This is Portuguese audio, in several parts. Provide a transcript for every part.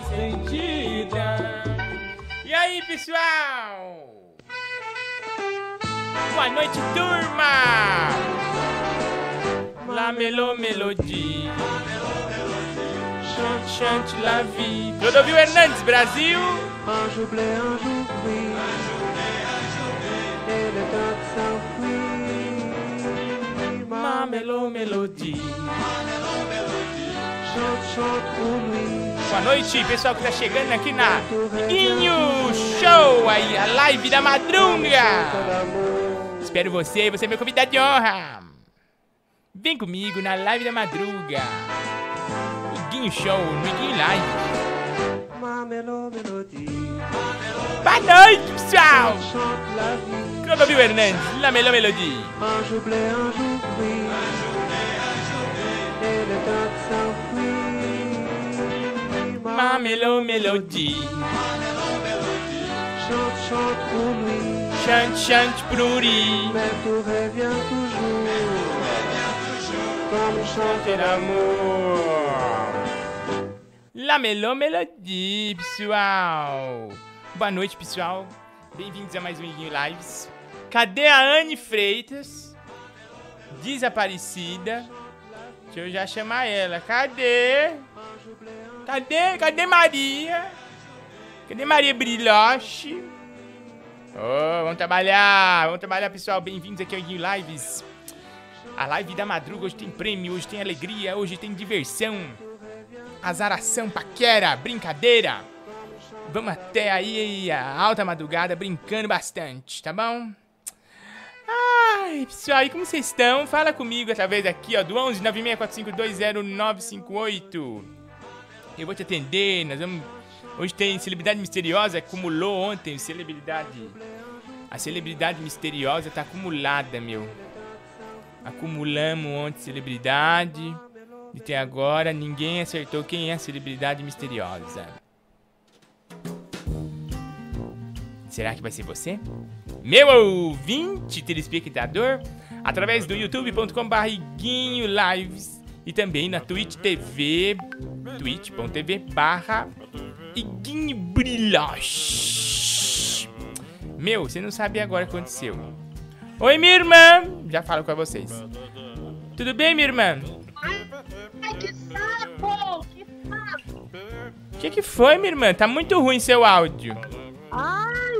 sentida. E aí, pessoal? Boa noite, turma! La Melo Melodie. Chante, chante la vie. Clodovil Hernandes, Brasil. Anjo blé, anjo gris. Ele canta s'enfuit. Ma Melo Melodie. Chante, chante pour lui. Boa noite, pessoal que tá chegando aqui na Guinho Show, aí, a live da madruga. Espero você, você é meu convidado de honra. Vem comigo na live da madruga. O Guinho Show, no Guinho Live. Boa noite, pessoal. Clodovil Hernandes, La Melô Melodie. Anjo blé, anjo gris. Ele canta s'enfuit. Ma Melô Melodie. Chante, chante pour lui. Chante, chante pruri. Mais tout revient toujours. Comme Ter chanter amor. La Melô Melodie, pessoal. Boa noite, pessoal. Bem-vindos a mais um Iguinho Lives. Cadê a Anne Freitas? Desaparecida. Deixa eu já chamar ela. Cadê? Cadê? Cadê Maria? Cadê Maria Brilhoche? Oh, vamos trabalhar, vamos trabalhar, pessoal. Bem-vindos aqui ao Iguinho Lives. A live da madruga hoje tem prêmio, hoje tem alegria, hoje tem diversão. Azaração, paquera, brincadeira. Vamos até aí a alta madrugada brincando bastante, tá bom? Ai, pessoal, e como vocês estão? Fala comigo através aqui, ó, do 11 964520958. Eu vou te atender, nós vamos... Hoje tem celebridade misteriosa, acumulou ontem celebridade... A celebridade misteriosa tá acumulada, meu. Acumulamos ontem celebridade. E até agora ninguém acertou quem é a celebridade misteriosa. Será que vai ser você? Meu ouvinte, telespectador, através do youtube.com.br Iguinho Lives e também na Twitch TV, twitch.tv barra Iguinho Brilhoche. Meu, você não sabe agora o que aconteceu. Oi, minha irmã! Já falo com vocês. Tudo bem, minha irmã? Ai, que saco! Que saco! O que, que foi, minha irmã? Tá muito ruim seu áudio. Ai!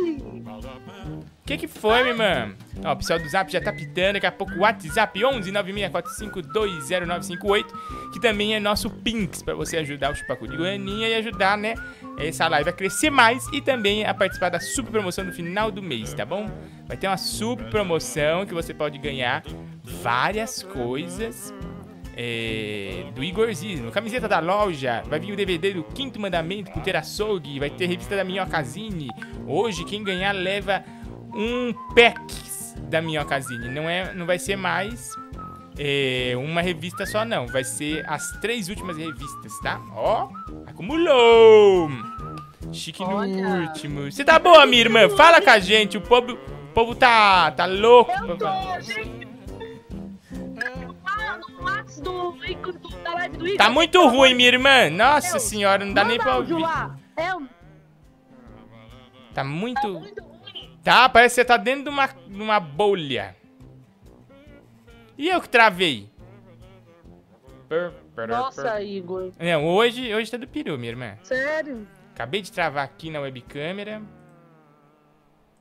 Que, que foi, minha irmã? Ó, o pessoal do Zap já tá pitando. Daqui a pouco o WhatsApp 11 964520958, que também é nosso Pinks, pra você ajudar o Chupacu de Goianinha e ajudar, né, essa live a crescer mais e também a participar da super promoção no final do mês, tá bom? Vai ter uma super promoção que você pode ganhar várias coisas é, do Igorzismo. Camiseta da loja, vai vir o DVD do Quinto Mandamento com ter vai ter revista da Minhocazine. Hoje, quem ganhar leva um pack da Minhocazine. Não, é, não vai ser mais é, uma revista só, não. Vai ser as três últimas revistas, tá? Ó, acumulou! Chique no Olha. último. Você tá boa, minha irmã? Fala com a gente. O povo, o povo tá, tá louco. Eu tô, gente! No Whats do, Igor- do, da live do Igor. Tá muito ruim, minha irmã. Nossa senhora, não dá nem pra ouvir. É, um- Tá tá muito. Tá, parece que você tá dentro de uma, de uma bolha. E eu que travei? Nossa, Igor. Não, hoje, hoje tá do peru, minha irmã. Sério? Acabei de travar aqui na webcâmera.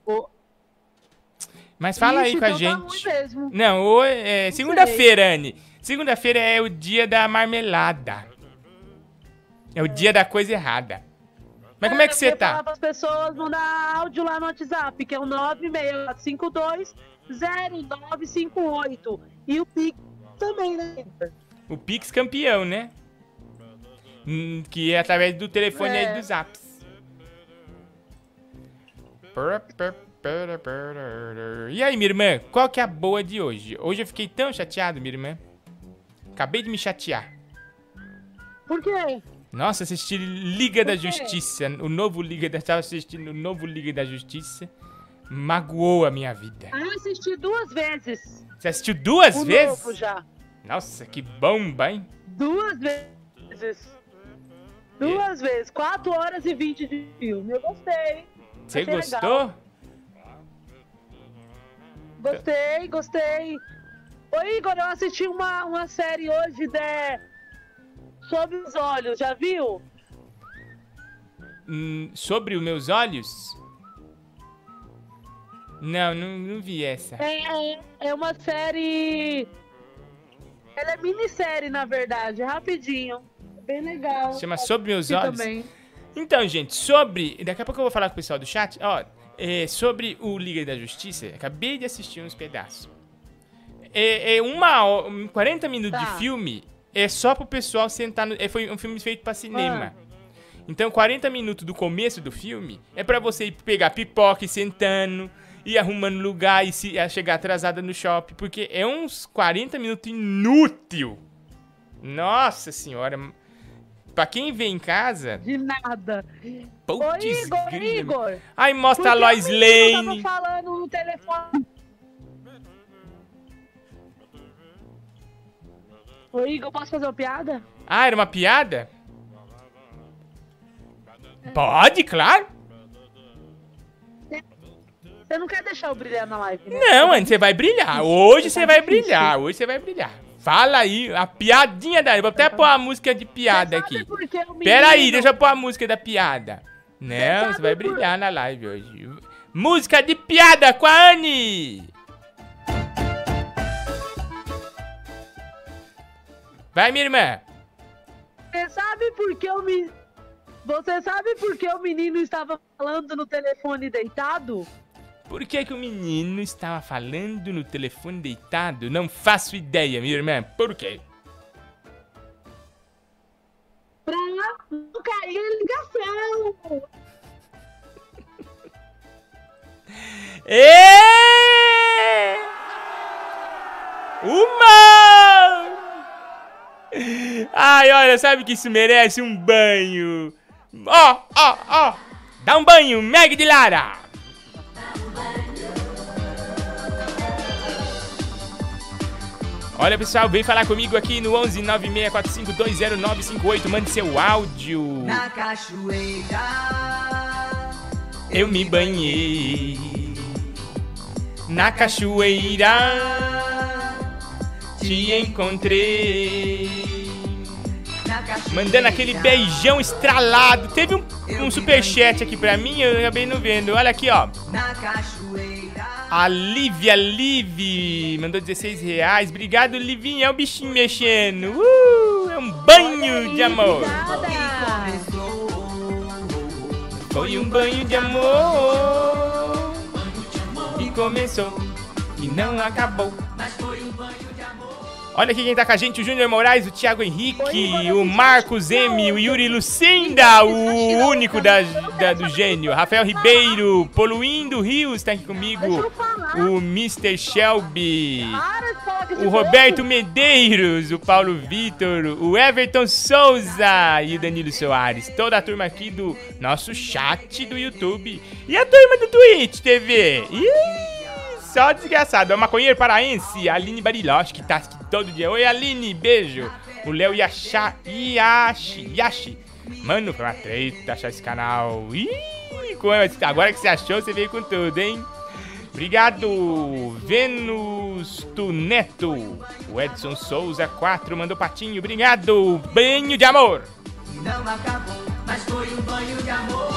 Ô, Mas fala aí com a então Tá gente. ruim mesmo. Não, hoje é segunda-feira, Anne. Segunda-feira é o dia da marmelada. É o dia da coisa errada. Mas como é que você tá? Para as pessoas mandar áudio lá no WhatsApp, que é o 96520958. E o Pix também, né? O Pix campeão, né? Hum, Que é através do telefone É. aí dos apps. E aí, minha irmã, qual que é a boa de hoje? Hoje eu fiquei tão chateado, minha irmã. Acabei de me chatear. Por quê? Nossa, assisti Liga da? Justiça, o novo Liga da... Tava assistindo o novo Liga da Justiça. Magoou a minha vida. Ah, eu assisti duas vezes. Você assistiu duas o vezes? novo já. Nossa, que bomba, hein? Duas vezes. Duas vezes, 4 horas e 20 de filme. Eu gostei. Você gostou? legal. Gostei, gostei. Ô Igor, eu assisti uma, uma série hoje de Sob os Olhos, já viu? Hum, sobre os meus olhos? Não, não, não vi essa. É, é uma série. Ela é minissérie, na verdade, é rapidinho. É Bem legal. Chama Sobre Meus Olhos? também. Então, gente, sobre. Daqui a pouco eu vou falar com o pessoal do chat. Ó, é, sobre o Liga da Justiça, acabei de assistir uns pedaços. É, é uma hora, 40 minutos Tá. de filme é só pro pessoal sentar no. É, foi um filme feito pra cinema. Ah. Então, 40 minutos do começo do filme é pra você ir pegar pipoca e sentando, ir arrumando lugar e se, a chegar atrasada no shopping. Porque é uns 40 minutos inútil. Nossa senhora. Pra quem vê em casa, De nada. Ô, putz, Igor, grila. Igor. Aí mostra a Lois Lane. tava falando no telefone. Ô, Igor, posso fazer uma piada? Ah, era uma piada? Pode, claro. Você não quer deixar eu brilhar na live, né? Não, antes você vai brilhar. Hoje você vai brilhar. Hoje você vai brilhar. Fala aí, a piadinha da. Vou até pôr a música de piada aqui. Pera aí, deixa eu pôr a música da piada. Não, você vai brilhar na live hoje. Música de piada com a Anne. Vai, minha irmã. Você sabe por que o me... Você sabe por que o menino estava falando no telefone deitado? Por que, que o menino estava falando no telefone deitado? Não faço ideia, minha irmã. Por quê? Pra não cair a ligação. É! Uma! Ai, olha, sabe que isso merece um banho. Ó, ó, ó. Dá um banho, Meg de Lara. Olha, pessoal, vem falar comigo aqui no 11 964520958. Mande seu áudio. Na cachoeira Eu me banhei na cachoeira, te encontrei. Mandando aquele beijão estralado. Teve um, um superchat aqui pra mim, eu acabei não vendo. Olha aqui, ó. Na cachoeira A Lívia Live mandou 16 reais. Obrigado, Livinha. É o bichinho mexendo. Uh, é um banho de amor. Obrigada. Foi um banho de amor. E começou. E não acabou. Olha aqui quem tá com a gente, o Júnior Moraes, o Thiago Henrique, o Marcos M, o Yuri Lucinda, o único da, da- do gênio, Rafael Ribeiro, Poluindo Rios tá aqui comigo, o Mr. Shelby, o Roberto Medeiros, o Paulo Vitor, o Everton Souza e o Danilo Soares. Toda a turma aqui do nosso chat do YouTube. E a turma do Twitch TV. Ih, só desgraçado. É o maconheiro paraense, Aline Bariloche, que tá aqui todo dia. Oi, Aline, beijo. O Léo Yasha, Yashi, Yashi. Mano, foi uma treta achar esse canal. Ih, agora que você achou, você veio com tudo, hein? Obrigado, Vênus Neto. O Edson Souza 4 mandou patinho. Obrigado, banho de amor. não acabou, mas foi um banho de amor.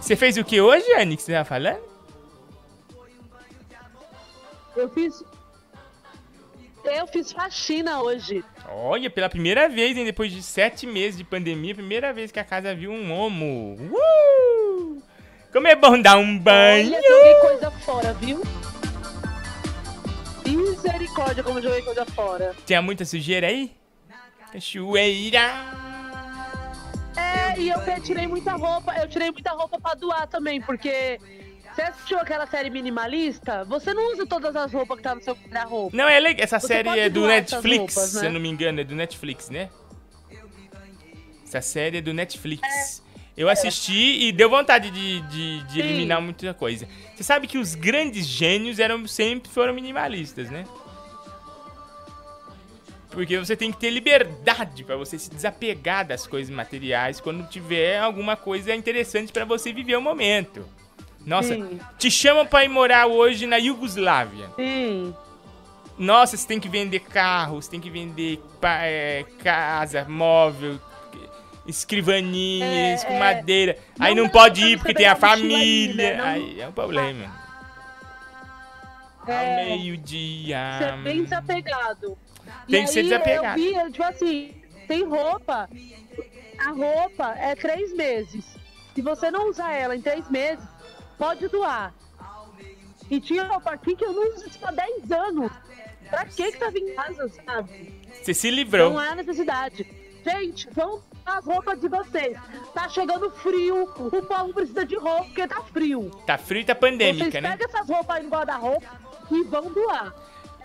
Você fez o que hoje, Anny, que você tava falando? Eu fiz. Eu fiz faxina hoje. Olha, pela primeira vez, hein, depois de sete meses de pandemia, primeira vez que a casa viu um homo. Uh! Como é bom dar um banho. Olha, joguei coisa fora, viu? Misericórdia, como joguei coisa fora. Tinha muita sujeira aí? Cachoeira. É, e eu tirei muita roupa. Eu tirei muita roupa pra doar também, porque. Você assistiu aquela série minimalista? Você não usa todas as roupas que tá no seu guarda-roupa. Não, é legal. Essa Você série é do Netflix, roupas, né? se eu não me engano, é do Netflix, né? Essa série é do Netflix. Eu assisti e deu vontade de, de, de eliminar muita coisa. Você sabe que os grandes gênios eram sempre foram minimalistas, né? Porque você tem que ter liberdade pra você se desapegar das coisas materiais quando tiver alguma coisa interessante pra você viver o momento. Nossa, Sim. te chamam pra ir morar hoje na Iugoslávia. Sim. Nossa, você tem que vender carro, você tem que vender é, casa, móvel, escrivaninhas É, com é. madeira. Não aí não pode ir porque tem a família. Aí é um problema. Ao É, meio-dia. ser bem desapegado. Tem e que ser desapegado. Eu vi, tipo assim, tem roupa. A roupa é três meses. Se você não usar ela em três meses, pode doar. E tinha roupa aqui que eu não uso isso há 10 anos. Pra que que tava em casa, sabe? Você se livrou. Não há necessidade. Gente, vão as roupas de vocês. Tá chegando frio, o povo precisa de roupa porque tá frio. Tá frio e tá Vocês pandêmica, né? pegam essas roupas aí no guarda-roupa e vão doar.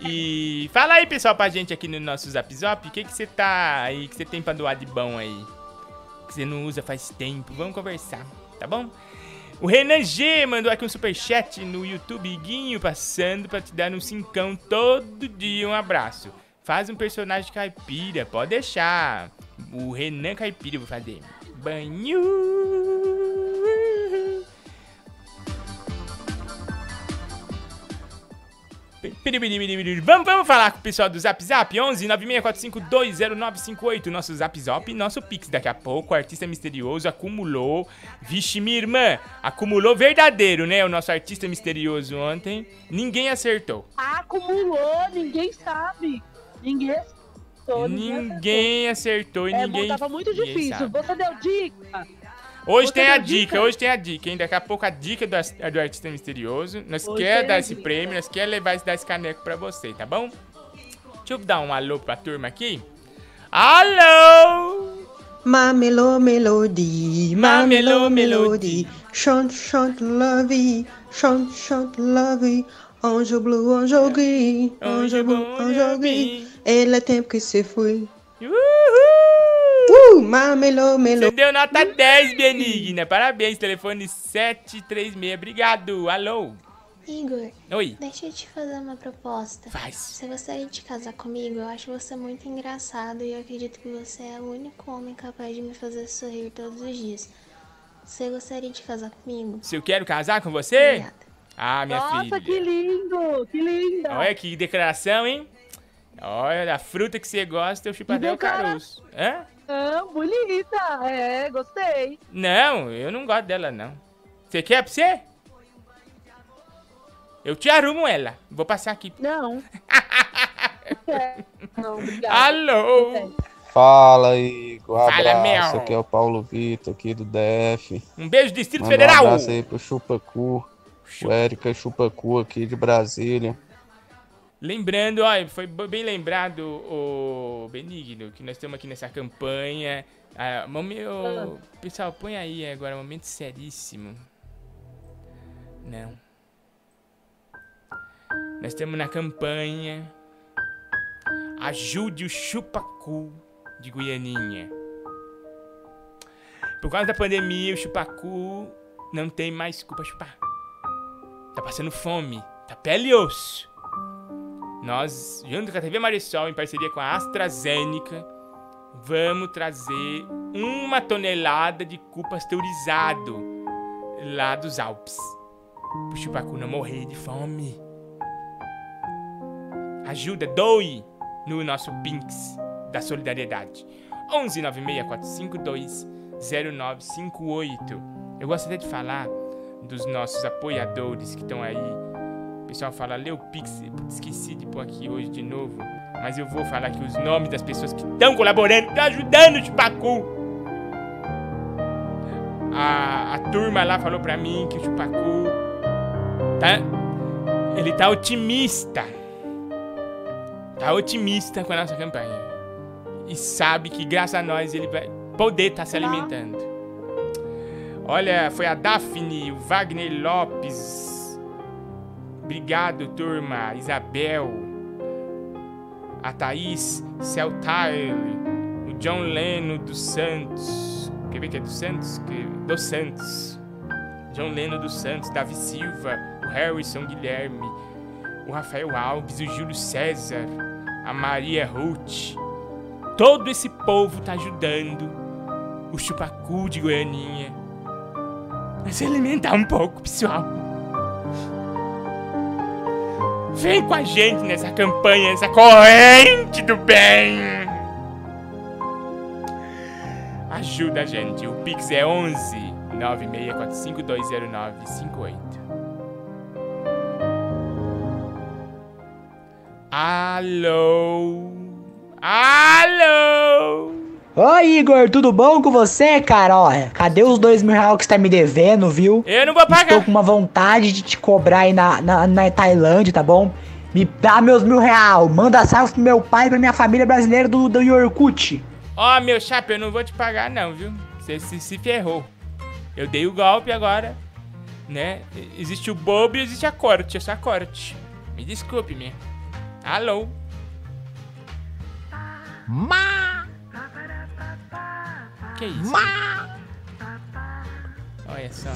E fala aí, pessoal, pra gente aqui no nosso Zap Zop, o que que você tá aí, que você tem pra doar de bom aí? Que você não usa faz tempo. Vamos conversar, tá bom? O Renan G mandou aqui um superchat no YouTube, Guinho, passando pra te dar um cincão todo dia. Um abraço. Faz um personagem caipira, pode deixar. O Renan Caipira eu vou fazer. Banho. Vamos, vamos falar com o pessoal do Zap Zap 11 964520958, nosso Zap Zap, nosso Pix. Daqui a pouco o artista misterioso acumulou. Vixe, minha irmã, acumulou verdadeiro, né? O nosso artista misterioso ontem. Ninguém acertou. Acumulou, ninguém sabe. Ninguém acertou. Ninguém acertou e É, ninguém. tava muito difícil. Você deu dica? Hoje tem a dica, dica? hoje tem a dica, hein? Daqui a pouco a dica do, do artista misterioso. Nós Hoje quer tem dar esse dica. prêmio, nós quer levar esse, dar esse caneco pra você, tá bom? Deixa eu dar um alô pra turma aqui. Alô! Ma melo melody, Ma ma melo melo melody. melody, chante chante la vie, chante chante la vie, ange bleu, ange gris, Ange ange bleu, bleu, ange ange gris. gris, et le tempo que se foi. Uhul! Uh, ma melo Você deu nota 10, Benigna. Parabéns, telefone 736. Obrigado. Alô? Igor, Oi. deixa eu te fazer uma proposta. Faz. Você gostaria de casar comigo? Eu acho você muito engraçado e eu acredito que você é o único homem capaz de me fazer sorrir todos os dias. Você gostaria de casar comigo? Se eu quero casar com você? Obrigada. Ah, minha Nossa, filha. que lindo! Que linda! Olha que declaração, hein? Olha, da fruta que você gosta, eu chupo até Meu o cara. caroço. Hã? Ah, bonita! É, gostei. Não, eu não gosto dela, não. Você quer pra você? Eu te arrumo ela. Vou passar aqui. Não. É, Não, obrigada. Alô? Fala, Igor. Fala, Abraço. meu. Aqui é o Paulo Vitor, aqui do DF. Um beijo, Distrito Manda um Federal. abraço aí pro Chupacu. O Érica Chupacu aqui de Brasília. Lembrando, ó, foi bem lembrado o Benigno, que nós estamos aqui nessa campanha. Ah, ô, Pessoal, põe aí agora, um momento seríssimo. Não. Nós estamos na campanha. Ajude o Chupacu de Goianinha. Por causa da pandemia, o Chupacu não tem mais culpa chupar. Tá passando fome, tá pele e osso. Nós, junto com a TV Marisol, em parceria com a AstraZeneca, vamos trazer uma tonelada de cu pasteurizado lá dos Alpes. Pro Chupacu não morrer de fome. Ajuda, doe no nosso Pinks da Solidariedade. 11 96452 0958. Eu gostaria de falar dos nossos apoiadores que estão aí pessoal fala, o Pix. Esqueci de pôr aqui hoje de novo. Mas eu vou falar aqui os nomes das pessoas que estão colaborando, estão ajudando o Chupacu. A, a turma lá falou pra mim que o Chupacu tá. Ele tá otimista. Tá otimista com a nossa campanha. E sabe que graças a nós ele vai poder estar se alimentando. Olha, foi a Daphne, o Wagner Lopes, Obrigado, turma. Isabel. A Thaís Celtile. O John Leno dos Santos. Quer ver que é dos Santos? Que... Dos Santos. John Leno dos Santos. Davi Silva. O Harrison Guilherme. O Rafael Alves. O Júlio César. a Maria Ruth. Todo esse povo tá ajudando o chupacu de Goianinha a se alimentar um pouco, pessoal. Vem com a gente nessa campanha, nessa corrente do bem. Ajuda a gente. O Pix é 11 964520958. Alô? Alô? Oi, Igor, tudo bom com você, cara? Ó, cadê os dois mil reais que você tá me devendo, viu? Eu não vou Estou pagar. com uma vontade de te cobrar aí na, na, na Tailândia, tá bom? Me dá meus mil reais. Manda salve pro meu pai e pra minha família brasileira do, do Yorkut. Ó, meu chapa, eu não vou te pagar não, viu? Você se, se ferrou. Eu dei o golpe agora, né? Existe o bobo e existe a corte. Eu sou a corte. Me desculpe, minha. Alô? Ma! Que isso? Olha só.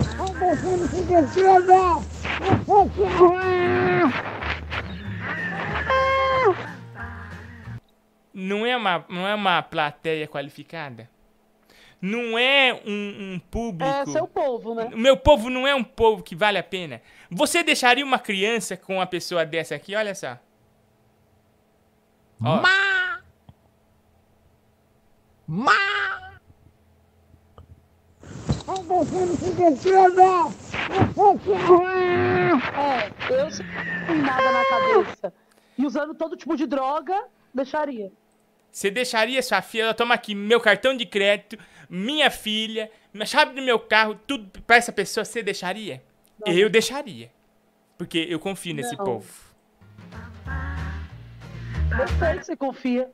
Não é uma, não é uma plateia qualificada? Não é um, um público. É seu povo, né? Meu povo não é um povo que vale a pena. Você deixaria uma criança com uma pessoa dessa aqui? Olha só. Ó, É, eu sem nada na cabeça e usando todo tipo de droga, deixaria. Você deixaria sua filha? Ela toma aqui meu cartão de crédito, minha filha, a chave do meu carro, tudo pra essa pessoa. Você deixaria? Eu deixaria. Porque eu confio nesse Não. povo. Eu sei que você confia.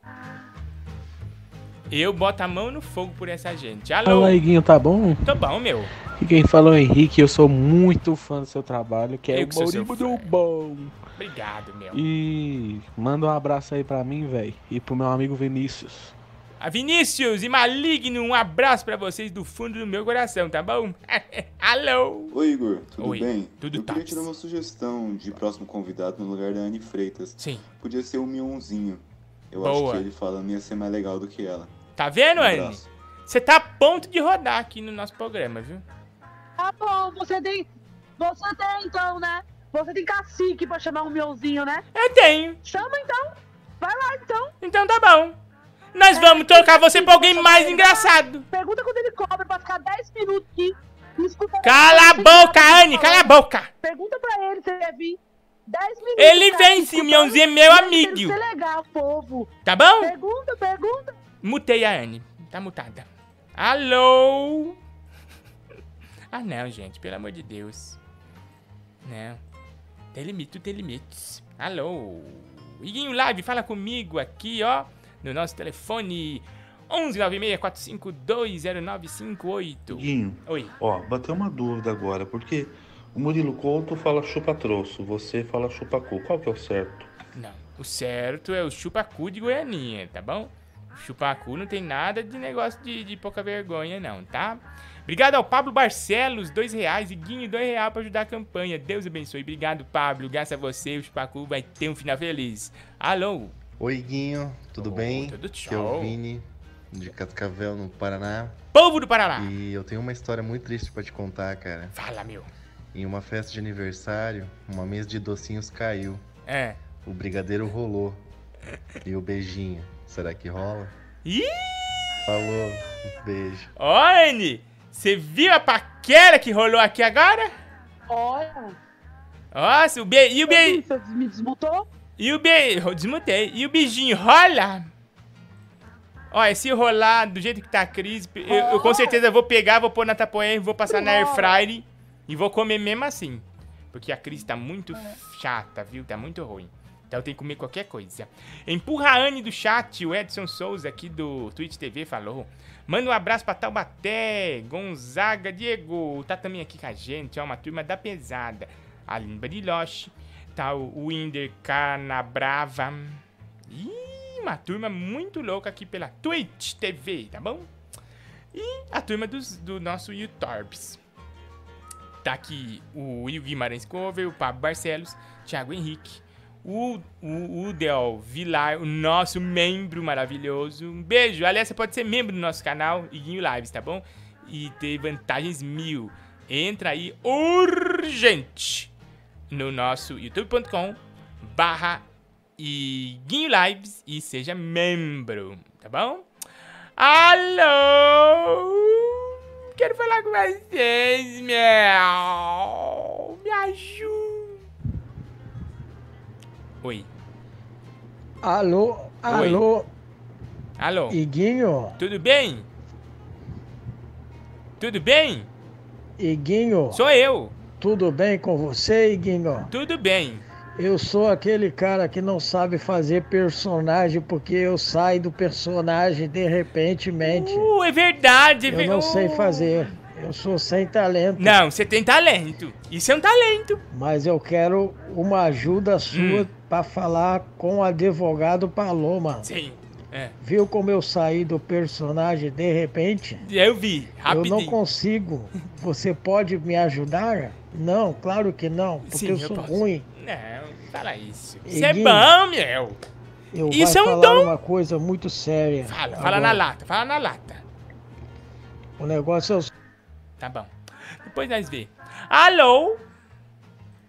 Eu boto a mão no fogo por essa gente. Alô? Fala, Iguinho, tá bom? Tô bom, meu. Aqui quem falou Henrique, eu sou muito fã do seu trabalho, que é Eu o Maurício do Bom. Obrigado, meu. E manda um abraço aí pra mim, velho, e pro meu amigo Vinícius. A Vinícius e Maligno, um abraço pra vocês do fundo do meu coração, tá bom? Alô? Oi, Igor, tudo Oi, bem? tudo Eu queria tops. tirar uma sugestão de próximo convidado no lugar da Anne Freitas. Sim. Podia ser o Mionzinho. Eu Boa. acho que ele falando ia ser mais legal do que ela. Tá vendo, Um Anne? Você tá a ponto de rodar aqui no nosso programa, viu? Tá bom, você tem. Você tem então, né? Você tem cacique pra chamar um mionzinho, né? Eu tenho. Chama então. Vai lá então. Então tá bom. Nós vamos trocar você pra alguém mais engraçado. Pergunta quando ele cobra pra ficar 10 minutos aqui. e escutar- Cala a boca, Anne, cala a boca. Pergunta pra ele se ele quer vir 10 minutos. Ele vem sim, escutando. o Mionzinho é meu amigo. ser legal, povo. Tá bom? Pergunta, pergunta. Mutei a Anne. Tá mutada. Alô? Ah, não, gente. Pelo amor de Deus. Não. Tem limite, tem limites. Alô? Iguinho Live, fala comigo aqui, ó. No nosso telefone. 119645200958. Guinho, Oi. ó, bateu uma dúvida agora, porque o Murilo Couto fala chupa-troço, você fala chupa-cu. Qual que é o certo? Não. O certo é o chupacu de Goianinha, tá bom? Chupacu não tem nada de negócio de, de pouca vergonha, não, tá? Obrigado ao Pablo Barcelos, dois reais. E Guinho, dois reais pra ajudar a campanha. Deus abençoe. Obrigado, Pablo. Graças a você, o chupacu vai ter um final feliz. Alô? Oi, Guinho, tudo bem? tudo Aqui é o show. Vini, de Cascavel, no Paraná. Povo do Paraná. E eu tenho uma história muito triste pra te contar, cara. Fala, meu. Em uma festa de aniversário, uma mesa de docinhos caiu. É. O brigadeiro rolou. E o beijinho, será que rola? Ih! Falou, beijo. Ó, Anne, você viu a paquera que rolou aqui agora? Olha. Nossa, o be... e o be... Você me desmutou? E o be... Desmutei. E o beijinho rola? Olha, se rolar do jeito que tá a crise, eu, eu com certeza vou pegar, vou pôr na tapoeira e vou passar na air fryer e vou comer mesmo assim. Porque a crise tá muito chata, viu? Tá muito ruim. Então tenho que comer qualquer coisa. Empurra a Anne do chat, o Edson Souza aqui do Twitch TV falou. Manda um abraço pra Taubaté, Gonzaga, Diego, tá também aqui com a gente, ó, uma turma da pesada. Aline Bariloche, tá o Winder Canabrava. Ih, uma turma muito louca aqui pela Twitch TV, tá bom? E a turma dos, do nosso YouTubes. Tá aqui o Will Guimarães Cover, o Pablo Barcelos, Thiago Henrique, o, o Udel Vilar, o nosso membro maravilhoso. Um beijo. Aliás, você pode ser membro do nosso canal Iguinho Lives, tá bom? E ter vantagens mil. Entra aí urgente no nosso youtube.com barra Iguinho Lives e seja membro, tá bom? Alô! Quero falar com vocês, meu! Me ajuda! Oi. Alô, alô, Alô? Iguinho, Tudo bem? Tudo bem? Iguinho. Sou eu. Tudo bem com você, Iguinho? Tudo bem. Eu sou aquele cara que não sabe fazer personagem porque eu saio do personagem de repentemente. Uh, é verdade. Eu não sei Uh. fazer. Eu sou sem talento. Não, você tem talento. Isso é um talento. Mas eu quero uma ajuda sua Hum. Pra falar com o advogado Paloma. Sim. É. Viu como eu saí do personagem de repente? Eu vi, Eu rapidinho. não consigo. Você pode me ajudar? Não, claro que não, porque Sim, eu eu sou ruim. Não, fala isso. Isso é bom, meu. Eu Isso vou é um falar dom. uma coisa muito séria. Fala, fala na lata, fala na lata. O negócio é o Tá bom. Depois nós vê. Alô?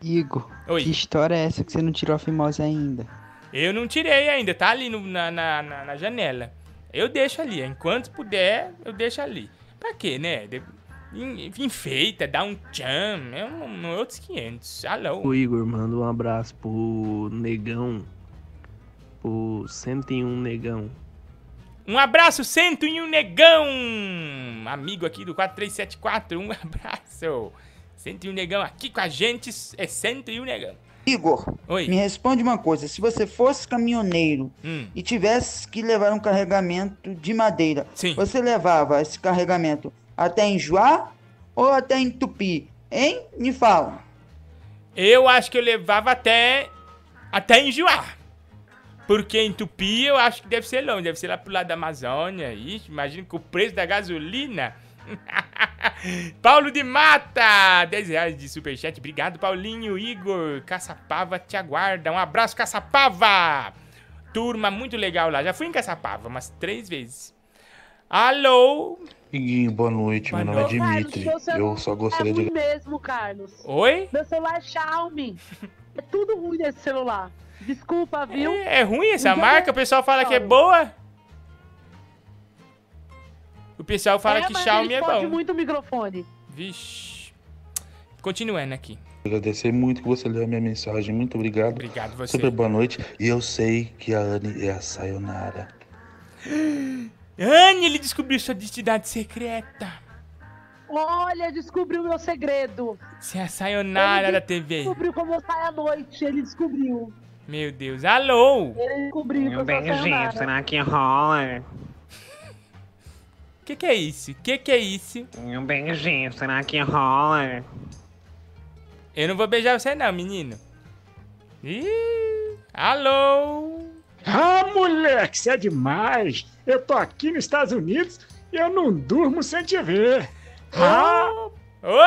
Igor, Oi. que história é essa que você não tirou a fimose ainda? Eu não tirei ainda, tá ali no- na, na, na, na janela. Eu deixo ali, enquanto puder, eu deixo ali. Pra quê, né? De- en- enfeita, dá um tchan, é um, um outros 500. Alô? O Igor manda um abraço pro Negão. Pro 101 Negão. Um abraço, 101 Negão! Amigo aqui do 4374, um abraço. 101 Negão aqui com a gente, é 101 Negão. Igor, Oi. me responde uma coisa. Se você fosse caminhoneiro Hum. e tivesse que levar um carregamento de madeira, você levava esse carregamento até enjoar ou até entupir? Hein? Me fala. Eu acho que eu levava até. até enjoar. Porque em Tupi eu acho que deve ser longe, deve ser lá pro lado da Amazônia. Ixi, imagina com o preço da gasolina. Paulo de Mata, 10 reais de superchat. Obrigado, Paulinho. Igor, Caçapava te aguarda. Um abraço, Caçapava. Turma muito legal lá. Já fui em Caçapava umas três vezes. Alô? Iguinho, boa noite. Meu nome é Dimitri. Carlos, Eu só gostaria é de. mesmo, Carlos. Oi? Meu celular é Xiaomi. É tudo ruim nesse celular. Desculpa, viu? É, é ruim essa Então, marca? O pessoal fala que é boa? O pessoal fala é, que mas Xiaomi ele é bom. muito o microfone. Vixe. Continuando aqui. Agradecer muito que você leu a minha mensagem. Muito obrigado. Obrigado você. Super boa noite. E eu sei que a Anne é a Sayonara. Anne, ele descobriu sua identidade secreta. Olha, descobriu meu segredo. Você é a sayonara Ele da TV. Descobriu como eu saio à noite. Ele descobriu. Meu Deus. Alô? Ele descobriu que eu sou a sayonara. será que rola? O que, que é isso? O que, que é isso? Um beijinho, será que rola? Eu não vou beijar você não, menino. Ih, alô? Ah, moleque, você é demais. Eu tô aqui nos Estados Unidos e eu não durmo sem te ver. Ah, Ô,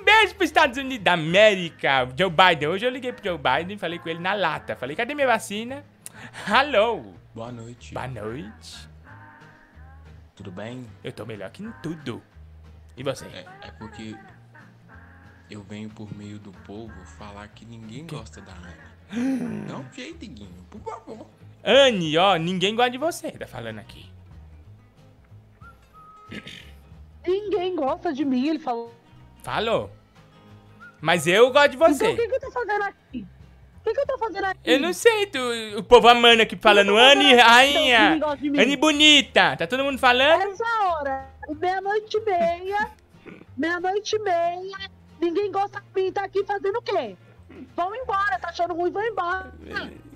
um beijo pros Estados Unidos da América. Joe Biden. Hoje eu liguei pro Joe Biden e falei com ele na lata. Falei, cadê minha vacina? Alô? Boa noite. Boa noite. Tudo bem? Eu tô melhor que em tudo. E você? É, é porque eu venho por meio do povo falar que ninguém gosta da Anne. Dá um jeito, Guinho, por favor. Anne, ó, ninguém gosta de você, tá falando aqui. Ninguém gosta de mim, ele falou. Falou. Mas eu gosto de você. Então o que, que eu tô fazendo aqui? O que, que eu tô fazendo aqui? Eu não sei, tu, o povo amando aqui falando Anne, rainha, de mim. Anne bonita. Tá todo mundo falando? Essa hora, meia-noite e meia, meia-noite e meia, ninguém gosta de mim, tá aqui fazendo o quê? Vão embora, tá achando ruim, vão embora.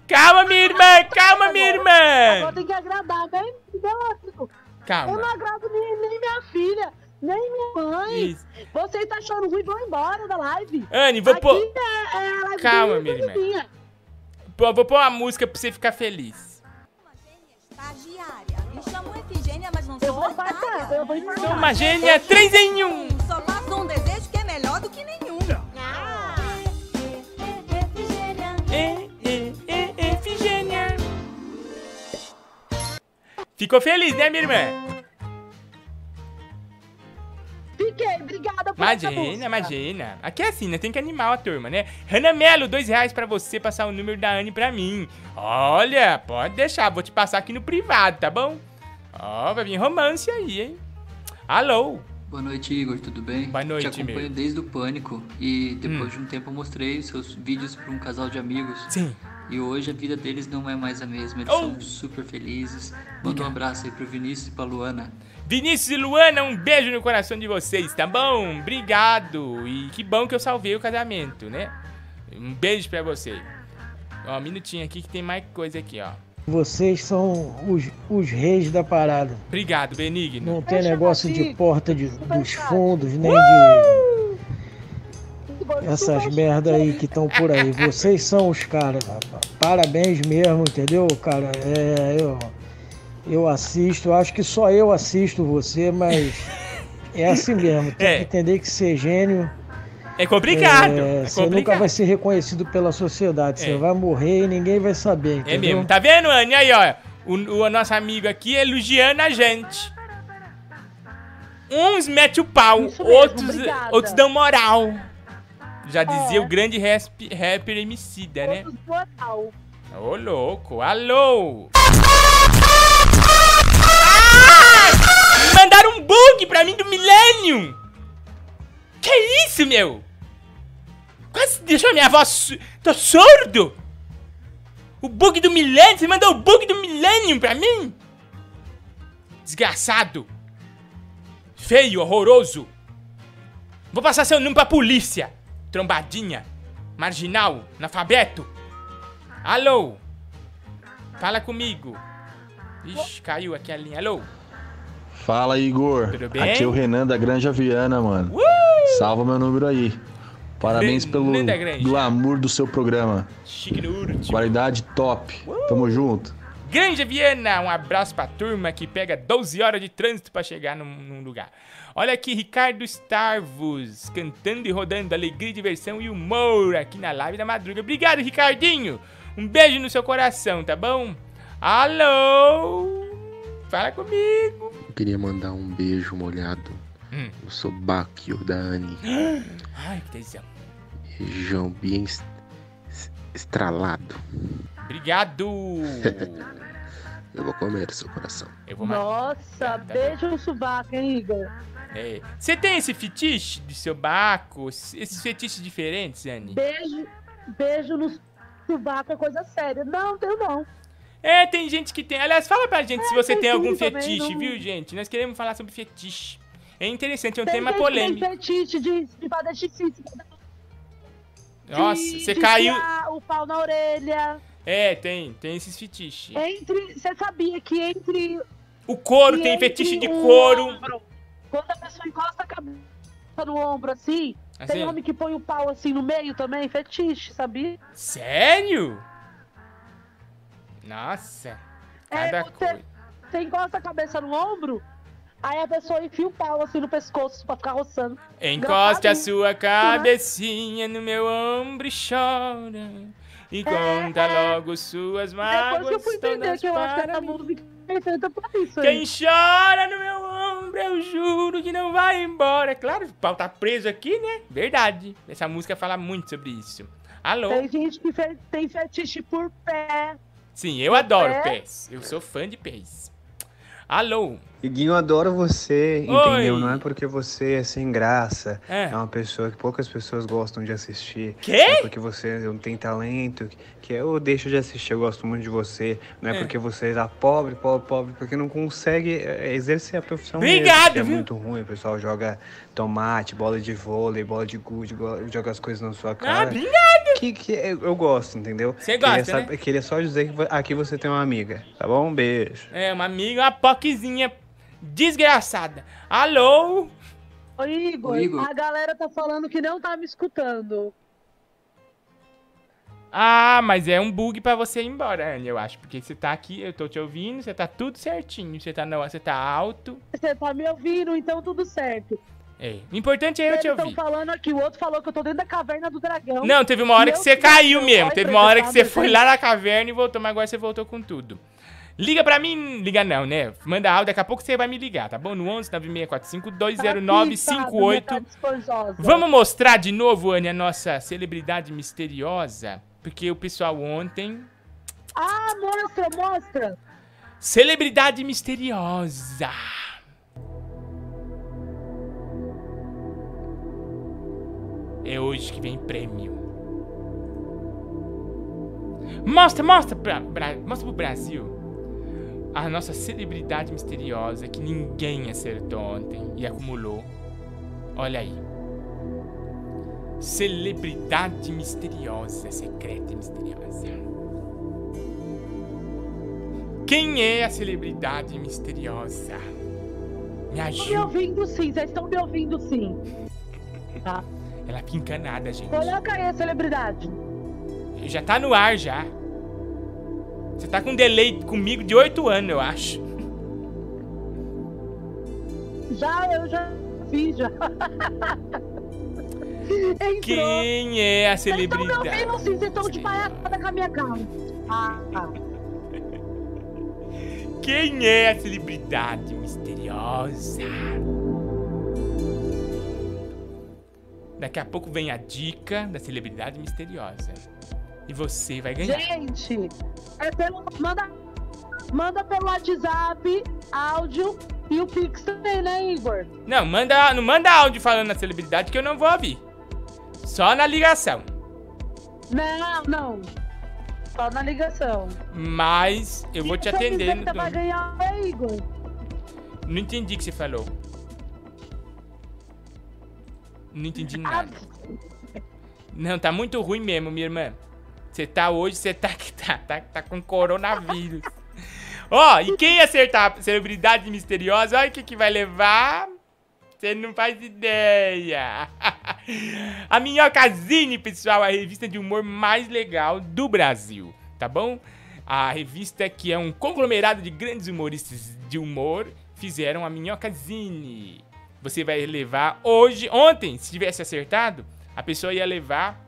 Calma, minha irmã, calma, minha irmã. Agora tem que agradar, bem, lógico. Calma. Eu não agrado nem, nem minha filha, nem minha mãe! Isso. Vocês tá achando ruim, vão embora da live! Anne, vou pôr. É, é Calma, minha Vou pôr uma música pra você ficar feliz. Me chamo Efigênia, mas não sou Eu vou eu vou. Sou uma gênia 3 em 1! Um. Só faço um desejo que é melhor do que nenhum. Ah. É, é, é, Ficou feliz, né, minha irmã? Fiquei, obrigada por Imagina, imagina. Aqui é assim, né? Tem que animar a turma, né? Hanna Melo, dois reais pra você passar o número da Anne pra mim. Olha, pode deixar, vou te passar aqui no privado, tá bom? Ó, vai vir romance aí, hein? Alô? Boa noite, Igor, tudo bem? Boa noite, Te acompanho meu. desde o Pânico e depois Hum. de um tempo eu mostrei os seus vídeos para um casal de amigos. Sim. E hoje a vida deles não é mais a mesma, eles Oh. são super felizes. Manda um abraço aí pro Vinícius e pra Luana. Vinícius e Luana, um beijo no coração de vocês, tá bom? Obrigado. E que bom que eu salvei o casamento, né? Um beijo pra você. Ó, um minutinho aqui que tem mais coisa aqui, ó. Vocês são os, os reis da parada. Obrigado, Benigno. Não tem negócio de porta de, dos fundos, nem Uh! de. Essas merda aí que estão por aí. Vocês são os caras, rapaz. Parabéns mesmo, entendeu, cara? É, eu, eu assisto, acho que só eu assisto você, mas é assim mesmo. Tem É. que entender que ser gênio. É complicado. é, É, você nunca complicado. vai ser reconhecido pela sociedade. Você É. vai morrer e ninguém vai saber, É entendeu? mesmo. Tá vendo, Anne? Aí, ó. O, o nosso amigo aqui elogiando a gente. Uns mete o pau, outros, obrigada. outros dão moral. Já dizia o grande resp- rapper Emicida, né? Moral. Ô, louco. Alô? Ah! Mandaram um bug pra mim do Millennium. Que isso, meu? Quase deixou minha voz... Tô surdo? O bug do Millennium? Você mandou o bug do Millennium pra mim? Desgraçado. Feio, horroroso. Vou passar seu número pra polícia. Trombadinha. Marginal. Analfabeto. Alô? Fala comigo. Ixi, caiu aqui a linha. Alô? Fala, Igor. Tudo bem? Aqui é o Renan da Granja Viana, mano. Salva meu número aí. Parabéns pelo glamour do seu programa. Chique no último. Qualidade top. Tamo junto. Granja Viana, um abraço pra turma que pega 12 horas de trânsito pra chegar num, num lugar. Olha aqui, Ricardo Starvos, cantando e rodando alegria, diversão e humor aqui na live da madruga. Obrigado, Ricardinho. Um beijo no seu coração, tá bom? Alô? Fala comigo. Eu queria mandar um beijo molhado Hum. no sobaquio da Anne. Ai, que tesão. Região bem es- es- estralado. Obrigado. Eu vou comer seu coração. Eu vou matar. Nossa, beijo no sovaco, hein, Igor? É. Você tem esse fetiche de seu baco? Esses fetiches diferentes, Anne? Beijo, beijo no sovaco é coisa séria. Não, tenho não. É, tem gente que tem. Aliás, fala pra gente se você tem tem algum fetiche, não- viu, gente? Nós queremos falar sobre fetiche. É interessante, é um Tem tema gente polêmico. Tem fetiche de, de fazer xixi. Nossa, de- você de caiu. o pau na orelha. É, tem, tem esses fetiches. Entre. Você sabia que entre. O couro tem fetiche de couro. ombro, quando a pessoa encosta a cabeça no ombro assim, Assim? tem homem que põe o pau assim no meio também, fetiche, sabia? Sério? Nossa. Cada É, você, você encosta a cabeça no ombro, aí a pessoa enfia o pau assim no pescoço pra ficar roçando. Encoste a sua cabecinha no meu ombro e chora. E conta logo suas Depois que eu mágoas fui entender que eu acho que essa música é perfeita pra isso. Quem aí. chora no meu ombro, eu juro que não vai embora. Claro, o pau tá preso aqui, né? Verdade. Essa música fala muito sobre isso. Alô? Tem gente que fe- tem fetiche por pé. Sim, eu adoro É? pés. Eu sou fã de pés. Alô? Iguinho, eu adoro você, Oi. entendeu? Não é porque você é sem graça, É. é, uma pessoa que poucas pessoas gostam de assistir. Quê? É porque você não tem talento, que eu deixo de assistir, eu gosto muito de você. Não é, É. porque você tá pobre, pobre, pobre, porque não consegue é, exercer a profissão Obrigado, mesmo, é muito ruim. O pessoal joga tomate, bola de vôlei, bola de gude, joga as coisas na sua cara. obrigado! Que, que eu, gosto, entendeu? Você Queria gosta, sab- né? Queria só dizer que aqui você tem uma amiga, tá bom? Um beijo. É, uma amiga, uma poquezinha desgraçada. Alô? Ô, Igor, Ô, Igor. a galera tá falando que não tá me escutando. Ah, mas é um bug pra você ir embora, Anne, eu acho. Porque você tá aqui, eu tô te ouvindo, você tá tudo certinho. Você tá, não, você tá alto. Você tá me ouvindo, então tudo certo. É. O importante é eu Eles te estão ouvir. falando aqui, o outro falou que eu tô dentro da caverna do dragão. Não, teve uma hora que você caiu mesmo. Teve uma hora que você foi lá na caverna e voltou, mas agora você voltou com tudo. Liga pra mim, liga não, né? Manda áudio, daqui a pouco você vai me ligar, tá bom? No 11 9645 20958. Vamos mostrar de novo, Anne, a nossa celebridade misteriosa? Porque o pessoal ontem. Ah, mostra, mostra. Celebridade misteriosa. É hoje que vem prêmio. Mostra, mostra, pra, pra, mostra pro Brasil a nossa celebridade misteriosa que ninguém acertou ontem e acumulou. Olha aí. Celebridade misteriosa, secreta e misteriosa. Quem é a celebridade misteriosa? Me Estão me ajuda. ouvindo sim, vocês estão me ouvindo sim. Tá. Ela fica encanada, gente. Coloca aí a celebridade. Já tá no ar já. Você tá com um delay comigo de 8 anos, eu acho. Já, eu já fiz, já. Entrou. Quem é a celebridade? ouvindo sim, vocês estão de palhaçada com a minha cara. Ah, ah. Quem é a celebridade misteriosa? Daqui a pouco vem a dica da celebridade misteriosa. E você vai ganhar. Gente, é pelo, manda, manda pelo WhatsApp, áudio e o Pix também, né, Igor? Não, manda, não manda áudio falando na celebridade que eu não vou ouvir. Só na ligação. Não, não. Só na ligação. Mas eu vou te atender no Você vai ganhar, né, Igor? Não entendi o que você falou. Não entendi nada. Não, tá muito ruim mesmo, minha irmã. Você tá hoje, você tá, tá, tá, tá com coronavírus. Ó, e quem acertar a celebridade misteriosa, olha o que, que vai levar. Você não faz ideia. A Minhocazine, pessoal, a revista de humor mais legal do Brasil, tá bom? A revista que é um conglomerado de grandes humoristas de humor fizeram a Minhocazine. Você vai levar hoje, ontem, se tivesse acertado, a pessoa ia levar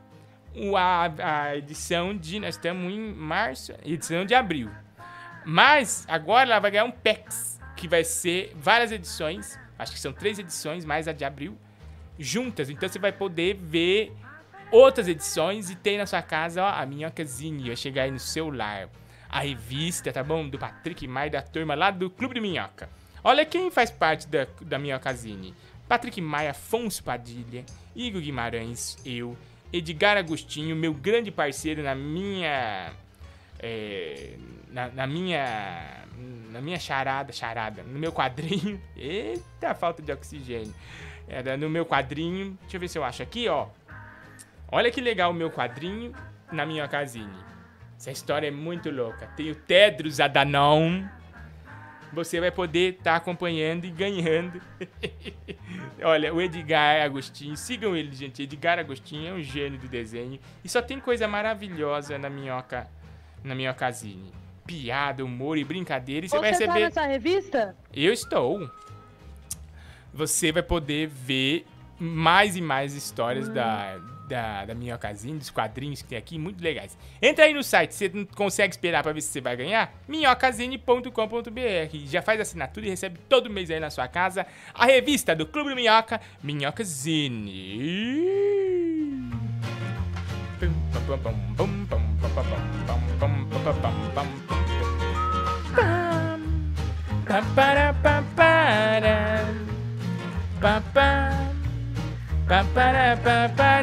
a, a edição de. Nós estamos em março, edição de abril. Mas agora ela vai ganhar um PEX, que vai ser várias edições, acho que são três edições, mais a de abril, juntas. Então você vai poder ver outras edições e tem na sua casa ó, a Minhocazine, vai chegar aí no seu lar. A revista, tá bom? Do Patrick Maia, da turma lá do Clube de Minhoca. Olha quem faz parte da, da Minhocazine. Patrick Maia, Afonso Padilha, Igor Guimarães, eu, Edgar Agostinho, meu grande parceiro na minha é, na, na minha na minha charada, charada, no meu quadrinho. Eita, falta de oxigênio. Era no meu quadrinho. Deixa eu ver se eu acho aqui, ó. Olha que legal o meu quadrinho na minha casine. Essa história é muito louca. Tem o Tedros Adhanom. Você vai poder estar acompanhando e ganhando. Olha, o Edgar Agostinho, sigam ele, gente. Edgar Agostinho é um gênio do desenho. E só tem coisa maravilhosa na minhoca, na minhocazine. Piada, humor e brincadeira. E você, Você vai tá receber. nessa revista? Eu estou. Você vai poder ver mais e mais histórias da, da, da Minhocazine, dos quadrinhos que tem aqui, muito legais. Entra aí no site, você não consegue esperar pra ver se você vai ganhar? minhocazine.com.br. Já faz assinatura e recebe todo mês aí na sua casa a revista do Clube do Minhoca, Minhocazine.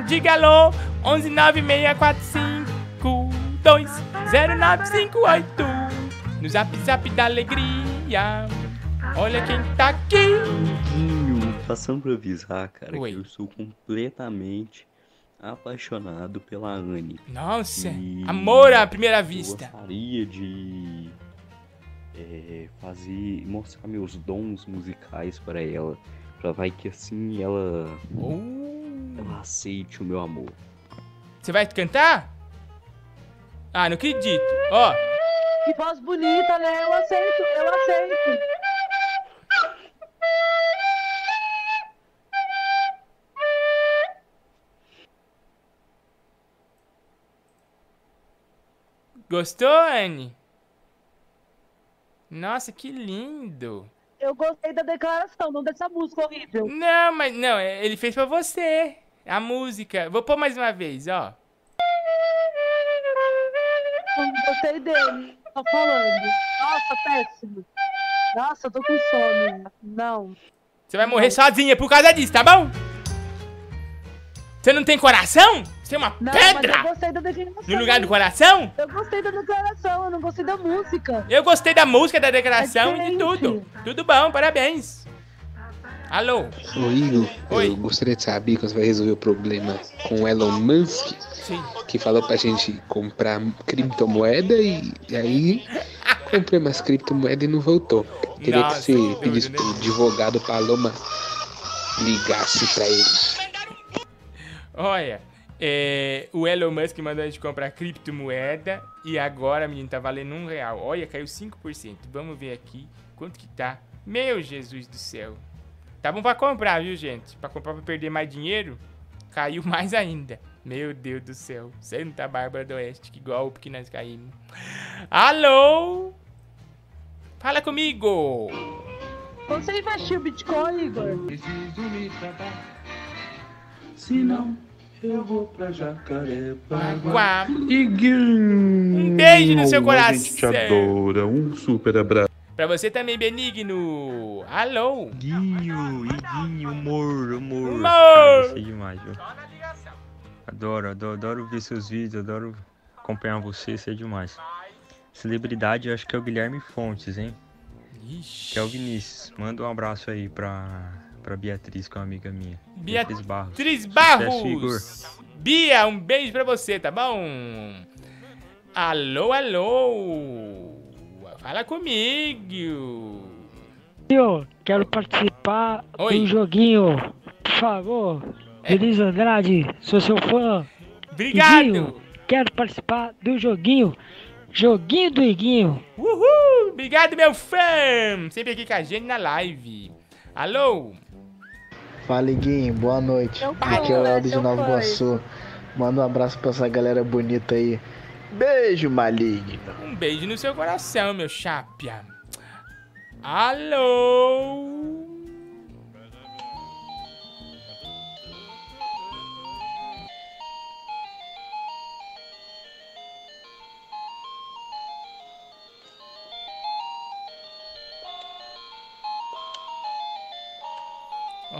Diga alô, 11964520958 No zap zap da alegria Olha quem tá aqui passando pra avisar, cara, Oi. que eu sou completamente apaixonado pela Anne. Nossa, amor à primeira vista. Gostaria de é, fazer, mostrar meus dons musicais para ela, pra vai que assim ela, ela aceite o meu amor. Você vai cantar? Ah, não acredito Ó, Que voz bonita, né? Eu aceito, eu aceito. gostou, Anne? Nossa, que lindo. Eu gostei da declaração, não dessa música horrível. Não, mas não, é- ele fez pra você. A música. Vou pôr mais uma vez, ó. Não gostei dele. Tô falando. Nossa, péssimo. Nossa, eu tô com sono. Não. Você vai morrer sozinha por causa disso, tá bom? Você não tem coração? Você é uma Não, mas eu pedra gostei da declaração. no lugar do coração? Eu gostei da declaração, eu não gostei da música. Eu gostei da música, da declaração e de tudo. Tudo bom, parabéns. Alô? Ô Igor, eu gostaria de saber quando você vai resolver o problema com o Elon Musk, Sim. que falou pra gente comprar criptomoeda e, e aí comprei umas criptomoedas e não voltou. Queria Nossa, que que você pedisse pro advogado Paloma ligasse pra ele. Olha, é, o Elon Musk mandou a gente comprar criptomoeda e agora, menino, tá valendo um real. Olha, caiu 5%. Vamos ver aqui quanto que tá. Meu Jesus do céu. Tá bom pra comprar, viu, gente? Pra comprar pra perder mais dinheiro, caiu mais ainda. Meu Deus do céu. Santa Bárbara do Oeste, que golpe que nós caímos. Alô? Fala comigo! Você investiu Bitcoin, Igor? Se não, eu vou pra Jacarepaguá. Um beijo no seu A gente te coração. adora. Um super abraço. Pra você também, Benigno. Alô? Guinho, Iguinho, humor, humor. Humor. Cara, você é demais, viu? Adoro, adoro, adoro ver seus vídeos, adoro acompanhar você, você é demais. Celebridade, eu acho que é o Guilherme Fontes, hein? Que é o Vinícius. Manda um abraço aí pra, pra Beatriz, que é uma amiga minha. Beatriz Barros. Sucesso, Igor. Barros. Bia, um beijo pra você, tá bom? Alô, alô. Fala comigo. Eu quero participar do joguinho, por favor. Feliz Andrade, sou seu fã. Obrigado. Iguinho, quero participar do joguinho. Joguinho do Iguinho. Uhul. Obrigado, meu fã. Sempre aqui com a gente na live. Alô? Fala, Iguinho, boa noite. Meu Aqui é o Eldo de seu Nova. Iguaçu. Manda um abraço pra essa galera bonita aí. Beijo, maligno. Um beijo no seu coração, meu chapia. Alô?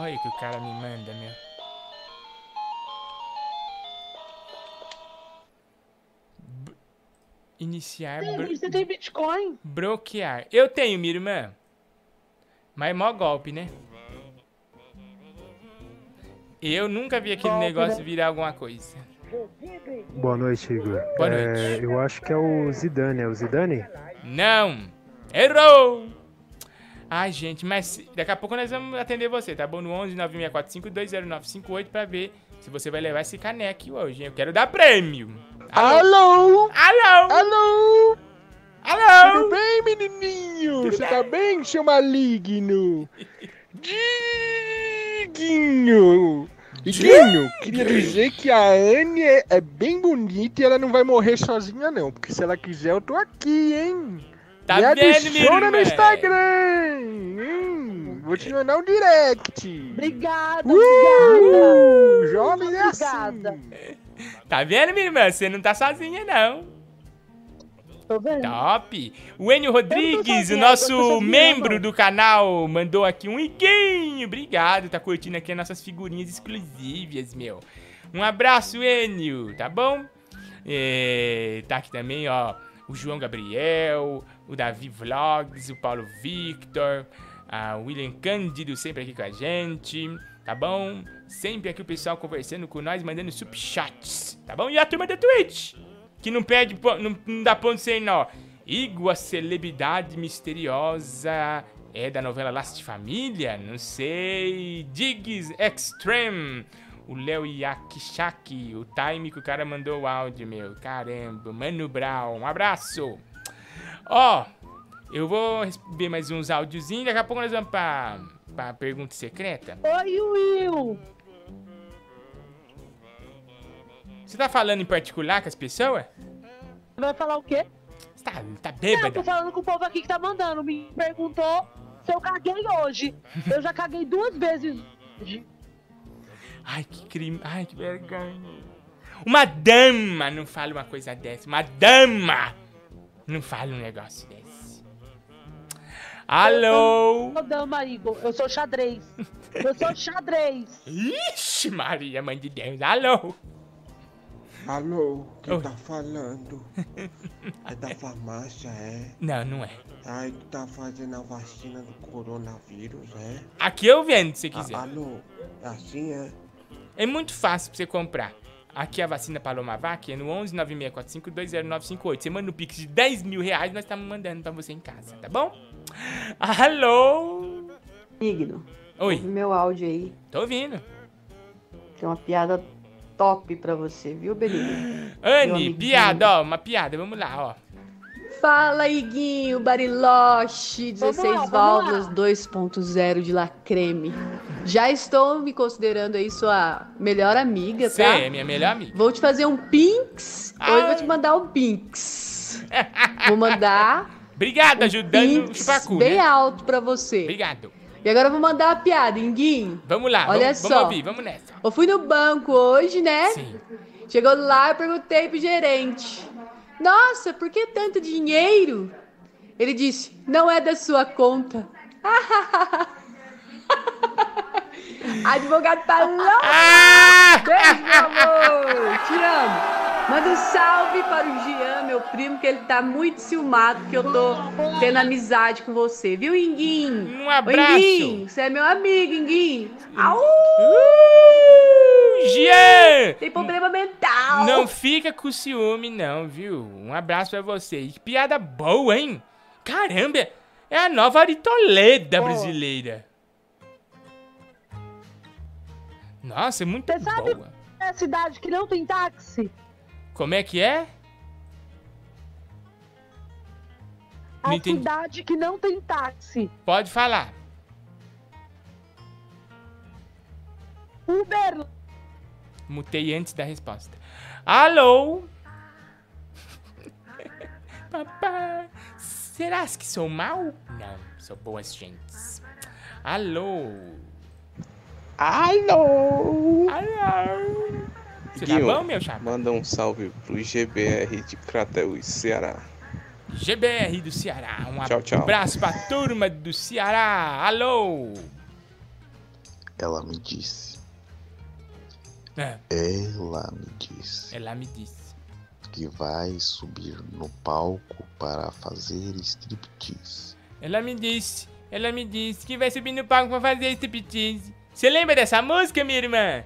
Olha o que o cara me manda, meu. B- Iniciar. bro- Você tem Bitcoin? Bloquear. Eu tenho, minha irmã. Mas é mó golpe, né? Eu nunca vi aquele Golpe, negócio né? virar alguma coisa. Boa noite, Igor. Boa É, noite. eu acho que é o Zidane, é o Zidane? Não! Errou! Ai, gente, mas daqui a pouco nós vamos atender você, tá bom? No 11 9645 20958 pra ver se você vai levar esse caneco hoje? Eu quero dar prêmio! Alô? Alô? Alô? Alô? Tudo bem, menininho? Você tá bem, seu maligno? Diguinho! Diguinho, queria dizer que a Anne é, é bem bonita e ela não vai morrer sozinha, não. Porque se ela quiser, eu tô aqui, hein? Tá Me vendo, minha adiciona no Instagram! Hum, vou te mandar um direct. Obrigada, Uh, obrigada. jovem é assim. Tá vendo, minha irmã? Você não tá sozinha, não. Tô vendo. Top! O Enio Rodrigues, o sozinha, eu nosso membro não. do canal, mandou aqui um iguinho. Obrigado, tá curtindo aqui as nossas figurinhas exclusivas, meu. Um abraço, Enio, tá bom? É, tá aqui também, ó, o João Gabriel, o Davi Vlogs, o Paulo Victor, a William Cândido sempre aqui com a gente, tá bom? Sempre aqui o pessoal conversando com nós, mandando subchats, tá bom? E a turma da Twitch, que não perde, po- não, não dá ponto sem nó. Igor, a celebridade misteriosa, é da novela de Família? Não sei. Diggs Extreme. O Léo Yakishaki, o time que o cara mandou o áudio, meu. Caramba. Mano Brown, um abraço. Ó, eu vou receber mais uns áudiozinhos. Daqui a pouco nós vamos pra, pra pergunta secreta. Oi, Will. Você tá falando em particular com as pessoas? Vai falar o quê? Você tá, tá Não, bêbada. tô falando com o povo aqui que tá mandando. Me perguntou se eu caguei hoje. Eu já caguei duas vezes hoje. Ai, que crime. Ai, que vergonha. Uma dama não fala uma coisa dessa. Uma dama não fala um negócio desse. Alô? Eu sou dama, Igor. Eu sou xadrez. Eu sou xadrez. Ixi, Maria, mãe de Deus. Alô? Alô, quem tá falando? É da farmácia, é? Não, não é. Ai, tu tá fazendo a vacina do coronavírus, é? Aqui eu vendo, se quiser. A- alô, é assim, é? É muito fácil pra você comprar. Aqui a vacina Palomavac é no 11 9645 20958. Você manda um pix de 10 mil reais, nós estamos mandando pra você em casa, tá bom? Alô? Igno. Oi. ouve meu áudio aí. Tô ouvindo. Tem uma piada top pra você, viu, Benigno? Anne, piada, ó, uma piada, vamos lá, ó. Fala, Iguinho, Bariloche, 16 Vamos lá, vamos válvulas 2.0 de lacreme. Já estou me considerando aí sua melhor amiga, Você tá? é minha melhor amiga. Vou te fazer um pinks. Hoje vou te mandar um pinks. Vou mandar Obrigado, ajudando o pinks chupacu, bem né? alto pra você. Obrigado. E agora eu vou mandar a piada, Inguinho. Vamos lá, Olha vamos, só. vamos ouvir, vamos nessa. Eu fui no banco hoje, né? Sim. Chegou lá, eu perguntei pro gerente. Nossa, por que tanto dinheiro? Ele disse, não é da sua conta. Advogado tá louco! Beijo, meu amor! Te amo! Manda um salve para o Jean, meu primo, que ele tá muito ciumado, que eu tô tendo amizade com você, viu, Inguinho? Um abraço. Ô, Inguinho, você é meu amigo, Inguinho. Au! Jean! Tem problema mental. Não fica com ciúme, não, viu? Um abraço pra vocês. Que piada boa, hein? Caramba, é a nova Aritoleda brasileira. Nossa, é muito sabe boa. É a cidade que não tem táxi. Como é que é? A Não entendi. cidade que não tem táxi. Pode falar. Uber. Mutei antes da resposta. Alô? Papai, será que sou mal? Não, sou boas gentes. Alô? Alô? Alô? Você tá Guinho, bom, meu chapa? Manda um salve pro GBR de Crateus, Ceará. GBR do Ceará. Um Tchau, tchau. abraço pra turma do Ceará. Alô? Ela me disse. É, Ela me disse ela me disse. que vai subir no palco para fazer striptease. Ela me disse. Ela me disse que vai subir no palco pra fazer striptease. Você lembra dessa música, minha irmã?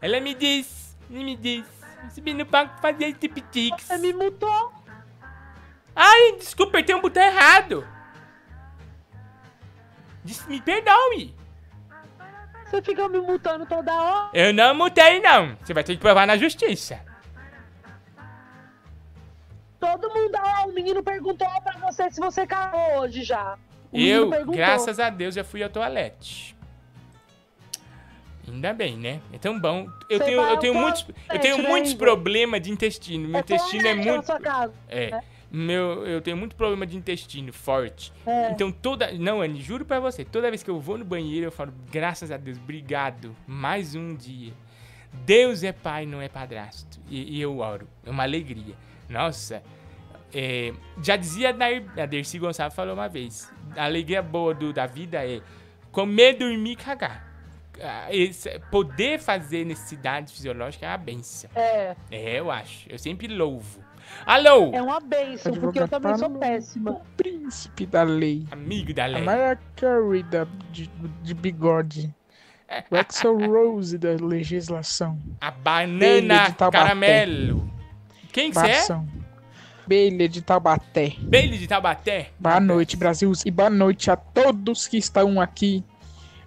Ela me disse. Ela me disse. vai Subir no palco fazer striptease. Você me mutou. Ai, desculpa, apertei um botão errado. Me perdoe. Você fica me multando toda hora. Eu não mutei, não. Você vai ter que provar na justiça. Todo mundo, ó, o menino perguntou pra você se você cagou hoje já. O Eu, graças a Deus, já fui ao toalete. Ainda bem, né? É tão bom. Eu Você tenho, eu tenho muitos, eu tenho né, muitos problemas de intestino. Meu É intestino é muito. É. né? Meu, eu tenho muito problema de intestino forte. É. Então toda. Não, Anne, juro pra você, toda vez que eu vou no banheiro, eu falo, graças a Deus, obrigado. Mais um dia. Deus é pai, não é padrasto. E, e eu oro. É uma alegria. Nossa. é, já dizia a Dercy Gonçalves falou uma vez. A alegria boa do, da vida é comer, dormir e cagar. Esse- poder fazer necessidades fisiológicas é uma benção. É. É, eu acho. Eu sempre louvo. Alô? É uma benção, porque eu também sou péssima. Príncipe da lei. Amigo da A lei. Mariah Carey da, de, de bigode. O Axel Rose da legislação. A banana caramelo. Quem que você é? Bailey de Taubaté. Bailey de Taubaté? Boa noite, Brasil. E boa noite a todos que estão aqui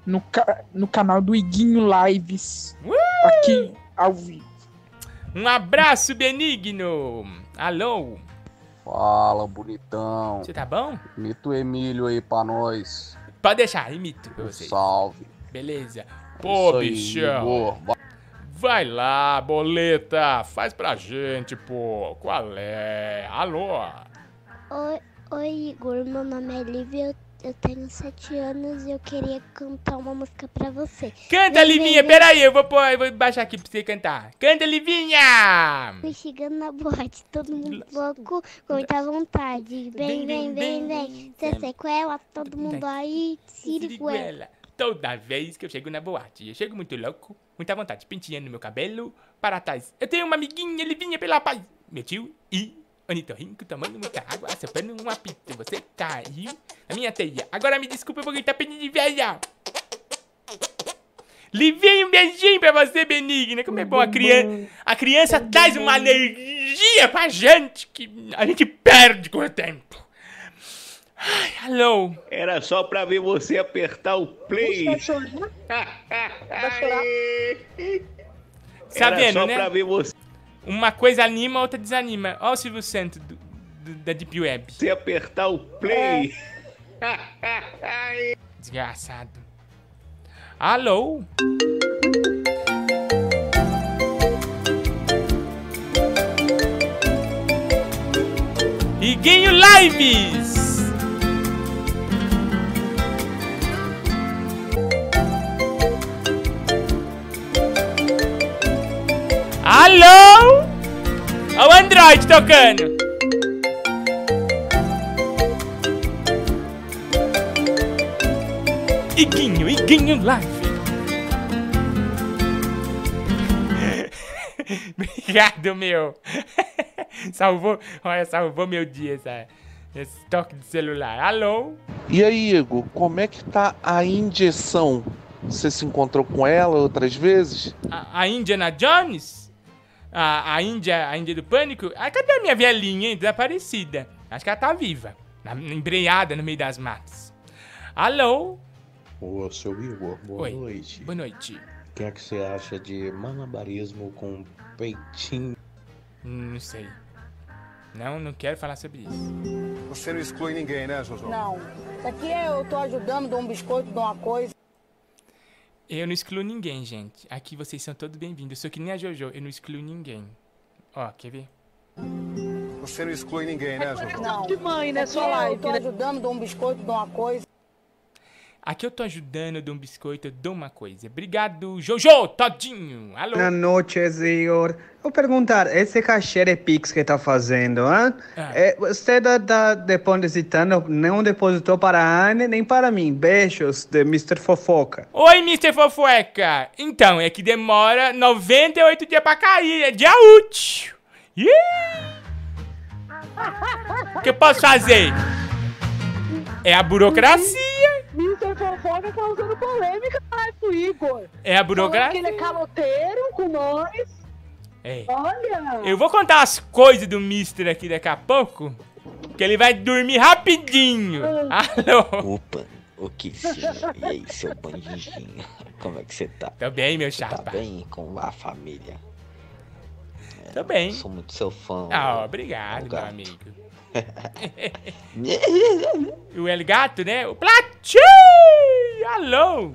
no, ca- no canal do Iguinho Lives. Aqui ao vivo. Um abraço, Benigno. Alô? Fala, bonitão. Você tá bom? Imita o Emílio aí pra nós. Pode deixar, imito pra vocês. Salve. Beleza. Isso Pô, aí, bichão. Igor. Vai lá, boleta. Faz pra gente, pô. Qual é? Alô? Oi, oi, Igor. Meu nome é Lívia. Eu, tenho sete anos e eu queria cantar uma música pra você. Canta, Vem, Livinha, vem, pera aí, eu vou, pôr, eu vou baixar aqui pra você cantar. Canta, Livinha! Fui chegando na boate, todo mundo louco, com muita vontade. Vem, vem, vem, vem. Cê sequela, todo mundo aí. Siriguela. Toda vez que eu chego na boate, eu chego muito louco, muita vontade, penteando meu cabelo para trás. Eu tenho uma amiguinha, Livinha, pela paz. Meu tio e Anitorrinco tomando muita água, assopando uma pizza. Você caiu na minha teia. Agora me desculpa, eu vou gritar peninho de velha. Livinha, um beijinho pra você, Benigna. Como é bom a criança. A criança traz uma energia pra gente que a gente perde com o tempo. Ai, alô. Era só pra ver você apertar o play. Tá Era vendo, só né? pra ver você. Uma coisa anima, outra desanima. Ó o Silvio Santos do- do- da Deep Web. Você apertar o play. Desgraçado. Alô? Iguinho Lives! Alô? Ó o Android tocando. Iguinho, Iguinho Live. Obrigado, meu. salvou, olha, salvou meu dia essa, esse toque de celular. Alô? E aí, Igor, como é que tá a injeção? Você se encontrou com ela outras vezes? A, a Indiana Jones? A, a Índia, a Índia do Pânico? Ah, cadê a minha velhinha, hein? Desaparecida. Acho que ela tá viva. na- Embreada no meio das matas. Alô? Ô, seu Igor, boa Oi. noite. Boa noite. O que é que você acha de malabarismo com peitinho? Hum, Não sei. Não, não quero falar sobre isso. Você não exclui ninguém, né, Jojo? Não. Isso aqui é eu tô ajudando, dou um biscoito, dou uma coisa. Eu não excluo ninguém, gente. Aqui vocês são todos bem-vindos. Eu sou que nem a Jojo, eu não excluo ninguém. Ó, quer ver? Você não exclui ninguém, né, Jojo? Não. de mãe, né, sua é live, Eu tô né? ajudando, dou um biscoito, dou uma coisa. Aqui eu tô ajudando, eu dou um biscoito, eu dou uma coisa. Obrigado, Jojo, todinho. Alô? Boa noite, Igor. Vou perguntar, esse cachê de Pix que tá fazendo, hein? Ah. É, você tá, tá depositando, não depositou para a Anne nem para mim. Beijos de Mr. Fofoca. Oi, Mr. Fofueca. Então, é que demora 98 dias pra cair. É dia útil. Ih! O que eu posso fazer? É a burocracia. Mr. Fofoca causando polêmica na live do Igor. É a Falando burocracia. que ele é caloteiro com nós. É. Olha. Eu vou contar as coisas do Mister aqui daqui a pouco. Que ele vai dormir rapidinho. Alô? Opa, o que sim? E aí, seu bandidinho? Como é que você tá? Tô bem, meu Tá chapa. bem com a família? Tô bem. Sou muito seu fã. Ah, obrigado, meu amigo. O El Gato, né? O Plati! Alô?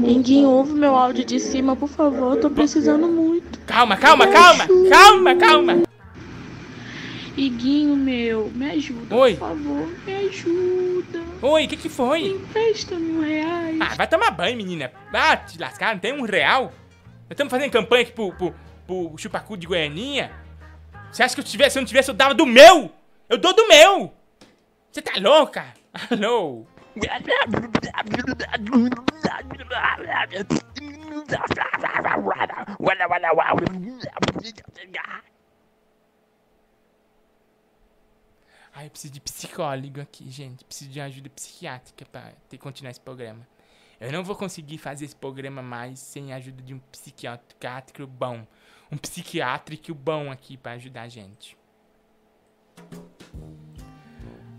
Ninguém ouve meu áudio de cima, por favor, tô precisando muito. Calma, calma, calma! Calma, calma! Iguinho meu, me ajuda, Oi. por favor, me ajuda. Oi, o que que foi? Empresta mil reais. Ah, vai tomar banho, menina. Ah, te lascar, não tem um real? Nós estamos fazendo campanha aqui pro, pro, pro chupacu de Goianinha. Você acha que eu tivesse, se eu não tivesse, eu dava do meu? Eu dou do meu! Você tá louca? Alô? Ai, eu preciso de psicólogo aqui, gente. Preciso de ajuda psiquiátrica pra ter, continuar esse programa. Eu não vou conseguir fazer esse programa mais sem a ajuda de um psiquiátrico bom. Um psiquiátrico bom aqui pra ajudar a gente.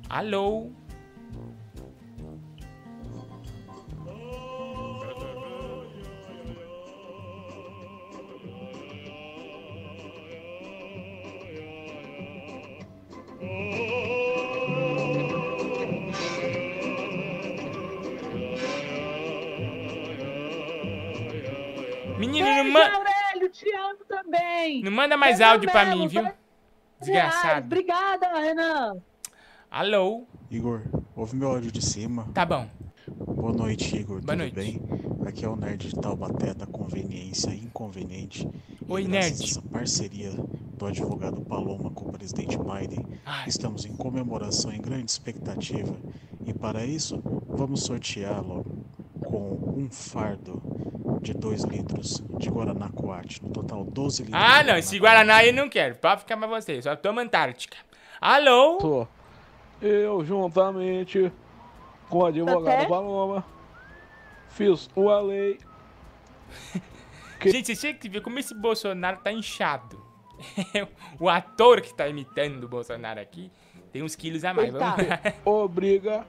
Alô? Menino, não, Beijo, ma Aurélio, te amo também. não manda mais Eu áudio pra também, mim, viu? Desgraçado. Obrigada, Renan. Alô? Igor, ouve meu áudio de cima. Tá bom. Boa noite, Igor. Boa Tudo noite. bem? Aqui é o Nerd de Taubaté da Conveniência Inconveniente. E Oi, graças Nerd. a essa parceria do advogado Paloma com o presidente Biden, estamos em comemoração em grande expectativa. E para isso, vamos sorteá-lo com um fardo de 2 litros de Guaraná Coate. No total, 12 litros. Ah, não, esse Guaraná aí eu não quero. Pode ficar pra você, só toma Antártica. Alô? Tô. Eu, juntamente com o advogado Até? Paloma, fiz uma lei. Gente, você tinha que ver como esse Bolsonaro tá inchado. o ator que tá imitando o Bolsonaro aqui tem uns quilos a mais. Vamos lá. Obriga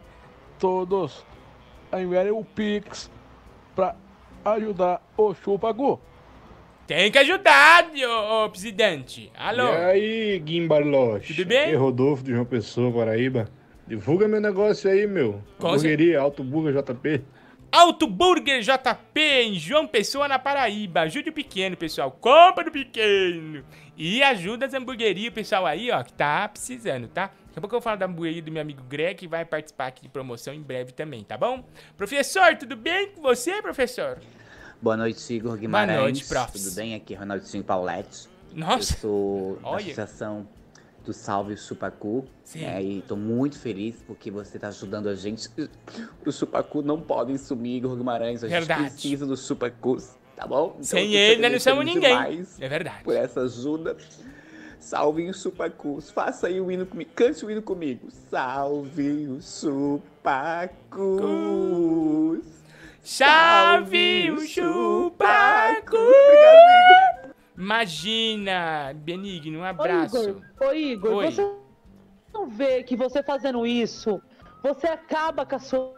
todos a enviarem o Pix pra ajudar o Chupagu. Tem que ajudar, ô, ô, presidente. Alô? E aí, Guimbarloche? Tudo bem? Aqui é Rodolfo de João Pessoa, Paraíba. Divulga meu negócio aí, meu. Com Hamburgueria, Alto Burger JP. Alto Burger JP em João Pessoa, na Paraíba. Ajude o pequeno, pessoal. Compra do pequeno. E ajuda as hamburguerias, pessoal, aí, ó, que tá precisando, tá? Daqui a pouco eu vou falar da hamburgueria do meu amigo Greg, que vai participar aqui de promoção em breve também, tá bom? Professor, tudo bem com você, professor? Boa noite, Igor Guimarães. noite, profs. Tudo bem? Aqui é Ronaldinho Paulette. Nossa. Eu sou da Olha. associação do Salve Supacu. Sim. É, e tô muito feliz porque você tá ajudando a gente. Os Supacu não podem sumir, Igor Guimarães. A Verdade. gente precisa dos Supacus, tá bom? Então, Sem ele, nós não somos ninguém. É verdade. Por essa ajuda. Salve os Supacus. Faça aí o hino comigo. Cante o hino comigo. Salve os Supacus. Salve o chupacu! Imagina, Benigno, um abraço. Ô, Igor, ô, Igor Oi. você não vê que você fazendo isso, você acaba com a sua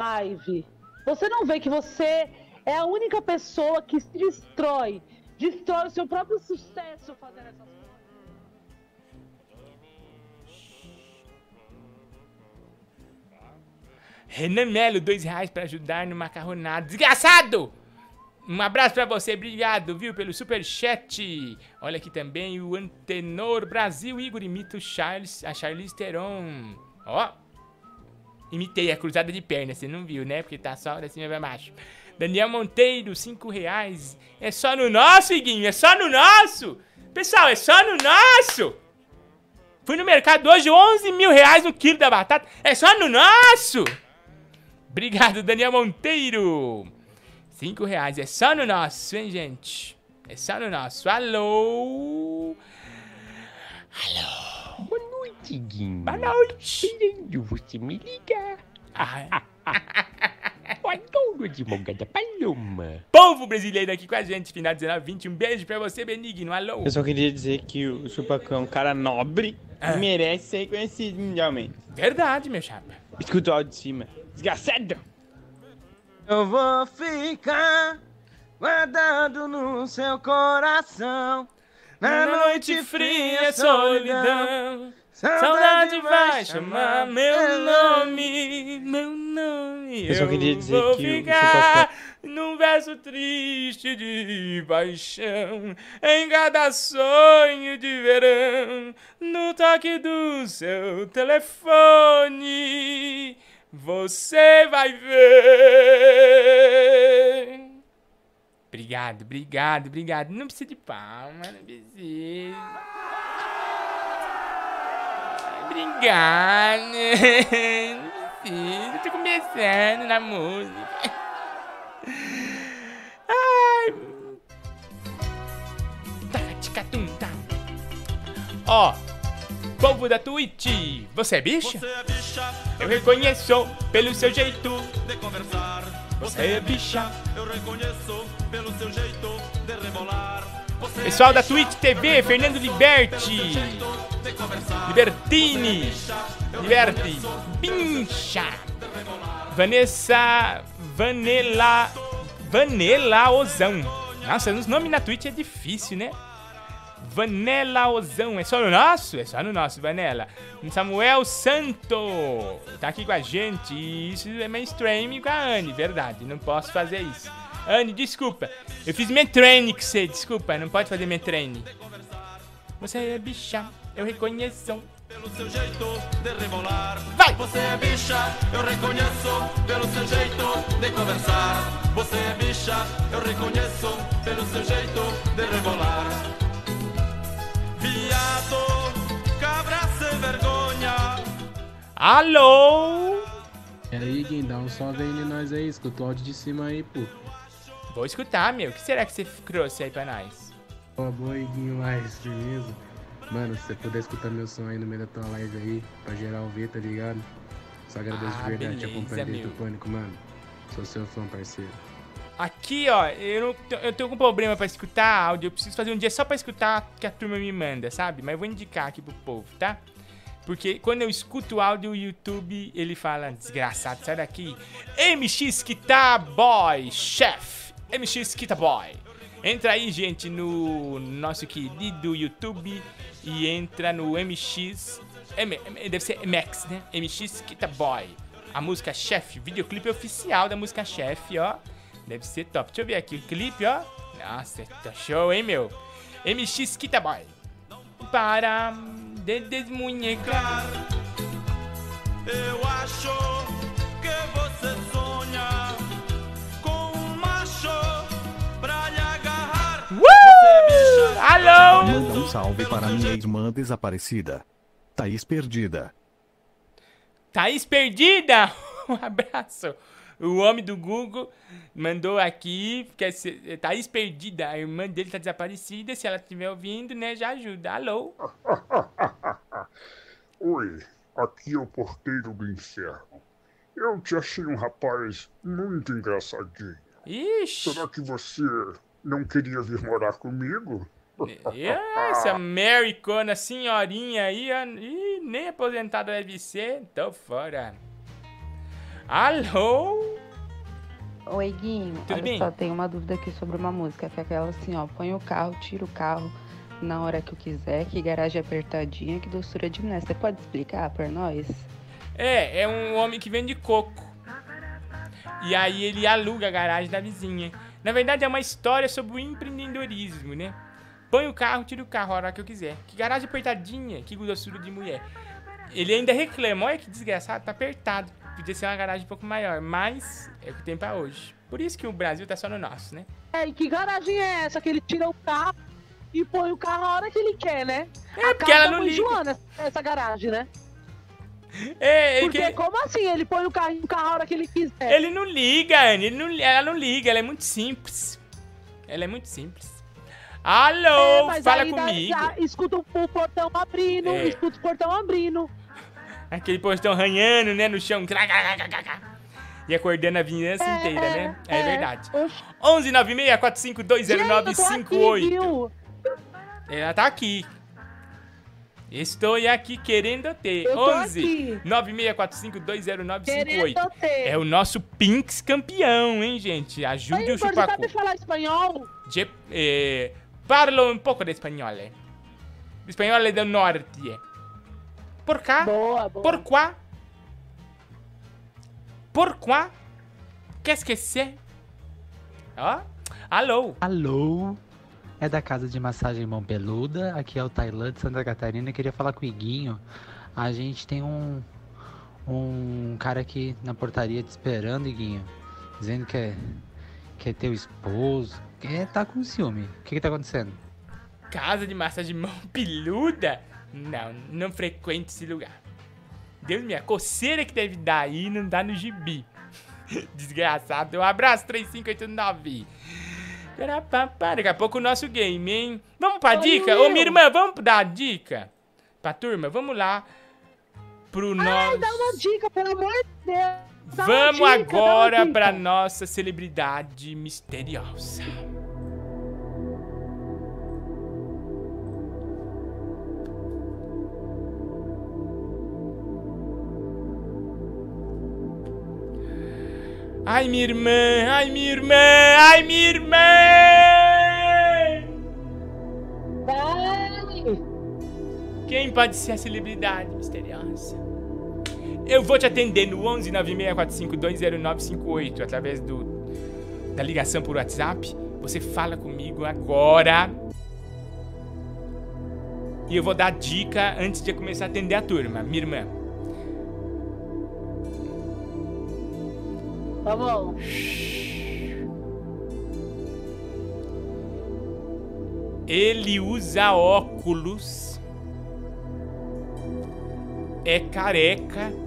live. Você não vê que você é a única pessoa que se destrói, destrói o seu próprio sucesso fazendo essas coisas. Renan Melo, dois reais pra ajudar no macarronado. Desgraçado! Um abraço pra você, obrigado, viu, pelo superchat. Olha aqui também o Antenor Brasil, Igor imita o Charles, a Charlize Theron. Ó, imitei a cruzada de perna, você não viu, né? Porque tá só da cima pra baixo. Daniel Monteiro, cinco reais. É só no nosso, Iguinho, é só no nosso. Pessoal, é só no nosso. Fui no mercado hoje, 11 mil reais no quilo da batata. É só no nosso. Obrigado, Daniel Monteiro. Cinco reais. É só no nosso, hein, gente? É só no nosso. Alô? Alô? Boa noite, Guinho. Boa noite. Esperando você me ligar. O adoro advogada Paloma. Povo brasileiro aqui com a gente, final 19, 20. Um beijo pra você, Benigno. Alô? Eu só queria dizer que o Chupacu é um cara nobre Ah. e merece ser reconhecido mundialmente. Verdade, meu chapa. Escuta o áudio de cima. Desgraçado! Eu vou ficar guardado no seu coração. Na noite fria, solidão. Saudade vai chamar meu nome, meu nome. Eu só queria dizer vou que o ficar num verso triste de paixão, em cada sonho de verão, no toque do seu telefone, você vai ver. Obrigado, obrigado, obrigado. Não precisa de palma, não precisa. Não precisa. Tô começando na música. Ai. Tacatum, tá. Ó, povo da Twitch, você é bicha? Eu reconheço pelo seu jeito de conversar. Você é bicha. Eu reconheço pelo seu jeito de rebolar. Você é Pessoal da bicha. Twitch TV, Fernando Liberti. Libertini. Liberti. Bincha. Vanessa. Vanella. Vanella Ozão. Nossa, os nomes na Twitch é difícil, né? Vanella Ozão. É só no nosso? É só no nosso, Vanella. Samuel Santo. Tá aqui com a gente. Isso é mainstream com a Anne, verdade. Não posso fazer isso. Anne, desculpa. Eu fiz treine com você, desculpa. Não pode fazer treine. Você é bicha, eu reconheço Pelo seu jeito de rebolar. Vai! Você é bicha, eu reconheço. Pelo seu jeito de conversar. Você é bicha, eu reconheço. Pelo seu jeito de rebolar. Viado, cabra sem vergonha. Alô? E aí, Guim, dá um salve aí em nós aí, escuta o áudio de cima aí, pô. Vou escutar, meu. O que será que você trouxe aí pra nós? Boa, boa, Guinho, mais, firmeza. Mano, se você puder escutar meu som aí no meio da tua live aí, pra geral ver, tá ligado? Só agradeço Ah, de verdade, te acompanho desde o Pânico, mano. Sou seu fã, parceiro. Aqui, ó, eu, não, eu tô com problema pra escutar áudio. Eu preciso fazer um dia só pra escutar o que a turma me manda, sabe? Mas eu vou indicar aqui pro povo, tá? Porque quando eu escuto o áudio, o YouTube, ele fala, desgraçado, sai daqui. MX Kita Boy, chef. MX Kita Boy. Entra aí, gente, no nosso querido YouTube e entra no MX. M, deve ser MX, né? MX Kita Boy. A música Chef, videoclipe oficial da música Chef, ó. Deve ser top. Deixa eu ver aqui o clipe, ó. Nossa, tá show, hein, meu? MX Kita Boy. Para de desmunhecar. Eu acho Alô? Manda um salve para minha irmã desaparecida. Thaís Perdida. Thaís Perdida! Um abraço. O homem do Google mandou aqui, quer ser, Thaís Perdida, a irmã dele tá desaparecida, se ela estiver ouvindo, né, já ajuda. Alô? Oi, aqui é o porteiro do inferno. Eu te achei um rapaz muito engraçadinho. Ixi! Será que você não queria vir morar comigo? Essa Americana senhorinha aí, ih, nem aposentada deve ser, tô fora. Alô? Oi, Guinho. Tudo Olha bem? só, tem uma dúvida aqui sobre uma música, que é aquela assim, ó, põe o carro, tira o carro na hora que eu quiser, que garagem apertadinha, que doçura de mulher. Você pode explicar pra nós? É, é um homem que vende coco. E aí ele aluga a garagem da vizinha. Na verdade é uma história sobre o empreendedorismo, né? Põe o carro, tira o carro a hora que eu quiser. Que garagem apertadinha, que doçura de mulher. Ele ainda reclama, olha que desgraçado, tá apertado. Podia ser uma garagem um pouco maior, mas é o que tem pra hoje. Por isso que o Brasil tá só no nosso, né? É, e que garagem é essa que ele tira o carro e põe o carro a hora que ele quer, né? É, a porque ela da não liga. Joana, essa- garagem, né? É, é Porque que- como assim? Ele põe o carro, o carro a hora que ele quiser. Ele não liga, Anne. Ele não, ela não liga, ela é muito simples. Ela é muito simples. Alô, É, fala dá- comigo. escuta o, portão abrindo, É. escuta o portão abrindo. Aquele postão ranhando, né, no chão. E acordando a vizinhança É, inteira, é, né? É, é. verdade. 11 96 4520958. Ela tá aqui. Estou aqui querendo ter. Eu tô 11 aqui. 9645200958. Querendo ter. É o nosso Pinks campeão, hein, gente? Ajude Aí, o Igor, você Chupacu. sabe falar espanhol? Je, eh, parlo un poco de español. eh. Español del norte. Por cá? Por qua? Por qua? Qu'est-ce que c'est? Ó, alô. Alô? É da casa de massagem Mão Peluda. Aqui é o Tailã de Santa Catarina. Eu queria falar com o Iguinho. A gente tem um um cara aqui na portaria te esperando, Iguinho, dizendo que é que é teu esposo. É, tá com ciúme. O que que tá acontecendo? Casa de massagem mão peluda? Não, não frequente esse lugar. Deus me, a coceira que deve dar aí não dá no gibi. Desgraçado. Um abraço, 3589. Parapapá. Daqui a pouco o nosso game, hein? Vamos pra Oi, dica? Will. Ô, minha irmã, vamos dar a dica? Pra turma, vamos lá pro Ai, nosso... dá uma dica, pelo amor de Deus. Dá Vamos dica, agora pra nossa celebridade misteriosa. Ai, minha irmã! Ai, minha irmã! Ai, minha irmã! Quem pode ser a celebridade misteriosa? Eu vou te atender no 11 964520958 através do da ligação por WhatsApp. Você fala comigo agora. E eu vou dar dica antes de começar a atender a turma, minha irmã. Tá bom. Ele usa óculos. É careca.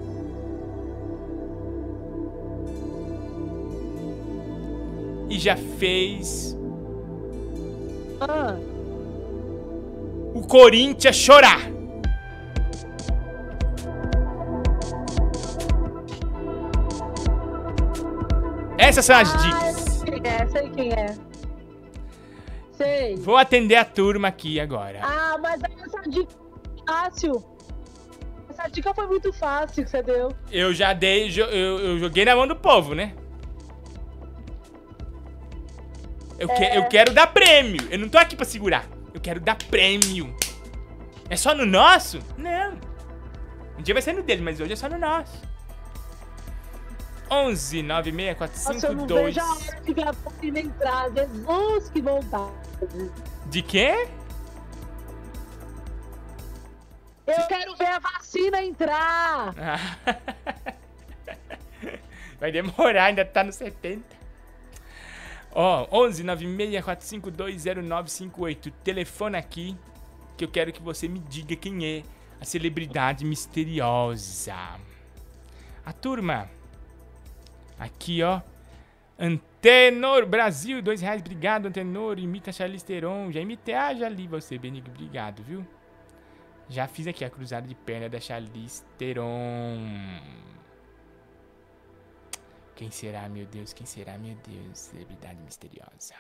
E já fez Ah, o Corinthians chorar. Essas são as dicas. quem é? Sei quem é. Sei. Vou atender a turma aqui agora. Ah, mas essa dica foi fácil. Essa dica foi muito fácil que você deu. Eu já dei, eu, eu joguei na mão do povo, né? Eu, que- eu quero dar prêmio. Eu não tô aqui pra segurar. Eu quero dar prêmio. É só no nosso? Não. Um dia vai ser no dele, mas hoje é só no nosso. 11 96 Nossa, eu não 452 vejo a hora de Paulina entrar. Jesus, que vontade. De quê? Eu quero ver a vacina entrar. Vai demorar, ainda tá no 70. Ó, 11 96 452 0958. Telefone aqui que eu quero que você me diga quem é a celebridade misteriosa. A turma. Aqui, ó. Antenor Brasil, dois reais, obrigado, Antenor. Imita Charlize. Já imitei, ah, já li você, Benigno, obrigado, viu? Já fiz aqui a cruzada de perna da Charlize. Quem será, meu Deus? Quem será, meu Deus? Celebridade misteriosa.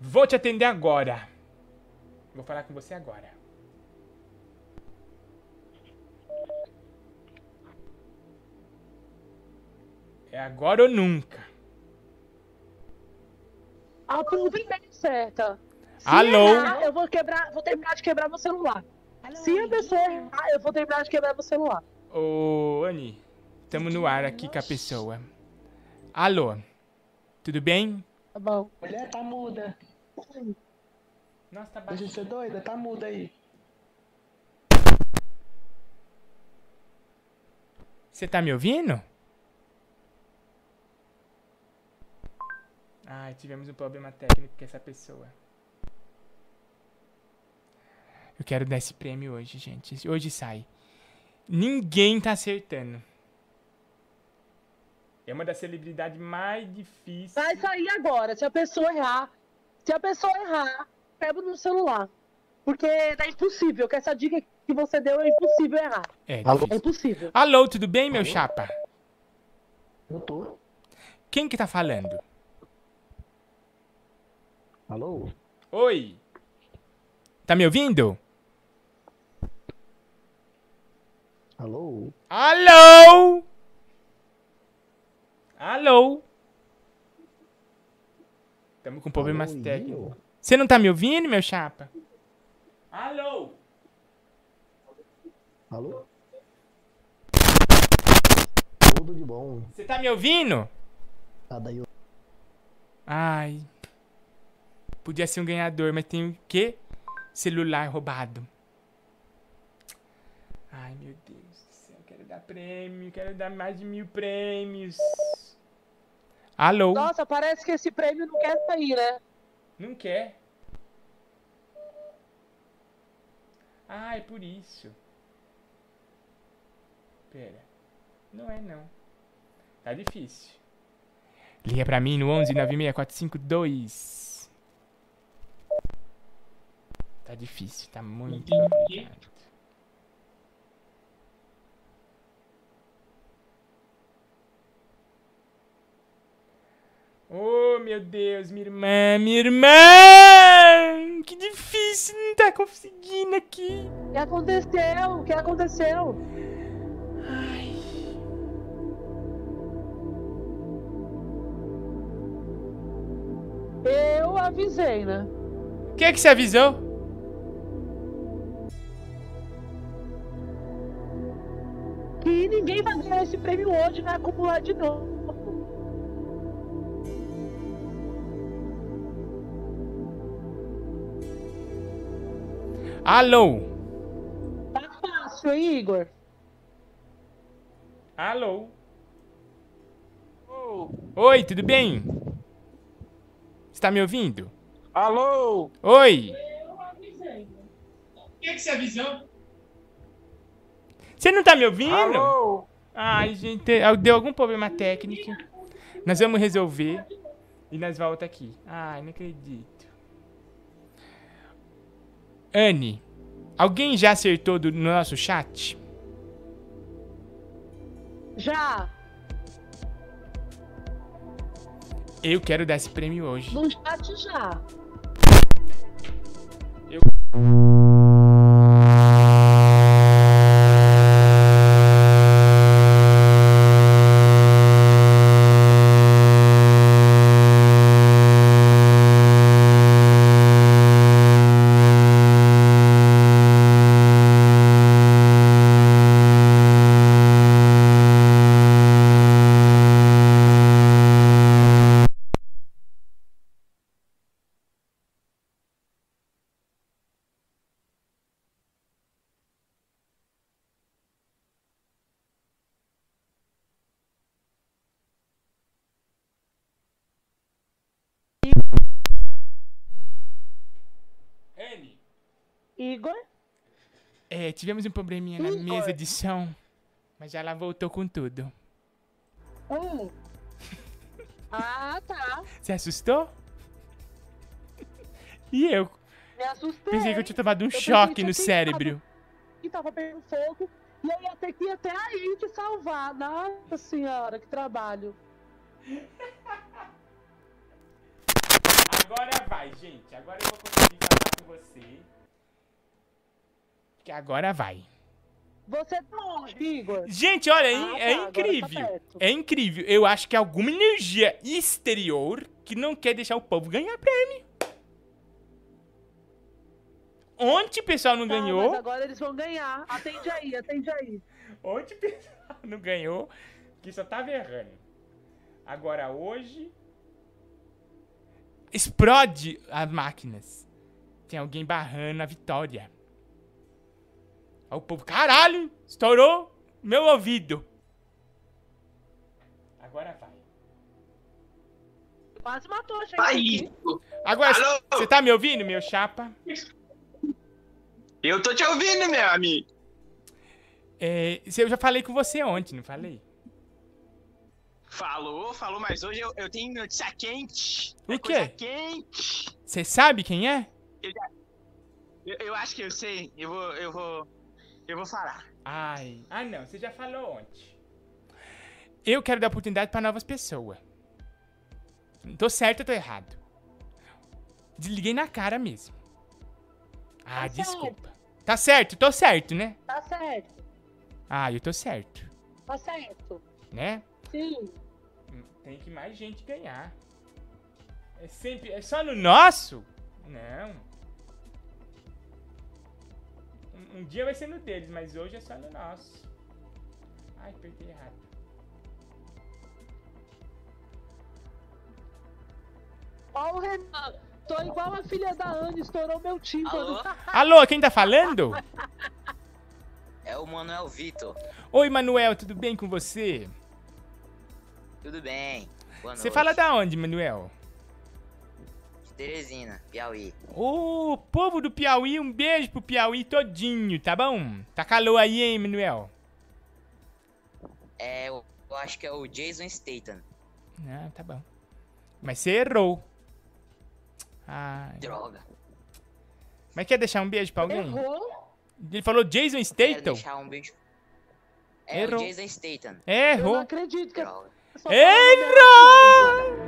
Vou te atender agora. Vou falar com você agora. É agora ou nunca. A prova é certa. Se Alô? errar, eu vou quebrar, vou terminar de quebrar meu celular. Se a pessoa errar, eu vou terminar de quebrar meu celular. Ô, Ani, tamo no ar aqui com a pessoa. Alô? Tudo bem? Tá bom. Mulher tá muda. Nossa, tá Deixa de ser doida, tá muda aí. Você tá me ouvindo? Ai, tivemos um problema técnico com essa pessoa. Eu quero dar esse prêmio hoje, gente. Hoje sai. Ninguém tá acertando. É uma das celebridades mais difíceis. Vai sair agora. Se a pessoa errar, se a pessoa errar, quebra no celular. Porque é impossível, que essa dica que você deu é impossível errar. É, É difícil. impossível. Alô, tudo bem, meu chapa? Eu tô. Quem que tá falando? Alô? Oi. Tá me ouvindo? Alô? Alô? Alô? Tamo com problemas Alô, técnicos. Você não tá me ouvindo, meu chapa? Alô? Alô? Tudo de bom. Você tá me ouvindo? Tá daí. Ai. Podia ser um ganhador, mas tem o quê? Celular roubado. Ai, meu Deus do céu. Quero dar prêmio. Quero dar mais de mil prêmios. Alô? Nossa, parece que esse prêmio não quer sair, né? Não quer? Ah, é por isso. Pera. Não é, não. Tá difícil. Liga pra mim no 11 96452. Tá difícil, tá muito complicado. Oh, meu Deus, minha irmã, minha irmã! Que difícil, não tá conseguindo aqui. O que aconteceu? O que aconteceu? Eu avisei, né? O que é que você avisou? Que ninguém vai ganhar esse prêmio hoje, vai acumular de novo. Alô? Tá fácil, hein, Igor? Alô? Oi, tudo bem? Você tá me ouvindo? Alô? Oi! O que, que você avisou? Você não tá me ouvindo? Alô? Ai, gente, deu algum problema técnico. Nós vamos resolver e nós volta aqui. Ai, não acredito. Anne, alguém já acertou do, no nosso chat? Já, Eu quero dar esse prêmio hoje. no chat já. Eu... tivemos um probleminha na mesa de som, mas já ela voltou com tudo. Hum. Ah, tá. Você assustou? E eu? Me assustei. Pensei que eu tinha tomado um Eu choque que no cérebro. Que tava pegando fogo. E eu ia ter que ir até aí te salvar. Nossa senhora, que trabalho. Agora vai, gente. Agora eu vou conseguir falar com você. Que agora vai. Você tá onde, Igor? Gente, olha, é, Ah, tá, é tá incrível. perto. é incrível. Eu acho que é alguma energia exterior que não quer deixar o povo ganhar prêmio. Ontem o pessoal não Tá, ganhou. Agora eles vão ganhar. Atende aí, atende aí. Ontem o pessoal não ganhou, que só tava errando. Agora hoje. Explode as máquinas. Tem alguém barrando a vitória. Aí o povo, caralho, estourou meu ouvido. Agora vai. Quase matou a gente. Aí. Agora, você tá me ouvindo, meu chapa? Eu tô te ouvindo, meu amigo. É, se eu já falei com você ontem, não falei? Falou, falou, mas hoje eu, eu tenho notícia quente. O É quê? coisa quente. Você sabe quem é? Eu, já- eu, eu acho que eu sei. Eu vou, eu vou, eu vou falar. Ai, ah não, você já falou ontem. Eu quero dar oportunidade pra novas pessoas. Tô certo ou tô errado? Desliguei na cara mesmo. Ah, Tá desculpa. Tá certo, tô certo, né? Tá certo, Ah, eu tô certo, tá certo. né? Sim. Tem que mais gente ganhar. É sempre. É só no nosso? Não. Um, um dia vai ser no deles, mas hoje é só no nosso. Ai, apertei errado. Ó o Renan. Tô igual a filha da Anne, estourou meu tímpano. Alô, quem tá falando? É o Manuel Vitor. Oi, Manuel, tudo bem com você? Tudo bem? Boa Você noite. fala da onde, Manuel? Teresina, Piauí. Ô, povo do Piauí, um beijo pro Piauí todinho, tá bom? Tá calor aí, hein, Manuel? É, eu, eu acho que é o Jason Statham. Ah, tá bom. Mas você errou. Ai. Droga. Mas quer deixar um beijo pra alguém? Errou? Ele falou Jason Quero Statham? deixar um beijo. É Errou. o Jason Statham. Eu não Errou. acredito que Droga. Errou!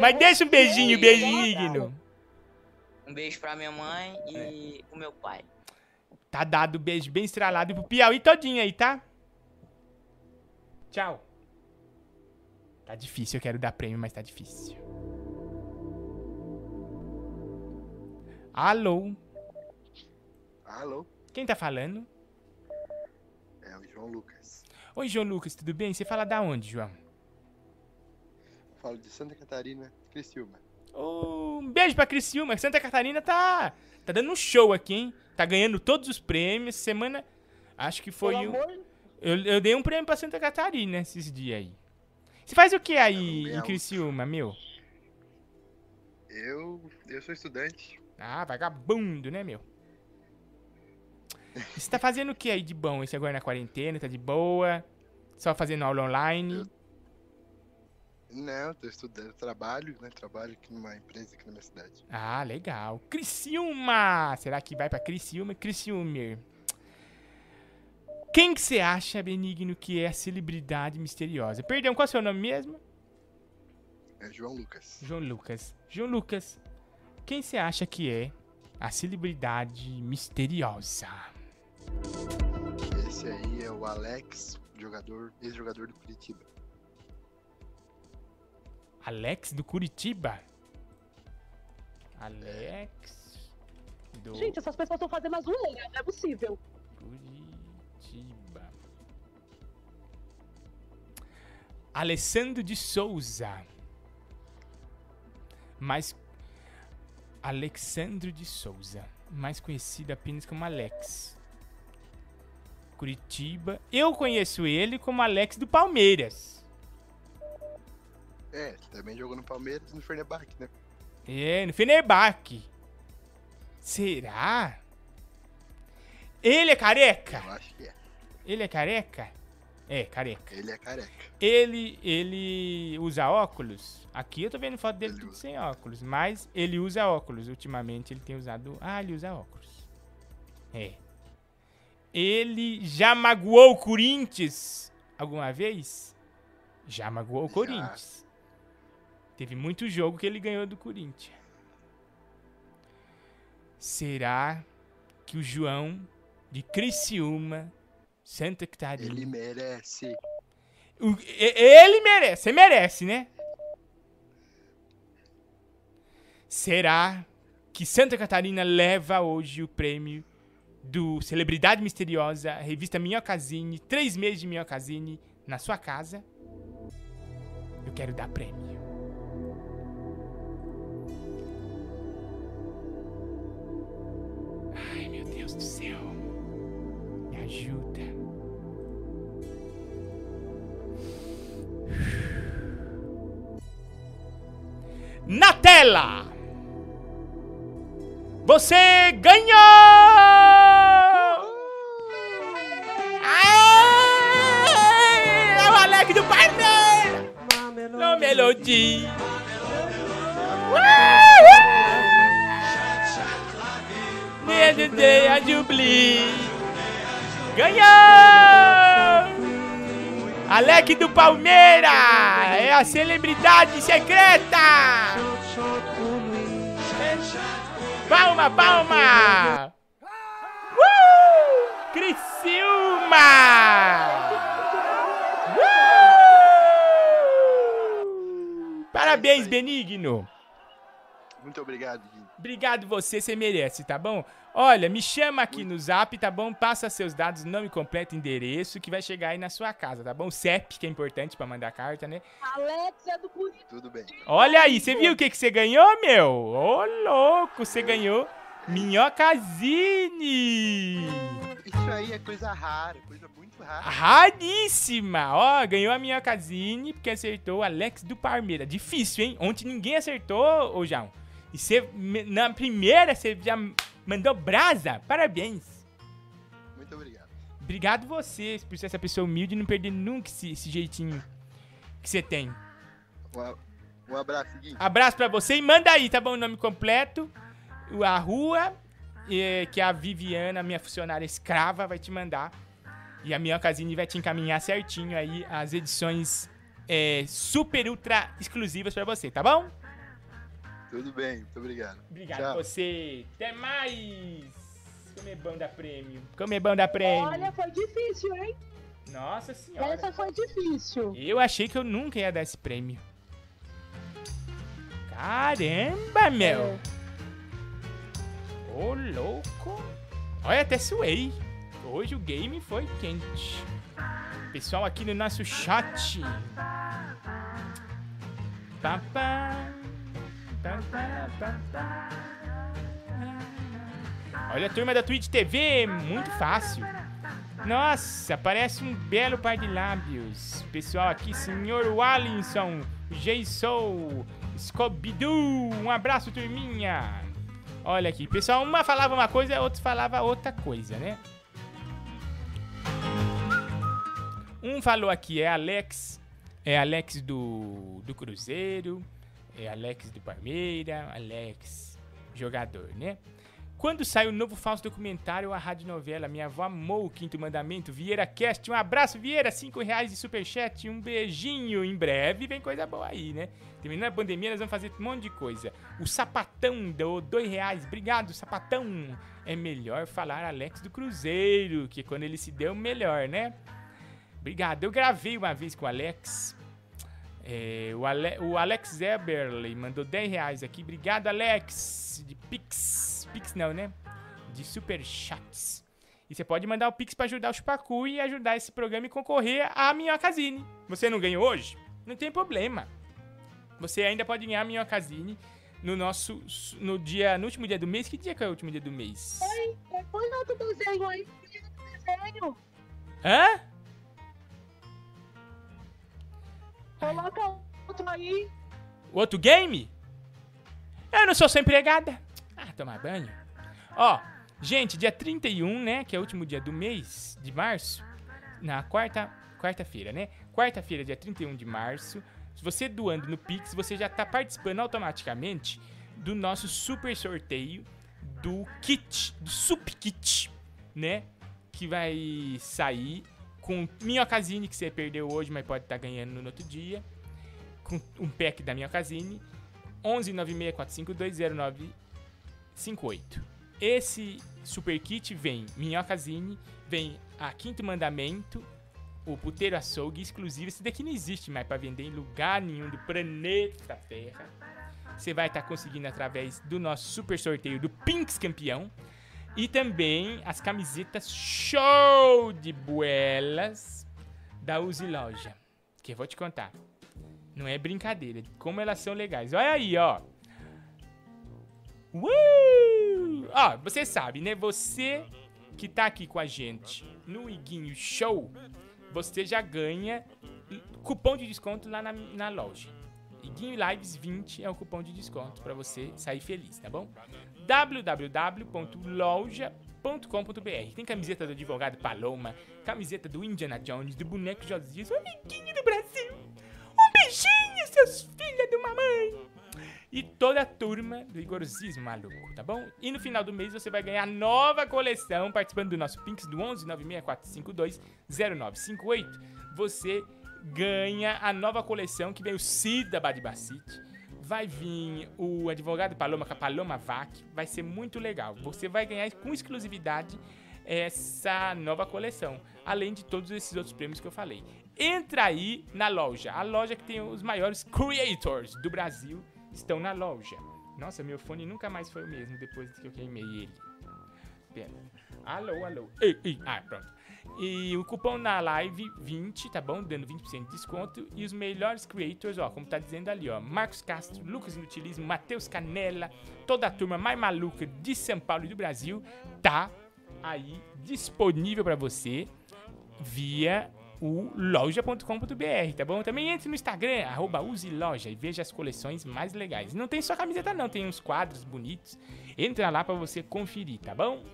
Mas deixa um beijinho, Sim, beijinho. Um beijo pra minha mãe e pro meu pai. Tá dado beijo bem estralado pro Piauí todinho aí, tá? Tchau. Tá difícil, eu quero dar prêmio, mas tá difícil. Alô? Alô, Quem tá falando? é o João Lucas. Oi, João Lucas, tudo bem? Você fala da onde, João? Falo de Santa Catarina, Criciúma. Um beijo pra Criciúma. Santa Catarina tá, tá dando um show aqui, hein? Tá ganhando todos os prêmios. Semana, acho que foi Pelo o... Eu, eu dei um prêmio pra Santa Catarina esses dias aí. Você faz o que aí em. Criciúma, meu? Eu, eu sou estudante. Ah, vagabundo, né, meu? Você tá fazendo o que aí de bom? Esse agora na quarentena, tá de boa? Só fazendo aula online? Não, tô estudando, trabalho, né? Trabalho aqui numa empresa aqui na minha cidade. Ah, legal. Criciúma! Será que vai pra Criciúma? Criciúmer. Quem que você acha, Benigno, que é a celebridade misteriosa? Perdão, qual é o seu nome mesmo? É João Lucas. João Lucas. João Lucas, quem você acha que é a celebridade misteriosa? Esse aí é o Alex, jogador, ex-jogador do Curitiba. Alex do Curitiba? Alex do Gente, essas pessoas estão fazendo a zoeira, não é possível. Curitiba. Alessandro de Souza. Mais. Alexandro de Souza. Mais conhecido apenas como Alex. Curitiba. Eu conheço ele como Alex do Palmeiras. É, também jogou no Palmeiras e no Fenerbahçe, né? É, no Fenerbahçe. Será? Ele é careca? Eu acho que é. Ele é careca? É, careca. Ele é careca. Ele, ele usa óculos? Aqui eu tô vendo foto dele tudo sem óculos, mas ele usa óculos. Ultimamente ele tem usado. Ah, ele usa óculos. É. Ele já magoou o Corinthians alguma vez? Já magoou o Corinthians. Teve muito jogo que ele ganhou do Corinthians. Será que o João de Criciúma, Santa Catarina. Ele merece. O- ele merece, você merece, né? Será que Santa Catarina leva hoje o prêmio do Celebridade Misteriosa, revista Minhocazine, três meses de Minhocazine na sua casa? Eu quero dar prêmio. Deus do céu. Me ajuda. Na tela! Você ganhou! Aê! É o Alex do Palmeiras! No Melody! De a Jubli! Ganhou! Alec do Palmeiras! É a celebridade secreta! Palma, palma! Uh! Criciúma! Uh! Parabéns, Benigno! Muito obrigado, Gui. Obrigado você, você merece, tá bom? Olha, me chama aqui no zap, tá bom? Passa seus dados, nome completo, endereço, que vai chegar aí na sua casa, tá bom? CEP, que é importante pra mandar carta, né? Alex é do Curitiba. Tudo bem. Olha aí, você viu o que, que você ganhou, meu? Ô, louco, você ganhou Minhocazine! Isso aí é coisa rara, coisa muito rara. Raríssima! Ó, ganhou a Minhocazine porque acertou o Alex do Parmeira. Difícil, hein? Ontem ninguém acertou, ô João. E você, me- na primeira, você já mandou brasa. Parabéns. Muito obrigado. Obrigado você por ser essa pessoa humilde e não perder nunca esse, esse jeitinho que você tem. Um, um abraço, Gui. Abraço pra você e manda aí, tá bom? O nome completo, a rua, que a Viviana, minha funcionária escrava, vai te mandar. E a Minhocazine vai te encaminhar certinho aí as edições eh, super ultra exclusivas pra você, tá bom? Tudo bem, muito obrigado. Obrigado Tchau. a você. Até mais. Como é prêmio. Como é prêmio. Olha, foi difícil, hein? Nossa senhora. Essa foi difícil. Eu achei que eu nunca ia dar esse prêmio. Caramba, meu. Ô, louco. Olha, até suei. Hoje o game foi quente. Pessoal aqui no nosso chat. Papá. Olha a turma da Twitch TV, muito fácil. Nossa, parece um belo par de lábios. Pessoal aqui, senhor Wallinson, Jason, Scooby-Doo, um abraço, turminha. Olha aqui, pessoal, uma falava uma coisa, a outra falava outra coisa, né? Um falou aqui, é Alex, é Alex do, do Cruzeiro, é Alex do Palmeira, Alex, jogador, né? Quando sai o novo falso documentário, a rádio novela Minha Avó Amou o Quinto Mandamento, Vieira Cast, um abraço, Vieira, 5 reais de superchat, um beijinho, em breve vem coisa boa aí, né? Terminando a pandemia, nós vamos fazer um monte de coisa. O Sapatão deu 2 reais, obrigado, Sapatão. É melhor falar Alex do Cruzeiro, que quando ele se deu, melhor, né? Obrigado, eu gravei uma vez com o Alex, é, o, Ale- o Alex Eberley mandou 10 reais aqui. Obrigado, Alex. De Pix. Pix não, né? De Super Chats. E você pode mandar o Pix pra ajudar o Chupacu e ajudar esse programa e concorrer à Minhocazine. Você não ganhou hoje? Não tem problema. Você ainda pode ganhar a Minhocazine no nosso. No dia. No último dia do mês. Que dia que é o último dia do mês? Oi, põe outro desenho aí, põe outro desenho. Hã? Coloca outro aí. O outro game? Eu não sou sua empregada. Ah, tomar banho. Ó, gente, dia 31, né? Que é o último dia do mês de março. Na quarta. Quarta-feira, né? Quarta-feira, dia 31 de março. Se você doando no Pix, você já tá participando automaticamente do nosso super sorteio do kit, do Sup Kit, né? Que vai sair com minhocasine que você perdeu hoje, mas pode estar ganhando no outro dia com um pack da minha casine 11 964520958. Esse super kit vem Minhocasine, vem a Quinto Mandamento, o Puteiro Açougue exclusivo. Esse daqui não existe mais para vender em lugar nenhum do planeta Terra. Você vai estar conseguindo através do nosso super sorteio do Pinks Campeão. E também as camisetas show de buelas da Uzi Loja. Que eu vou te contar. Não é brincadeira. Como elas são legais. Olha aí, ó. Uh! Ó, você sabe, né? Você que tá aqui com a gente no Iguinho Show, você já ganha cupom de desconto lá na, na loja. Iguinho Lives 20 é o cupom de desconto pra você sair feliz, tá bom? www.loja.com.br Tem camiseta do advogado Paloma, camiseta do Indiana Jones, do boneco Josias, o amiguinho do Brasil. Um beijinho, seus filhos de mamãe! E toda a turma do Igorzismo maluco, tá bom? E no final do mês você vai ganhar nova coleção participando do nosso Pinks do 11 96452 0958. Você ganha a nova coleção que vem o Cid da Badibacite. Vai vir o advogado Paloma com a Paloma Vac. Vai ser muito legal. Você vai ganhar com exclusividade essa nova coleção. Além de todos esses outros prêmios que eu falei. Entra aí na loja. A loja que tem os maiores creators do Brasil estão na loja. Nossa, meu fone nunca mais foi o mesmo depois que eu queimei ele. Pera. Alô, alô. Ei, ei. Ah, pronto. E o cupom na live 20, tá bom? Dando 20% de desconto. E os melhores creators, ó, como tá dizendo ali, ó. Marcos Castro, Lucas Inutilismo, Matheus Canela, toda a turma mais maluca de São Paulo e do Brasil, tá aí disponível pra você via o loja.com.br, tá bom? Também entre no Instagram, arroba e veja as coleções mais legais. Não tem só camiseta não, tem uns quadros bonitos. Entra lá pra você conferir, tá bom?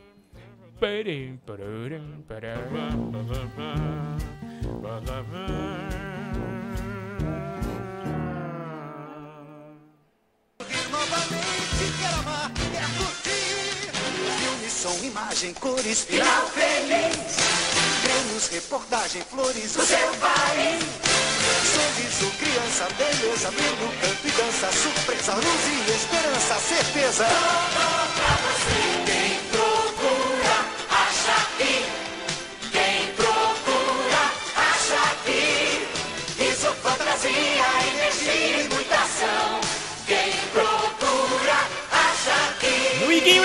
Som, imagem, cores, final feliz. Prêmios, reportagem, flores, o seu país. Sorriso, criança, beleza, brilho, canto e dança, surpresa, luz e esperança, certeza. Tudo pra você.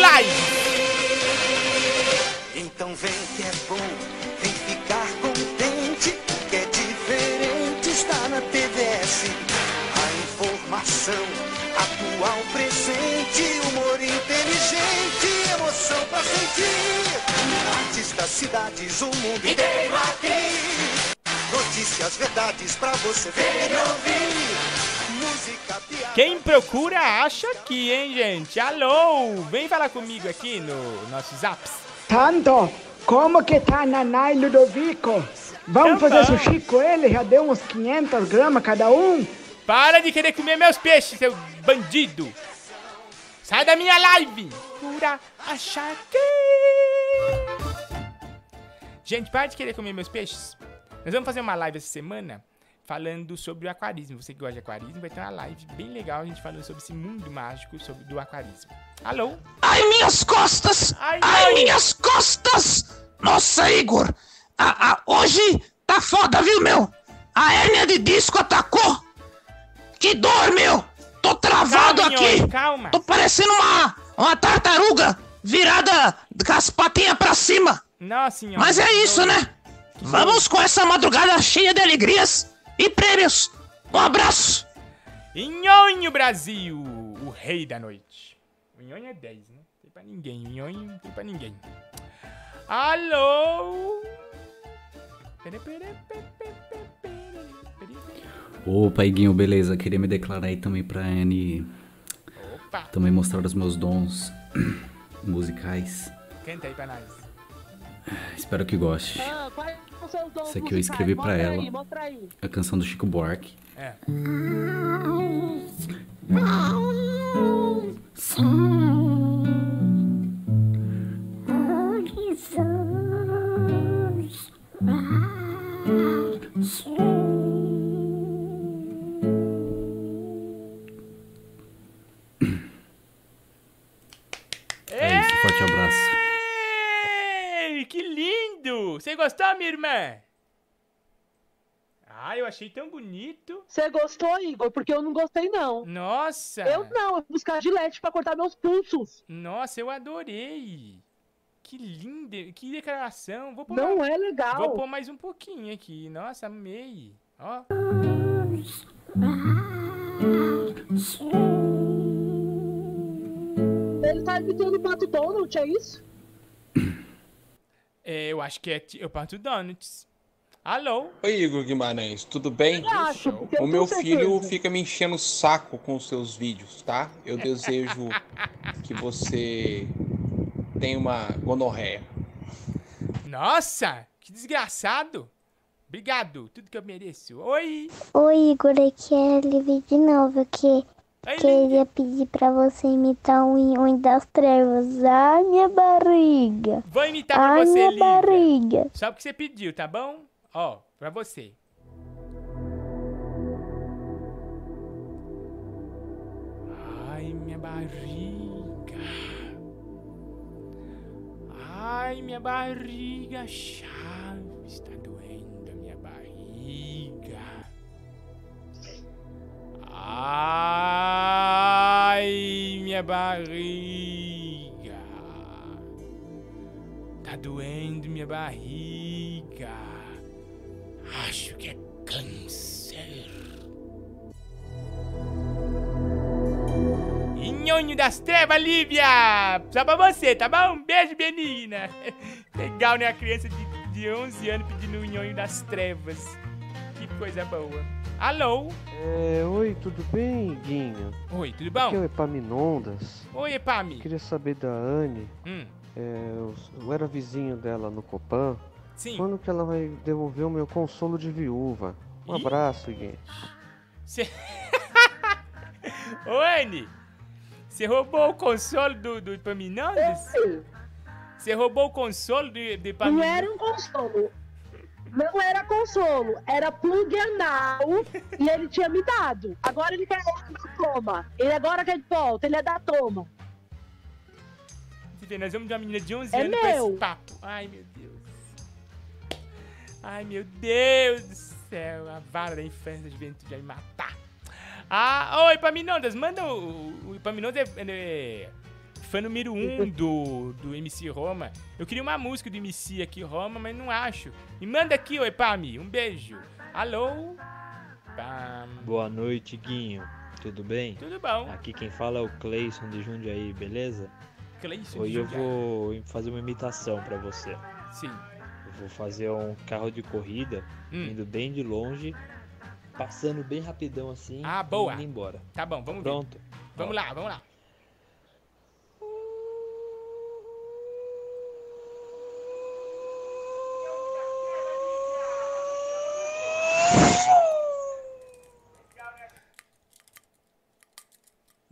Live! Então vem que é bom, vem ficar contente. O que é diferente está na TVS. A informação, Atual, presente, humor inteligente, emoção pra sentir. Artistas, cidades, o mundo inteiro aqui. Notícias, verdades pra você ver e ouvir. Quem procura, acha aqui, hein, gente? Alô! Vem falar comigo aqui no nosso Zaps. Tanto, como que tá Naná e Ludovico? Vamos fazer sushi com ele? Já deu uns 500 gramas cada um? Para de querer comer meus peixes, seu bandido! Sai da minha live! Pura achar que... Gente, para de querer comer meus peixes. Nós vamos fazer uma live essa semana falando sobre o aquarismo. Você que gosta de aquarismo, vai ter uma live bem legal a gente falando sobre esse mundo mágico sobre, do aquarismo. Alô? Ai, minhas costas! Ai, Ai, minhas costas! Nossa, Igor! a- a- hoje tá foda, viu, meu? A hérnia de disco atacou! Que dor, meu! Tô travado Calma, aqui! Calma. Tô parecendo uma, uma tartaruga virada com as patinhas pra cima! Nossa senhora. Mas é isso, né? Vamos com essa madrugada cheia de alegrias e prêmios! Um abraço! Nhonho Brasil, o rei da noite. O Nhonho é 10, né? Tem pra ninguém. O Nhonho não tem pra ninguém. Alô? Opa, Iguinho, beleza? Queria me declarar aí também pra Anne. Opa. Também mostrar os meus dons musicais. Canta aí pra nós. Espero que goste. Ah, Isso aqui eu escrevi pra Mostra ela. A canção do Chico Buarque. É. É lindo! Você gostou, minha irmã? Ah, eu achei tão bonito. Você gostou, Igor? Porque eu não gostei, não. Nossa! Eu não, eu vou buscar gilete pra cortar meus pulsos. Nossa, eu adorei. Que linda, que declaração. Vou pôr Não mais- é legal. Vou pôr mais um pouquinho aqui. Nossa, amei. Ó. Ele tá imitando o Pato Donald, é isso? É, eu acho que é eu parto Donuts. Alô? Oi, Igor Guimarães, tudo bem? Acho, O meu filho certeza. fica me enchendo o saco com os seus vídeos, tá? Eu desejo que você tenha uma gonorreia. Nossa, que desgraçado. Obrigado, tudo que eu mereço. Oi. Oi, Igor, aqui é a Livi de novo, que queria pedir pra você imitar um Inhoi das Trevas. Ai, minha barriga. Vou imitar pra Ai, você, minha Lívia. barriga. Só porque você pediu, tá bom? Ó, pra você. Ai, minha barriga. Ai, minha barriga. Chave, está doendo Ai, minha barriga. Tá doendo minha barriga. Acho que é câncer. Nhonho das trevas, Lívia! Só pra você, tá bom? Um beijo, menina. Legal, né? A criança de, de 11 anos pedindo o nhonho das trevas. Que coisa boa. Alô? É, oi, tudo bem, Guinho? Oi, tudo bom? Aqui é o Epaminondas. Oi, Epami. Queria saber da Anne. Hum. É, eu, eu era vizinho dela no Copan. Sim. Quando que ela vai devolver o meu consolo de viúva? Um Ih. abraço, Guinho. Cê... Ô, Anne, você roubou o consolo do, do Epaminondas? Você roubou o consolo do, do Não Epaminondas? era um consolo. Não era consolo, era plug anal e ele tinha me dado. Agora ele quer da toma. Ele agora quer de volta, ele é da toma. Você vê, Nós vamos de uma menina de 11 É anos com meu. esse papo. Ai, meu Deus. Ai, meu Deus do céu. A vara da infância, da juventude vai me matar. Ah, ô, Epaminondas, manda o... O Epaminondas é, é fã número 1 um do, do MC Roma. Eu queria uma música do MC aqui, Roma, mas não acho. Me manda aqui, ô Epami. Um beijo. Alô? Pam. Boa noite, Guinho. tudo bem? Tudo bom. Aqui quem fala é o Cleison de Jundiaí, beleza? Cleison de Hoje eu vou fazer uma imitação pra você. Sim. Eu vou fazer um carro de corrida, Hum. indo bem de longe, passando bem rapidão assim Ah, boa. e indo embora. Tá bom, vamos ver. Pronto. Vamos lá, vamos lá.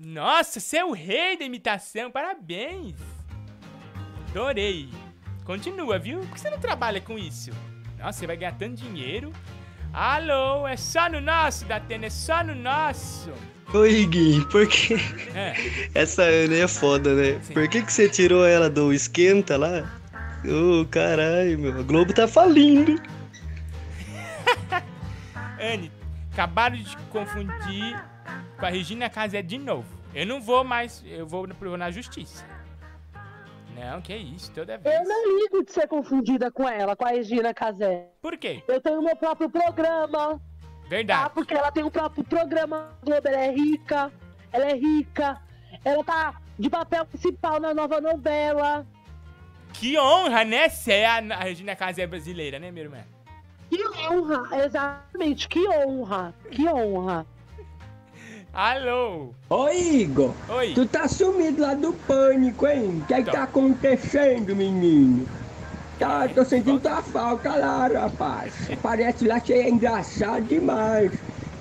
Nossa, você é o rei da imitação, parabéns! Adorei. Continua, viu? Por que você não trabalha com isso? Nossa, você vai ganhar tanto dinheiro. Alô, é só no nosso, Datena, é só no nosso. Oi, Gui, por que. É. Essa Ana é foda, né? Por que, que você tirou ela do esquenta lá? Ô, caralho, meu. A Globo tá falindo. Anne, acabaram de confundir com a Regina Casé de novo. Eu não vou mais, eu vou vou na justiça. Não, que isso, toda vez. Eu não ligo de ser confundida com ela, com a Regina Casé. Por quê? Eu tenho meu próprio programa. Verdade. Tá? Porque ela tem o próprio programa. Globo, ela é rica. Ela é rica. Ela tá de papel principal na nova novela. Que honra, né? Ser a, a Regina Casé brasileira, né, minha irmã? Que honra, exatamente. Que honra. Que honra. Alô? Oi, Igor. Oi. Tu tá sumido lá do pânico, hein? O que é que tá acontecendo, menino? Tá, tô sentindo tua falta lá, rapaz. Parece lá que é engraçado demais.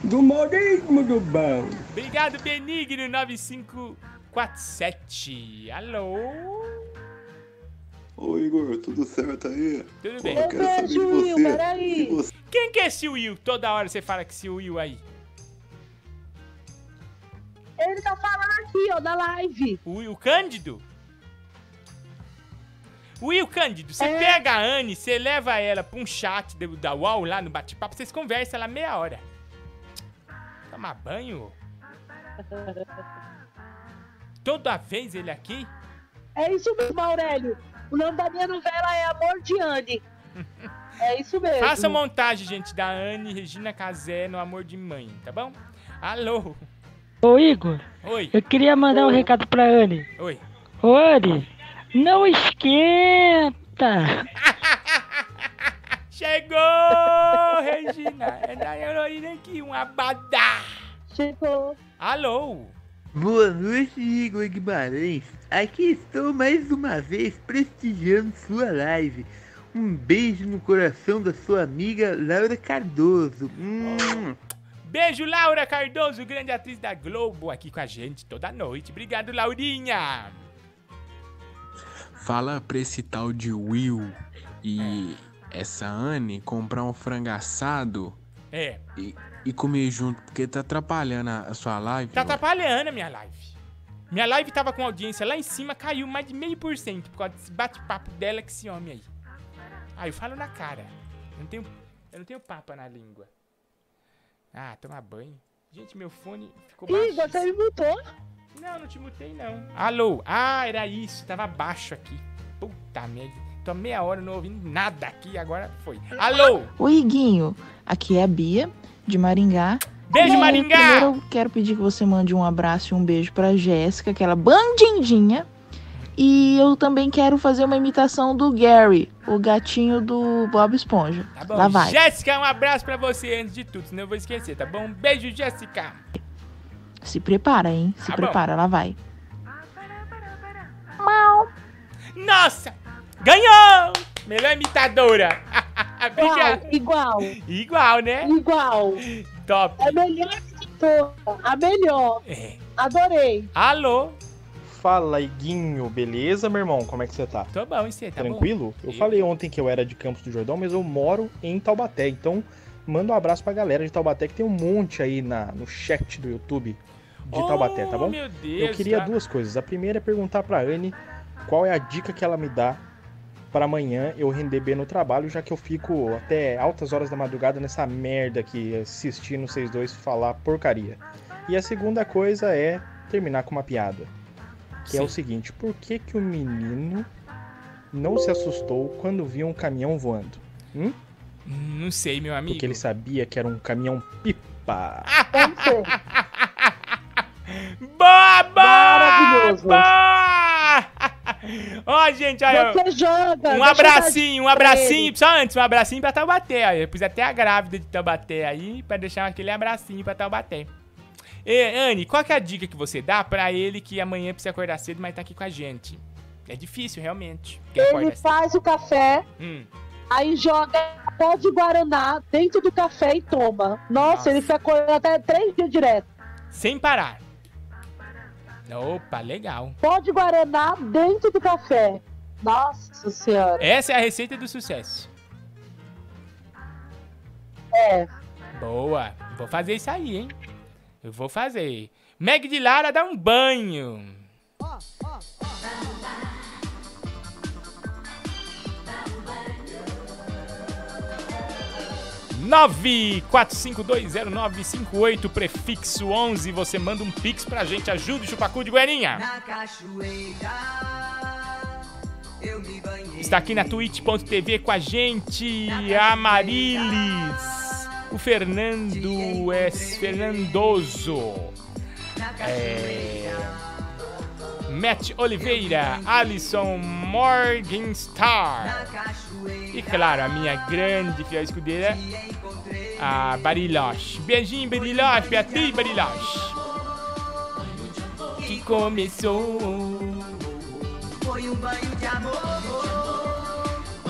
Do humorismo do bom. Obrigado, Benigno 9547. Alô? Ô Igor, tudo certo aí? Tudo bem. Eu quero saber de você- Quem que é esse Will? Toda hora você fala que esse Will aí. Ele tá falando aqui, ó, da live. O Will Cândido? Will Cândido, É. você pega a Anne, você leva ela pra um chat da UOL lá no bate-papo, vocês conversam lá meia hora. Tomar banho? Toda vez ele aqui? É isso mesmo, Aurélio. O nome da minha novela é Amor de Anne. É isso mesmo. Faça montagem, gente, da Anne Regina Casé no Amor de Mãe, tá bom? Alô? Ô Igor, Oi. eu queria mandar um recado pra Anne. Oi. Ô Anne, não esquenta! Chegou, Regina! É da heroína aqui, um abadá! Chegou. Alô? Boa noite, Igor Guimarães. Aqui estou mais uma vez prestigiando sua live. Um beijo no coração da sua amiga Laura Cardoso. Hum. Beijo, Laura Cardoso, grande atriz da Globo, aqui com a gente toda noite. Obrigado, Laurinha! Fala pra esse tal de Will e essa Anne comprar um frango assado É, e, e comer junto, porque tá atrapalhando a, a sua live. tá atrapalhando a minha live. Minha live tava com audiência lá em cima, caiu mais de meio por cento por causa desse bate-papo dela com esse homem aí. Ah, eu falo na cara. Eu não tenho, eu não tenho papa na língua. Ah, tomar banho. Gente, meu fone ficou baixo. Ih, você me mutou? Não, não te mutei, não. Alô? Ah, era isso. Tava baixo aqui. Puta merda. Tô meia hora não ouvindo nada aqui, agora foi. Alô? Oi, Iguinho. Aqui é a Bia, de Maringá. Beijo, Maringá! Primeiro eu quero pedir que você mande um abraço e um beijo pra Jéssica, aquela bandindinha. E eu também quero fazer uma imitação do Gary, o gatinho do Bob Esponja. Tá bom. Lá vai. Jéssica, um abraço pra você antes de tudo, senão eu vou esquecer, tá bom? Beijo, Jéssica. Se prepara, hein? Se Tá bom. prepara, lá vai. Nossa! Ganhou! Melhor imitadora. Obrigado. Igual. Igual, né? Igual. Top. É a melhor. A melhor. É. Adorei. Alô? Fala, Iguinho, beleza, meu irmão? Como é que você tá? Tô bom, e você, tá bom? Tranquilo? Eu E- falei ontem que eu era de Campos do Jordão, mas eu moro em Taubaté. Então, manda um abraço pra galera de Taubaté, que tem um monte aí na, no chat do YouTube de Oh, Taubaté, tá bom? meu Deus, eu queria tá. duas coisas. A primeira é perguntar pra Anne qual é a dica que ela me dá para amanhã eu render bem no trabalho, já que eu fico até altas horas da madrugada nessa merda aqui, assistindo vocês dois falar porcaria. E a segunda coisa é terminar com uma piada. Que é o seguinte, por que que o menino não se assustou quando viu um caminhão voando? Hum? Não sei, meu amigo. Porque ele sabia que era um caminhão pipa. Boa! Maravilhoso. Ó, gente, olha. Você joga. Um abracinho, um abracinho, só antes, um abracinho pra Taubaté. Ó. Eu pus até a grávida de Taubaté aí, pra deixar aquele abracinho pra Taubaté. E, Anne, qual que é a dica que você dá pra ele que amanhã precisa acordar cedo, mas tá aqui com a gente? É difícil, realmente. Ele cedo. faz o café, Hum. aí joga pó de Guaraná dentro do café e toma. Nossa, ele fica acordando até três dias direto. Sem parar. Opa, legal. Pó de Guaraná dentro do café. Nossa senhora. Essa é a receita do sucesso. É. Boa. Vou fazer isso aí, hein? Eu vou fazer. Meg de Lara dá um banho. nove quatro cinco dois zero nove cinco oito prefixo 11 você manda um pix pra gente. Ajuda o Chupacu de Goianinha. Está aqui na twitch.tv com a gente a Marilis, o Fernando S. Fernandoso, é, Matt Oliveira, Alisson Morgenstar e, claro, a minha grande fiel escudeira, a Bariloche. Beijinho, Bariloche, Beatriz Bariloche. Que começou Foi um banho de amor.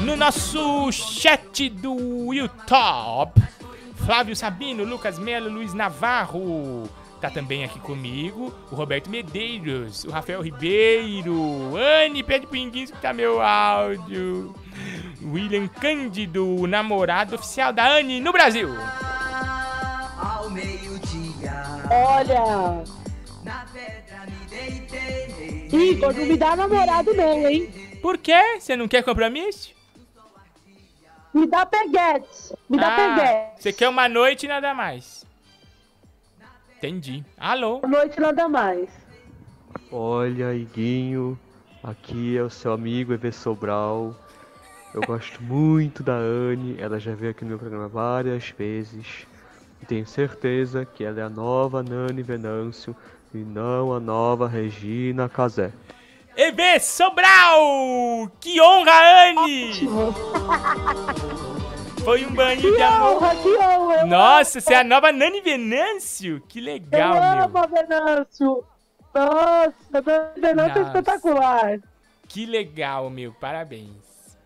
no nosso chat do YouTube. Flávio Sabino, Lucas Melo, Luiz Navarro. Tá também aqui comigo. O Roberto Medeiros, o Rafael Ribeiro. Anne, pede pro Inguinho escutar meu áudio. William Cândido, namorado oficial da Anne no Brasil. Ao meio-dia. Olha. Na pedra me deitei. Igor, não me dá namorado não, hein? Por quê? Você não quer compromisso? Me dá peguetes. Me dá Ah, peguetes. Você quer uma noite e nada mais. Entendi. Alô? Noite nada mais. Olha, Iguinho, aqui é o seu amigo Ever Sobral. Eu gosto muito da Anne, ela já veio aqui no meu programa várias vezes. E tenho certeza que ela é a nova Nani Venâncio e não a nova Regina Casé. EV Sobral! Que honra, Anne! Foi um banho de amor. honra, que honra! Nossa, você é a nova Nani Venâncio? Que legal, eu meu. amo Venâncio. Nossa, a Venâncio é espetacular. Que legal, meu. Parabéns.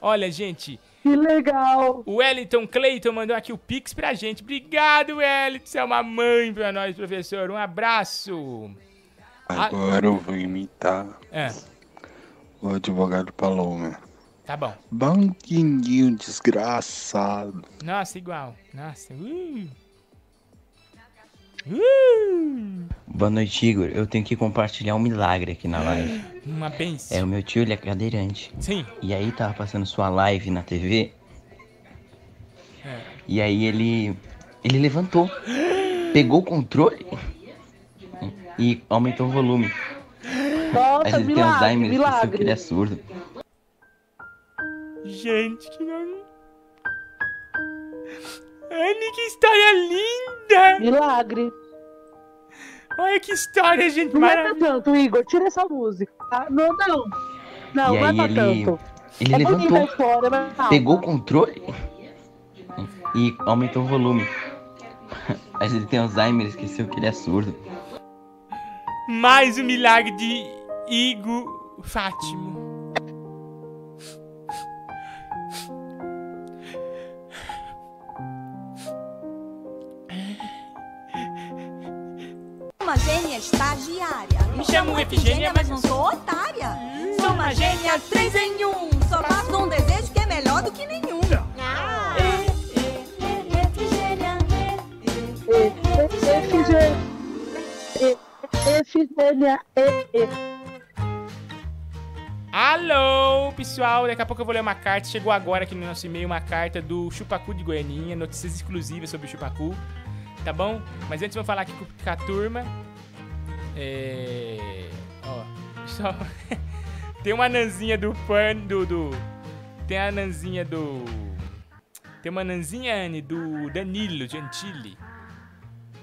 Olha, gente. Que legal. O Wellington Clayton mandou aqui o Pix pra gente. Obrigado, Wellington. Você é uma mãe pra nós, professor. Um abraço. Agora eu vou imitar É, o advogado Paloma. tá bom. Bandidinho desgraçado. Nossa, igual. Nossa. Uh. Uh. Boa noite, Igor. Eu tenho que compartilhar um milagre aqui na live. Uma benção. É, o meu tio, ele é cadeirante. Sim. E aí tava passando sua live na TV. É. E aí ele. Ele levantou. Pegou o controle. E aumentou o volume. Mas Nossa, ele tem milagre, Alzheimer, esqueceu que milagre. ele é surdo. Gente, que não. Anne, que história linda! Milagre. Olha que história, gente. Não é Maravilhosa. pra tanto, Igor. Tira essa música. tá? Não, não. Não, e não é pra ele. tanto. Ele é levantou. história, mas calma. Pegou o controle. E aumentou o volume. Mas ele tem Alzheimer, esqueceu que ele é surdo. Mais um milagre de Igo Fátimo. Uma gênia estagiária. Me chamo Efigênia, mas não sou otária. Sou uma gênia três em um. Só faço um desejo que é melhor do que nenhum. Efigênia. e- e- Alô, pessoal. Daqui a pouco eu vou ler uma carta. Chegou agora aqui no nosso e-mail uma carta do Chupacu de Goianinha. Notícias exclusivas sobre o Chupacu. Tá bom? Mas antes vamos falar aqui com a turma. É. Ó, pessoal. Tem uma nanzinha do pan. Do, do. Tem a nanzinha do. Tem uma nanzinha, Anne, do Danilo Gentili.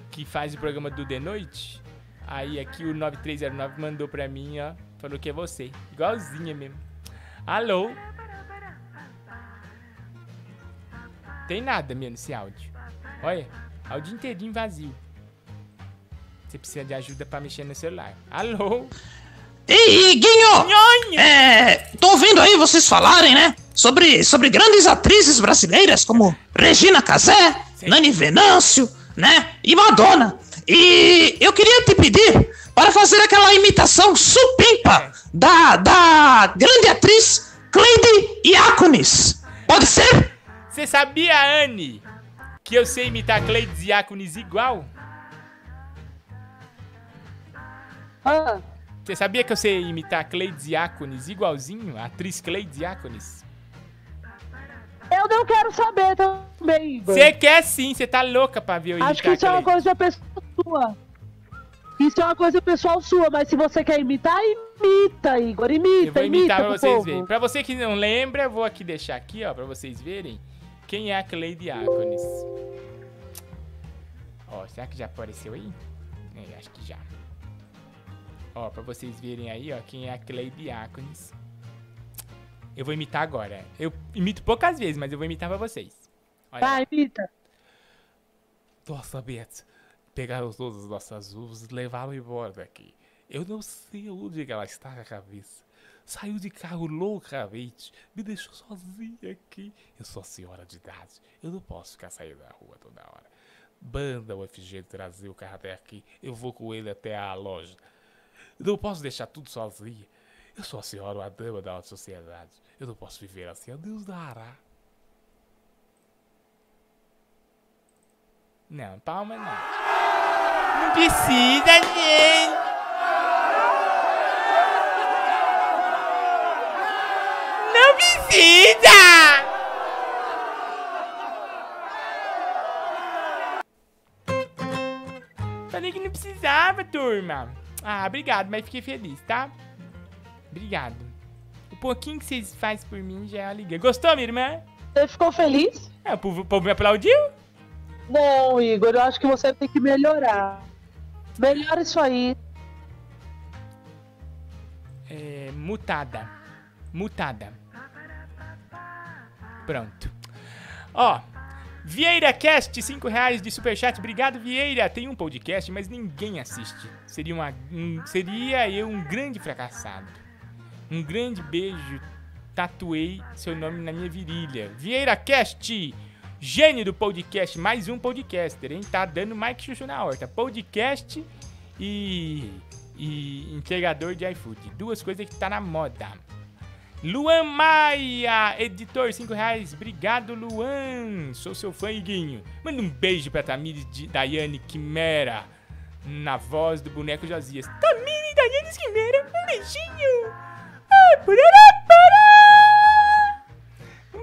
Que faz o programa do De Noite. Aí aqui o 9309 mandou pra mim, ó. Falou que é você. Igualzinha mesmo. Alô? Tem nada mesmo nesse áudio. Olha, áudio inteirinho vazio. Você precisa de ajuda pra mexer no celular. Alô? Ei, Guinho! É, tô ouvindo aí vocês falarem, né? Sobre, sobre grandes atrizes brasileiras como Regina Casé, Nani Venâncio, né? E Madonna. E eu queria te pedir para fazer aquela imitação supimpa da, da grande atriz Cleide Iaconis. Pode ser? Você sabia, Anne, que eu sei imitar Cleide Diáconis igual? Ah. Você sabia que eu sei imitar Cleide Diáconis igualzinho? A atriz Cleide Diáconis? Eu não quero saber também, Igor. Você quer sim, você tá louca pra ver eu Acho que isso é uma coisa pessoal sua. Isso é uma coisa pessoal sua, mas se você quer imitar, imita, Igor. Imita, Eu vou imita imitar pra pro vocês povo. verem. Pra você que não lembra, eu vou aqui deixar aqui, ó, pra vocês verem quem é a Cleide Diáconis. Ó, será que já apareceu aí? É, acho que já. Ó, pra vocês verem aí, ó, quem é a Cleide Diáconis. Eu vou imitar agora. Eu imito poucas vezes, mas eu vou imitar pra vocês. Olha lá. Vai, imita. Nossa, Beto, pegaram todas as nossas uvas e levaram embora daqui. Eu não sei onde ela está a cabeça. Saiu de carro loucamente, me deixou sozinha aqui. Eu sou senhora de idade, eu não posso ficar saindo da rua toda hora. Banda o FG trazer o carro até aqui, eu vou com ele até a loja. Eu não posso deixar tudo sozinha. Eu sou a senhora, uma dama da alta sociedade. Eu não posso viver assim, a Deus dará. Não, palma não. Não precisa, gente. Não precisa! Falei que não precisava, turma. Ah, obrigado, mas fiquei feliz, tá? Obrigado. O pouquinho que vocês fazem por mim já é alegria. Gostou, minha irmã? Você ficou feliz? É, o povo, o povo me aplaudiu? Não, Igor, eu acho que você tem que melhorar. Melhora isso aí. É, mutada. Mutada. Pronto. Ó, Vieira Cast, 5 reais de superchat. Obrigado, Vieira. Tem um podcast, mas ninguém assiste. Seria, uma, um, seria eu um grande fracassado. Um grande beijo. Tatuei seu nome na minha virilha. Vieira Cast, gênio do podcast. Mais um podcaster, hein? Tá dando Mike Chuchu na horta. Podcast e, e entregador de iFood. Duas coisas que tá na moda. Luan Maia, editor, 5 reais. Obrigado, Luan. Sou seu fã, Iguinho. Manda um beijo pra Tamires de Daiane Quimera, na voz do boneco Josias. Tamires Daiane Quimera, um beijinho. Ah, parará, pará.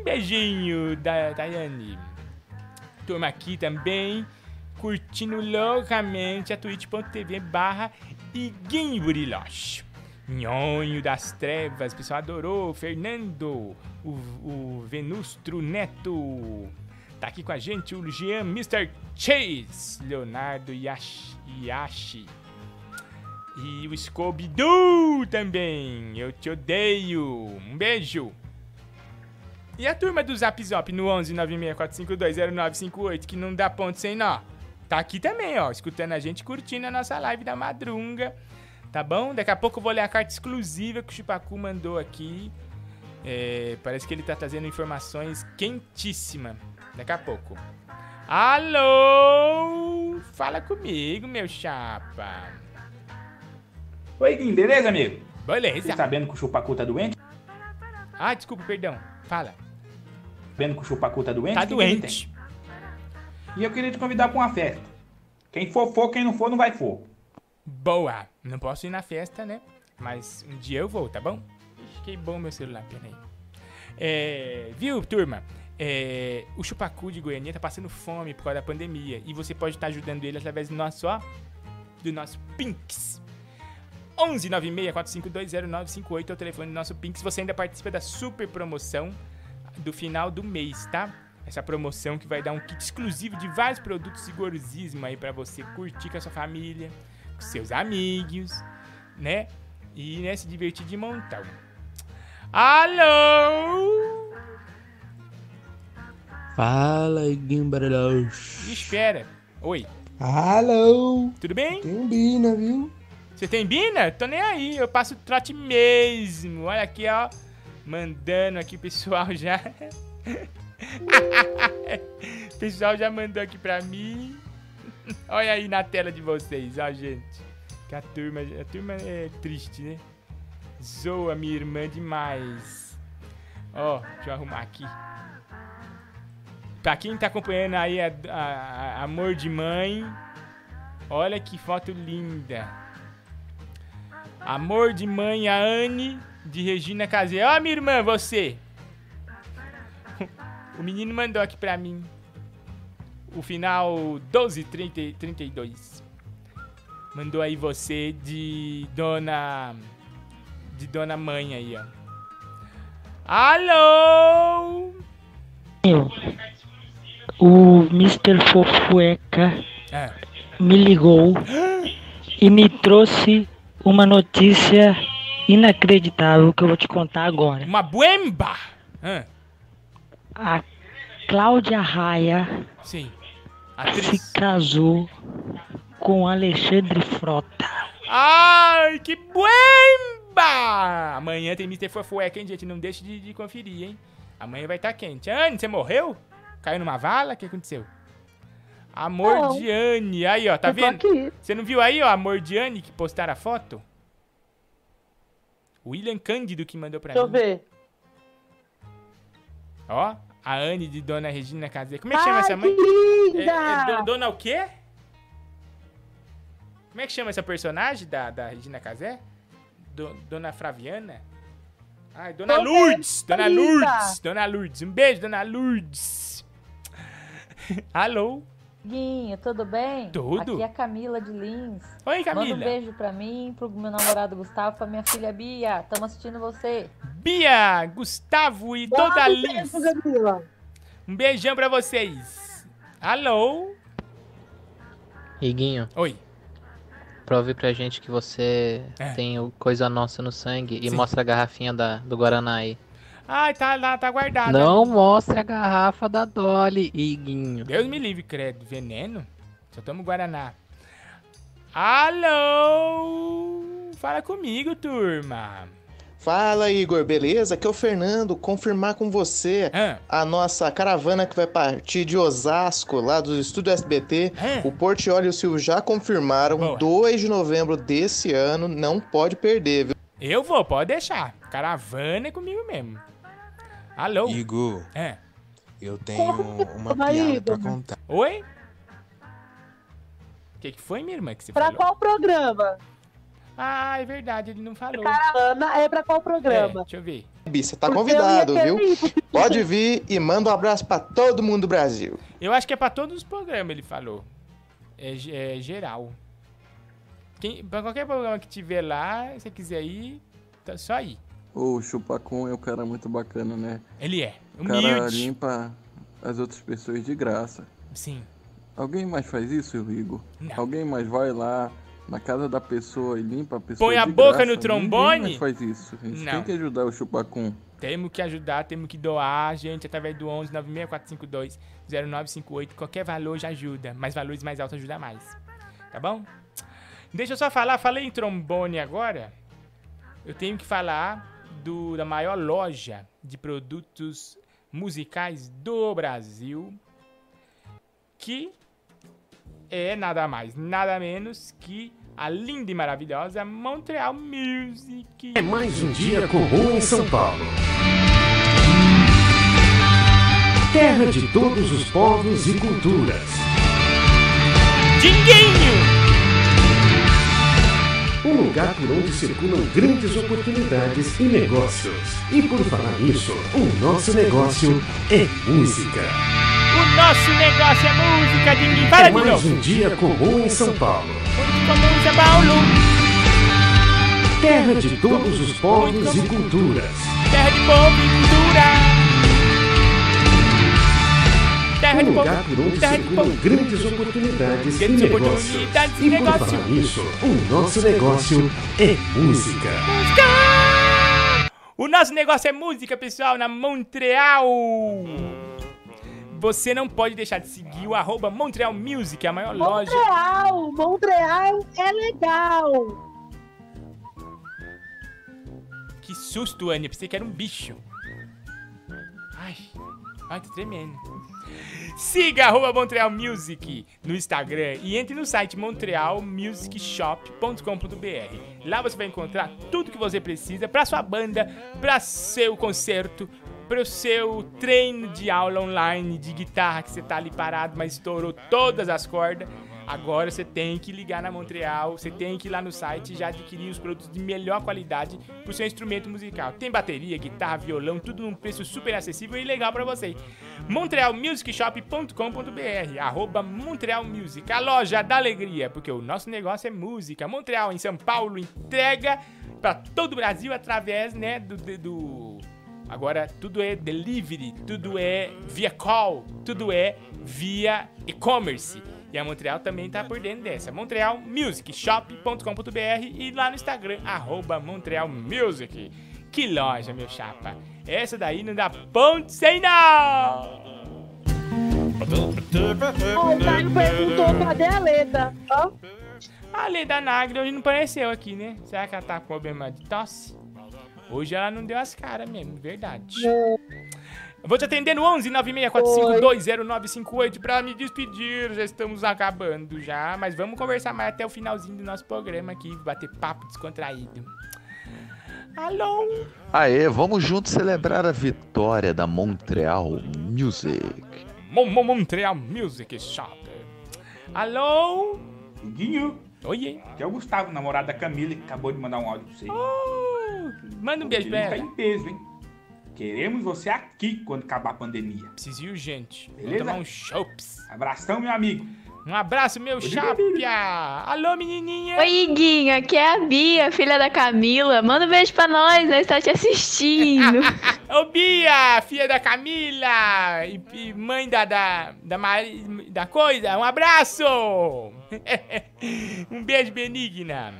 Um beijinho, da Daiane. Turma aqui também, curtindo loucamente a twitch.tv barra Iguinho Buriloche. Nhonho das Trevas, o pessoal adorou. Fernando, o, o Venustro Neto. Tá aqui com a gente o Jean Mr. Chase, Leonardo Yashi. Yashi. E o Scooby-Doo também. Eu te odeio. Um beijo. E a turma do Zap Zop no 11 964520958, que não dá ponto sem nó. Tá aqui também, ó, escutando a gente, curtindo a nossa live da madrunga. Tá bom? Daqui a pouco eu vou ler a carta exclusiva que o Chupacu mandou aqui. É, parece que ele tá trazendo informações quentíssimas. Daqui a pouco. Alô? Fala comigo, meu chapa. Oi, Guim, beleza, amigo? Beleza. Você sabendo que o Chupacu tá doente? Ah, desculpa, perdão. Fala. Sabendo que o Chupacu tá doente? Tá doente. E eu queria te convidar pra uma festa. Quem for, for. Quem não for, não vai for. Boa. Não posso ir na festa, né? Mas um dia eu vou, tá bom? Ixi, que bom meu celular, peraí. É, viu, turma? É, o Chupacu de Goiânia tá passando fome por causa da pandemia. E você pode estar ajudando ele através do nosso, ó, do nosso Pinks. 11 964520958 é o telefone do nosso Pinks. Você ainda participa da super promoção do final do mês, tá? Essa promoção que vai dar um kit exclusivo de vários produtos rigorosíssimos aí pra você curtir com a sua família, com seus amigos, né? E né, se divertir de montão. Alô? Fala, Iguinho Barulhos. Espera. Oi. Alô. Tudo bem? Tem bina, viu? Você tem bina? Tô nem aí, eu passo trote mesmo. Olha aqui, ó. Mandando aqui pessoal já. pessoal já mandou aqui pra mim. Olha aí na tela de vocês, ó, gente. Que a turma, a turma é triste, né? Zoa minha irmã demais. Ó, deixa eu arrumar aqui. Pra quem tá acompanhando aí a, a- a- Amor de Mãe, olha que foto linda. Amor de Mãe, a Anne de Regina Casé. Ó, minha irmã, você. O menino mandou aqui pra mim. O final 1232. Mandou aí você de Dona. De Dona Mãe aí, ó. Alô? O Mr. Fofueca É. me ligou e me trouxe uma notícia inacreditável que eu vou te contar agora. Uma buemba! Ah, A Cláudia Raia sim. se casou com Alexandre Frota. Ai, que buemba! Amanhã tem Mr. Fofueca, hein, gente? Não deixe de, de conferir, hein? Amanhã vai estar quente. Anne, você morreu? Caiu numa vala? O que aconteceu? Amor Não. de Anne. Aí, ó, tá Eu vendo? Você não viu aí, ó, Amor de Anne, que postaram a foto? William Cândido que mandou pra Deixa eu mim. ver. Ó, a Anne de Dona Regina Casé. Como é que chama Ai, essa mãe? linda! É, é do- dona o quê? Como é que chama essa personagem da, da Regina Casé? Do- dona Flaviana? Ai, Dona Tô Lourdes! Dona. Lourdes! Dona Lourdes! Um beijo, Dona Lourdes! Alô? Guinho, tudo bem? Tudo. Aqui é a Camila de Lins. Oi, Manda Camila. um beijo pra mim, pro meu namorado Gustavo, pra minha filha Bia. Tamo assistindo você. Bia, Gustavo e toda a um Lins. beijo, Camila. Um beijão pra vocês. Alô? Iguinho. Oi. Prove pra gente que você É. tem o coisa nossa no sangue e Sim. mostra a garrafinha da, do Guaraná aí. Ai, tá lá, tá guardado. Não mostre a garrafa da Dolly, Iguinho. Deus me livre, credo. Veneno? Só tomo Guaraná. Alô? Fala comigo, turma. Fala, Igor, beleza? Aqui é o Fernando, confirmar com você a nossa caravana que vai partir de Osasco, lá do Estúdio SBT. O Portioli e o Silvio já confirmaram, 2 de novembro desse ano, não pode perder, viu? Eu vou, pode deixar. Caravana é comigo mesmo. Alô? Igor, É. eu tenho uma piada pra contar. Oi? O que, que foi, minha irmã, que você Pra falou? qual programa? Ah, é verdade, ele não falou. Caravana é pra qual É, programa? deixa eu ver. Bi, Você tá Porque convidado, viu? Pode vir e manda um abraço pra todo mundo do Brasil. Eu acho que é pra todos os programas, ele falou. É, é geral. Quem, pra qualquer programa que tiver lá, se você quiser ir, tá só ir. O Chupacum é um cara muito bacana, né? Ele é. O cara Humilde. limpa as outras pessoas de graça. Sim. Alguém mais faz isso, Igor? Não. Alguém mais vai lá na casa da pessoa e limpa a pessoa Põe a de boca graça? no Ninguém trombone? mais faz isso. A gente Não. tem que ajudar o Chupacum. Temos que ajudar, temos que doar, gente, através do 11 96452 0958. Qualquer valor já ajuda, mas valores mais altos ajuda mais. Tá bom? Deixa eu só falar, falei em trombone agora. Eu tenho que falar do, da maior loja de produtos musicais do Brasil, que é nada mais, nada menos que a linda e maravilhosa Montreal Music. É mais um dia comum em São Paulo. Terra de todos os povos e culturas. Dinguinho! Um lugar por onde circulam grandes oportunidades e negócios. E por falar nisso, o nosso negócio é música. O nosso negócio é música, Dinguinho. Fala é de mais novo. um dia comum em São Paulo. Comum São Paulo. Terra de todos os povos e culturas. Terra de povo e cultura. Terra de um lugar por onde terra de circulam grandes oportunidades Grandes e negócios. oportunidades e E por falar nisso, o nosso negócio é música. O nosso negócio é música, pessoal, na Montreal. Você não pode deixar de seguir o arroba Montreal Music, a maior loja. Montreal, Montreal é legal. Que susto, Anny. Eu pensei que era um bicho. Ai, ai, tô tremendo. Siga arroba Montreal Music no Instagram e entre no site montrealmusicshop.com.br. Lá você vai encontrar tudo que você precisa para sua banda, para seu concerto, para o seu treino de aula online de guitarra que você tá ali parado, mas estourou todas as cordas. Agora você tem que ligar na Montreal, você tem que ir lá no site e já adquirir os produtos de melhor qualidade pro seu instrumento musical. Tem bateria, guitarra, violão, tudo num preço super acessível e legal para você. montrealmusicshop.com.br arroba Montreal Music, a loja da alegria, porque o nosso negócio é música. Montreal, em São Paulo, entrega para todo o Brasil através, né, do- do Agora tudo é delivery, tudo é via call, tudo é via e-commerce. E a Montreal também tá por dentro dessa. montrealmusicshop.com.br e lá no Instagram, arroba Montreal Music. Que loja, meu chapa. Essa daí não dá ponto sem não! O Caio perguntou cadê a Leda. Ó, A Leda Nagre hoje não apareceu aqui, né? Será que ela tá com problema de tosse? Hoje ela não deu as caras mesmo, verdade. Eu vou te atender no 11 964520958 pra me despedir. Já estamos acabando já, mas vamos conversar mais até o finalzinho do nosso programa aqui, bater papo descontraído. Alô? Aê, vamos juntos celebrar a vitória da Montreal Music. Mon- Mon- Montreal Music Shop. Alô? Guinho. Oi. Que é o Gustavo, namorado da Camila, que acabou de mandar um áudio pra você. Manda um beijo pra Ele ela. tá em peso, hein? Queremos você aqui quando acabar a pandemia. Preciso ir urgente. Vou Beleza? tomar um chops. Abração, meu amigo. Um abraço, meu chapia. Alô, menininha. Oi, Iguinho, aqui é a Bia, filha da Camila. Manda um beijo pra nós, nós tá te assistindo. Ô, Bia, filha da Camila e, e mãe da, da, da, Mari- da coisa, um abraço! um beijo benigna.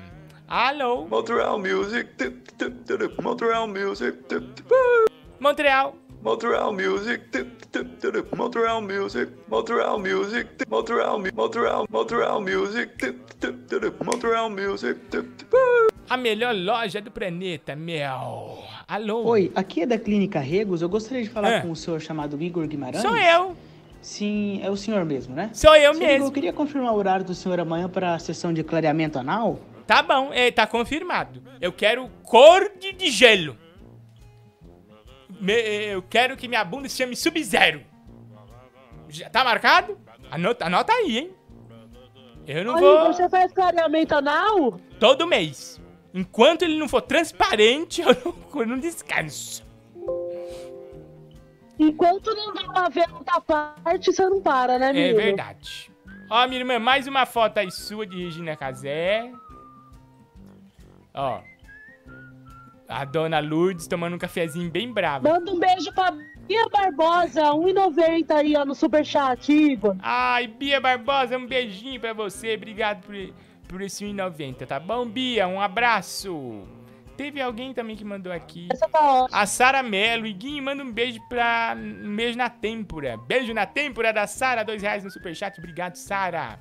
Alô? Montreal Music. Montreal Music. Montreal. Montreal Music. Montreal Music. Montreal Music. Montreal Montreal Montreal Music. Montreal Music. A melhor loja do planeta, meu. Alô? Oi, aqui é da Clínica Regos. Eu gostaria de falar É. com o senhor chamado Igor Guimarães. Sou eu. Sim, é o senhor mesmo, né? Sou eu Senhor mesmo. Igor, eu queria confirmar o horário do senhor amanhã para a sessão de clareamento anal. Tá bom, é, tá confirmado. Eu quero cor de gelo. Me- eu quero que minha bunda se chame Sub-Zero. Já Tá marcado? Anota, anota aí, hein? Eu não Aí, vou. você faz clareamento anal? Todo mês. Enquanto ele não for transparente, eu não, eu não descanso. Enquanto não dá pra ver outra parte, você não para, né, É menino? verdade. Ó, minha irmã, mais uma foto aí sua de Regina Casé. Ó. A dona Lourdes tomando um cafezinho bem bravo. Manda um beijo pra Bia Barbosa, 1,90 aí, ó, no superchat, Igor. Ai, Bia Barbosa, um beijinho pra você. Obrigado por, por esse 1,90, tá bom, Bia? Um abraço. Teve alguém também que mandou aqui. tá A Sara Melo. Iguinho, manda um beijo pra. Um beijo na têmpora. Beijo na têmpora da Sara, dois reais no superchat. Obrigado, Sara.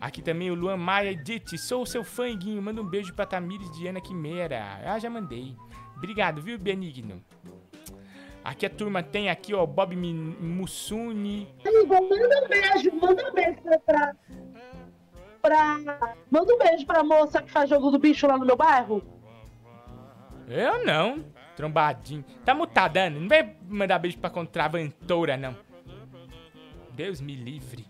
Aqui também o Luan Maia Dite. Sou seu fã, Iguinho. Manda um beijo pra Tamires Diana Quimera. Ah, já mandei. Obrigado, viu, Benigno? Aqui a turma tem aqui, ó, Bob Mussuni. Manda um beijo, manda um beijo pra, pra, Manda um beijo pra moça que faz jogo do bicho lá no meu bairro. Eu não. Trombadinho. Tá mutado, Ana. Não vai mandar beijo pra contraventora, não. Deus me livre.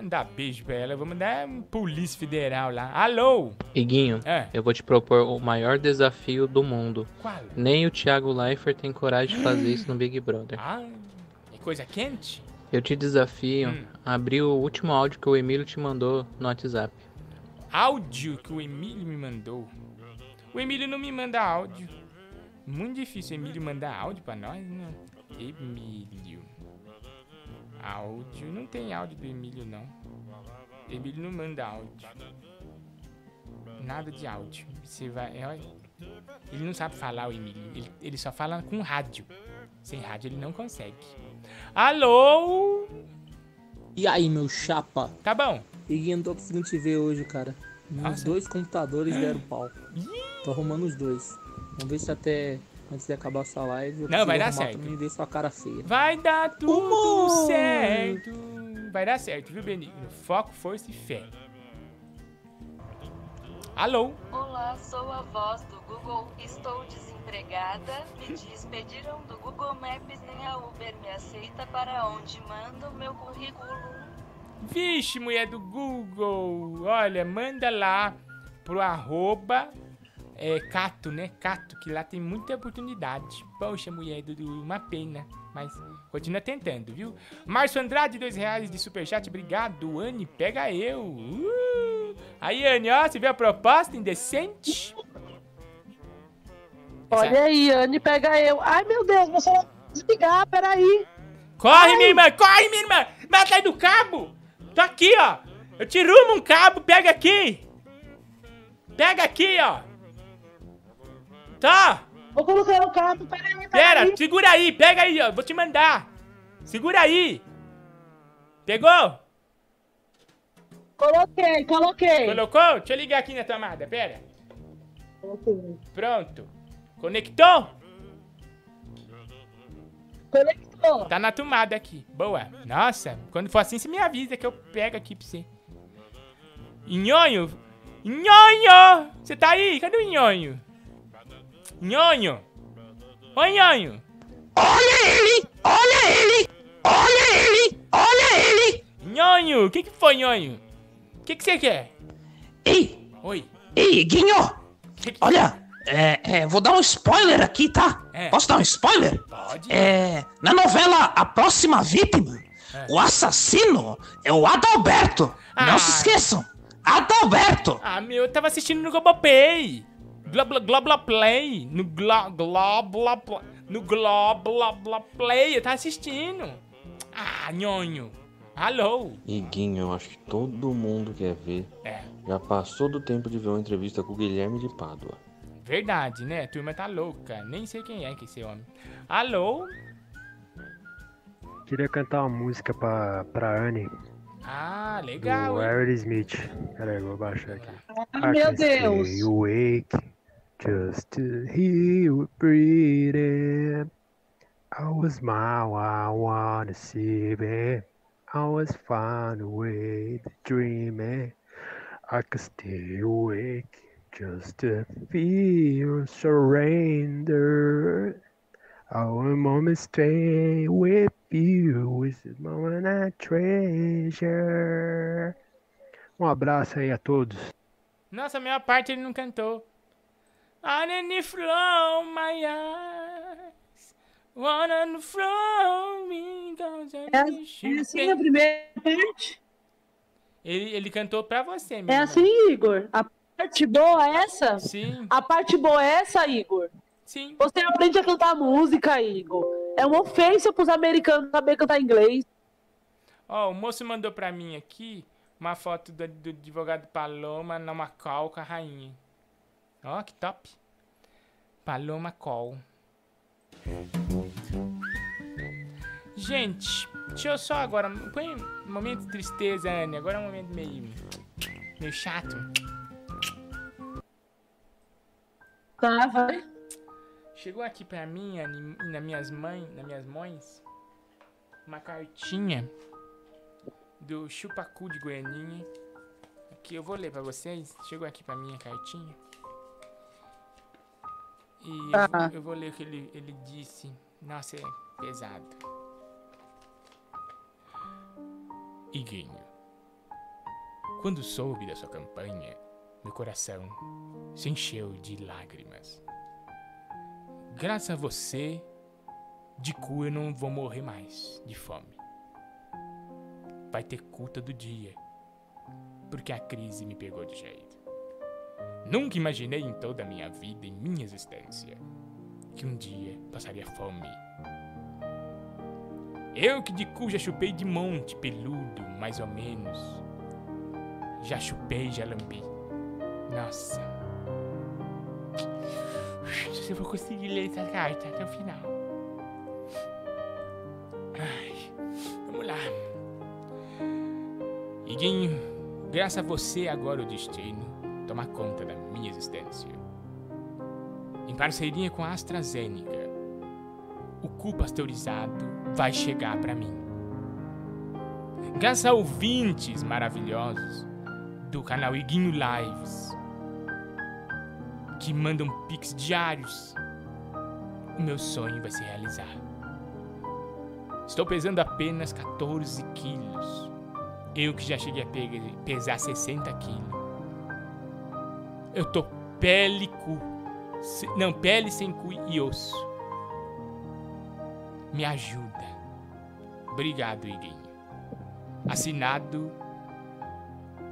Não dá beijo pra ela. Vou mandar um polícia federal lá. Alô? Iguinho, É. eu vou te propor o maior desafio do mundo. Qual? Nem o Thiago Leifert tem coragem de fazer isso no Big Brother. Ah, é coisa quente? Eu te desafio Hum. a abrir o último áudio que o Emílio te mandou no WhatsApp. Áudio que o Emílio me mandou. O Emílio não me manda áudio. Muito difícil o Emílio mandar áudio pra nós, né? Emílio. Áudio. Não tem áudio do Emílio, não. Emílio não manda áudio. Nada de áudio. Você vai. é, Ele não sabe falar, o Emílio. Ele, ele só fala com rádio. Sem rádio ele não consegue. Alô? E aí, meu chapa? Tá bom. E não tô conseguindo te ver hoje, cara. Meus dois computadores deram pau. Tô arrumando os dois. Vamos ver se até antes de acabar essa live eu Não, vai dar certo. ver sua cara feia. Vai dar tudo Humor. certo. Vai dar certo, viu, Benigno? Foco, força e fé. Alô? Olá, sou a voz do Google. Estou desempregada. Me despediram do Google Maps, nem a Uber me aceita para onde mando meu currículo. Vixe, mulher do Google. Olha, manda lá pro arroba é, Cato, né? Cato, que lá tem muita oportunidade. Poxa, mulher do uma pena. Mas continua tentando, viu? Márcio Andrade, dois reais de superchat. Obrigado, Anne. Pega eu. Uh! Aí, Anne, ó, você viu a proposta indecente? Olha aí, Anne, pega eu. Ai, meu Deus, você vai desligar, peraí. Corre, minha irmã! Corre, minha irmã! Vai atrás do cabo! Tô aqui, ó! Eu te rumo um cabo, pega aqui! Pega aqui, ó! Tá! Vou colocar o cabo, peraí, Pera, peraí. segura aí, pega aí, ó! Vou te mandar! Segura aí! Pegou? Coloquei, coloquei. Colocou? Deixa eu ligar aqui na tomada, pera. Coloquei. Pronto. Conectou? Conectou. Tá na tomada aqui. Boa. Nossa, quando for assim, você me avisa que eu pego aqui pra você. Nhonho! Nhonho! Você tá aí? Cadê o Nhonho? Nhonho! Oi, Nhonho! Olha ele! Olha ele! Olha ele! Olha ele! Nhonho! O que que foi, Nhonho? O que que você quer? Ei! Oi! Ei, Guinho! Olha, é, é, vou dar um spoiler aqui, tá? É. Posso dar um spoiler? Pode. É, na novela A Próxima Vítima, o assassino é o Adalberto. Não Ah. se esqueçam, Adalberto. Ah, meu, eu tava assistindo no Globoplay. Globla, Globla Play. No Glo, Globla, Pla- no Globla, Bla Play. Tava assistindo. Ah, nhonho. Alô? Iguinho, eu acho que todo mundo quer ver. É. Já passou do tempo de ver uma entrevista com o Guilherme de Pádua. Verdade, né? A turma tá louca. Nem sei quem é que esse homem. Alô? Queria cantar uma música pra, pra Anne, Ah, legal, do hein? Aerosmith. Peraí, vou baixar aqui. Ai, I meu Deus. stay awake just to hear you breathing. I was smile, I wanna see it. I was find a way to dream it. I could stay awake just to feel surrender. I will moment stay with you. This is moment I treasure. Um abraço aí a todos. Nossa, a maior parte ele não cantou. Underneath flow my eyes. Wanna flow me cause I É, miss é assim a primeira parte? Ele, ele cantou pra você, É menina. assim, Igor? A parte boa é essa? Sim. A parte boa é essa, Igor? Sim. Você aprende a cantar música, Igor. É uma ofensa pros americanos saber cantar inglês. Ó, o moço mandou pra mim aqui uma foto do, do advogado Paloma na Macau com a rainha. Ó, que top. Paloma Call. Gente, deixa eu só agora. Põe um momento de tristeza, Anne. Agora é um momento meio. meio chato. Tá, vai. Chegou aqui pra mim, Anne, e nas minhas mães, nas minhas mães, uma cartinha do Chupacu de Goianinha. Aqui eu vou ler pra vocês. Chegou aqui pra mim a cartinha. E eu, Tá. vou, eu vou ler o que ele, ele disse. Nossa, é pesado. Iguinho, quando soube da sua campanha, meu coração se encheu de lágrimas. Graças a você, de cu eu não vou morrer mais de fome. Vai ter culta do dia, porque a crise me pegou de jeito. Nunca imaginei em toda a minha vida, em minha existência, que um dia passaria fome. Eu que de cu já chupei de monte peludo, mais ou menos. Já chupei, já lambi. Nossa. Se eu vou conseguir ler essa carta até o final. Ai, vamos lá. Iguinho, graças a você agora o destino toma conta da minha existência. Em parceria com a AstraZeneca, o cu pasteurizado vai chegar pra mim. Graças a ouvintes maravilhosos do canal Iguinho Lives, que mandam pics diários, o meu sonho vai se realizar. Estou pesando apenas 14 quilos. Eu que já cheguei a pe- pesar 60 quilos. Eu tô pele cu. se- Não, pele sem cu e osso. Me ajuda. Obrigado, Iguinho. Assinado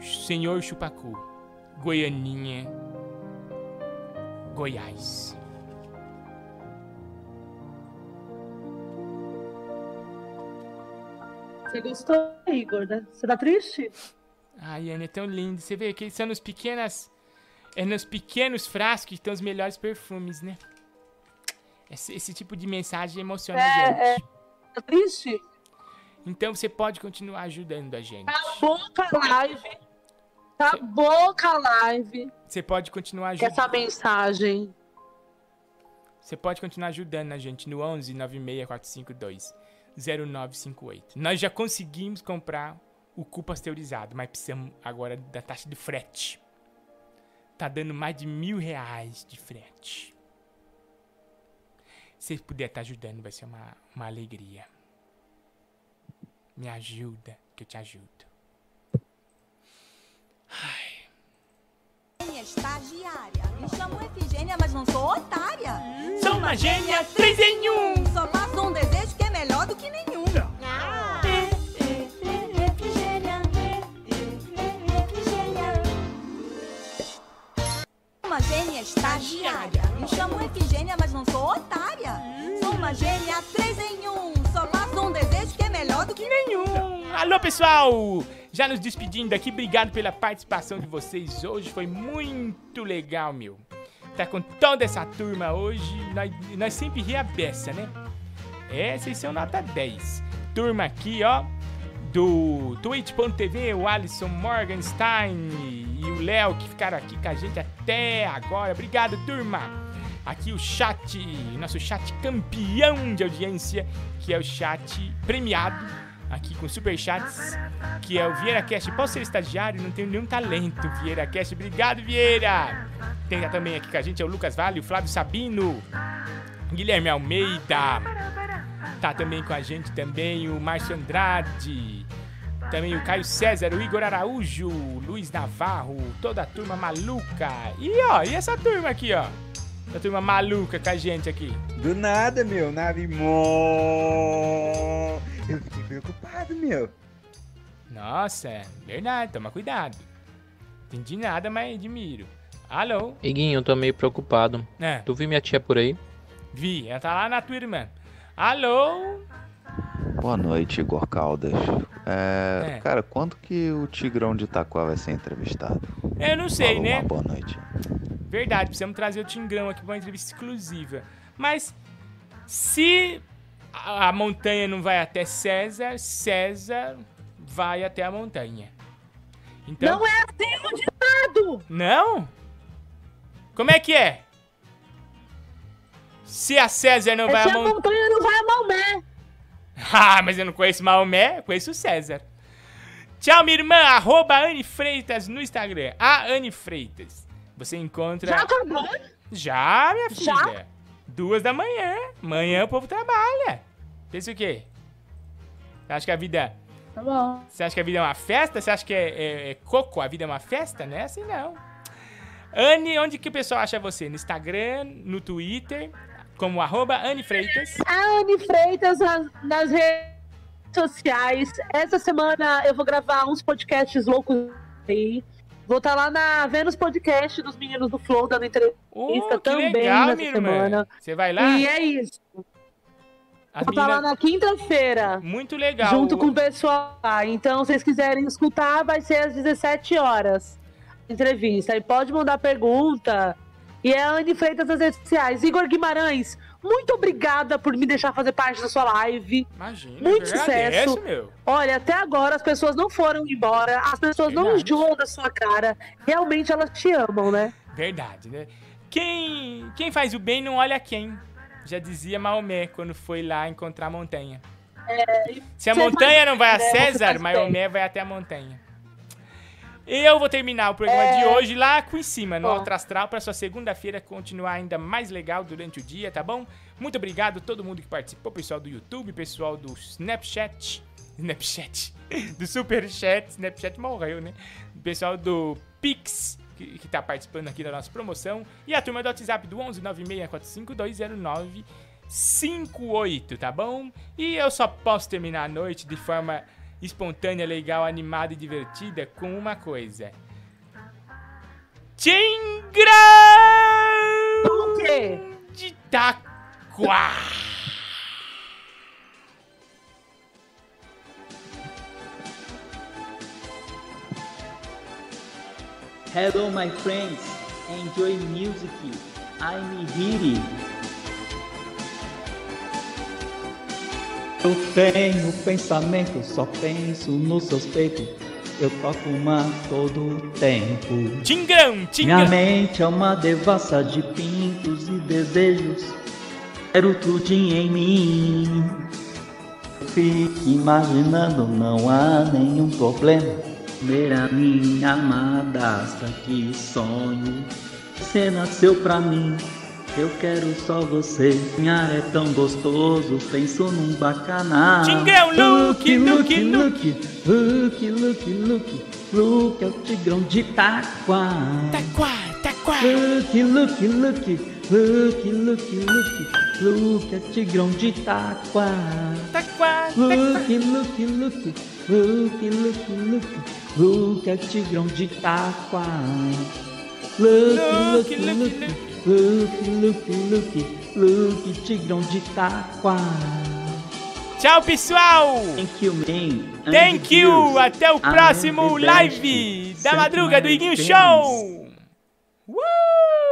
Senhor Chupacu, Goianinha, Goiás. Você gostou, Igor, né? Você tá triste? Ai, Ana, é tão lindo. Você vê que são nos pequenas. É nos pequenos frascos que estão os melhores perfumes, né? Esse, esse tipo de mensagem emociona a É, gente. é. Tá triste? Então você pode continuar ajudando a gente. Acabou com a live. Acabou com a live. Você pode continuar ajudando. essa mensagem. Você pode continuar ajudando a gente no 11 96452 0958. Nós já conseguimos comprar o cu pasteurizado, mas precisamos agora da taxa de frete. Tá dando mais de mil reais de frete. Se puder estar ajudando, vai ser uma, uma alegria. Me ajuda, que eu te ajudo. Minha estagiária. Me chamo Efigênia, mas não sou otária. Sou uma gênia, três em um. Só faço um desejo que é melhor do que nenhum. Uma gênia estagiária. Me chamo Efigênia, mas não sou otária. Sou uma gênia três em um. Só faço um desejo que é melhor do que nenhum. Alô, pessoal! Já nos despedindo aqui, obrigado pela participação de vocês hoje. Foi muito legal, meu. Tá com toda essa turma hoje. Nós, nós sempre ri a beça, né? É, vocês são nota 10. Turma aqui, ó. Do twitch.tv, o Alisson Morgenstein e o Léo que ficaram aqui com a gente até agora. Obrigado, turma! Aqui o chat, nosso chat campeão de audiência, que é o chat premiado, aqui com super chats, que é o Vieira Cast. Posso ser estagiário? Não tenho nenhum talento, Vieira Cast. Obrigado, Vieira! Tem também aqui com a gente é o Lucas Vale, o Flávio Sabino, Guilherme Almeida. Tá também com a gente também o Márcio Andrade. Também o Caio César, o Igor Araújo, o Luiz Navarro, toda a turma maluca. E ó, e essa turma aqui, ó? Essa turma maluca com a gente aqui. Do nada, meu, nave mó. Eu fiquei preocupado, meu. Nossa, é verdade, toma cuidado. Entendi nada, mas admiro. Alô? Iguinho, eu tô meio preocupado. É. Tu viu minha tia por aí? Vi, ela tá lá na tua irmã. Alô? Boa noite, Igor Caldas. É, É. Cara, quando que o Tigrão de Itaquá vai ser entrevistado? Eu não sei, Falou, né? Uma boa noite. Verdade, precisamos trazer o Tingrão aqui pra uma entrevista exclusiva. Mas se a a montanha não vai até César, César vai até a montanha. Então... Não é assim o ditado! Não? Como é que é? Se a César não É vai se a a montanha. não vai a Maomé. Ah, mas eu não conheço Maomé, conheço o César. Tchau, minha irmã. Arroba Anne Freitas no Instagram. A Anne Freitas. Você encontra. Já acabou? Já, minha filha. Já? Duas da manhã. Manhã o povo trabalha. Pensa o quê? Você acha que a vida. Tá bom. Você acha que a vida é uma festa? Você acha que é, é- é coco? A vida é uma festa? Não é assim, não. Anne, onde que o pessoal acha você? No Instagram, no Twitter, como arroba Anne Freitas. A Anne Freitas nas, nas redes sociais. Essa semana eu vou gravar uns podcasts loucos aí. Vou estar lá na Vênus Podcast dos meninos do Flow, dando entrevista que também legal, nessa semana. Você vai lá? E é isso. As Vou estar lá na quinta-feira. Muito legal. Junto com o pessoal lá. Então, se vocês quiserem escutar, vai ser às 17 horas. Entrevista. E pode mandar pergunta. E é Anne Freitas nas redes sociais. Igor Guimarães, muito obrigada por me deixar fazer parte da sua live. Imagina. Muito agradeço, sucesso. meu. Olha, até agora as pessoas não foram embora, as pessoas não enjoam da sua cara. Realmente elas te amam, né? Verdade, né? Quem, quem faz o bem não olha quem. Já dizia Maomé quando foi lá encontrar a montanha. Se a montanha não vai a é, você César, Maomé vai até a montanha. Eu vou terminar o programa É. de hoje lá com em cima, no. Alto Astral, para sua segunda-feira continuar ainda mais legal durante o dia, tá bom? Muito obrigado a todo mundo que participou, pessoal do YouTube, pessoal do Snapchat, Snapchat, do Superchat, Snapchat morreu, né? Pessoal do Pix, que, que tá participando aqui da nossa promoção, e a turma do WhatsApp do 11 9645209 58, tá bom? E eu só posso terminar a noite de forma espontânea, legal, animada e divertida com uma coisa. Tingra O quê? de Taquá! Hello, my friends. Enjoy music. I'm here. Eu tenho pensamento, só penso nos seus peitos. Eu toco uma todo tempo. Tingrão, Minha tingrão! mente é uma devassa de pintos e desejos. Quero tudo em mim. Fique imaginando, não há nenhum problema. Ver a minha amadaça, que sonho. Você nasceu pra mim. Eu quero só você. Minha é tão gostoso, penso num bacanal. Tingrão, look, look, look, look, look, look, look, é o tigrão de Taquá. Taquá, Taquá. Look, look, look, look, look, look, look, é o tigrão de Taquá. Taquá, Look, look, look, look, look, look, look, é o tigrão de Taquá. Look, look, look, look, look, look, look, tigrão de Taquá. Tchau, pessoal! Thank you, man. Thank you! Até o am próximo the live da madruga do Iguinho. Show! Uh!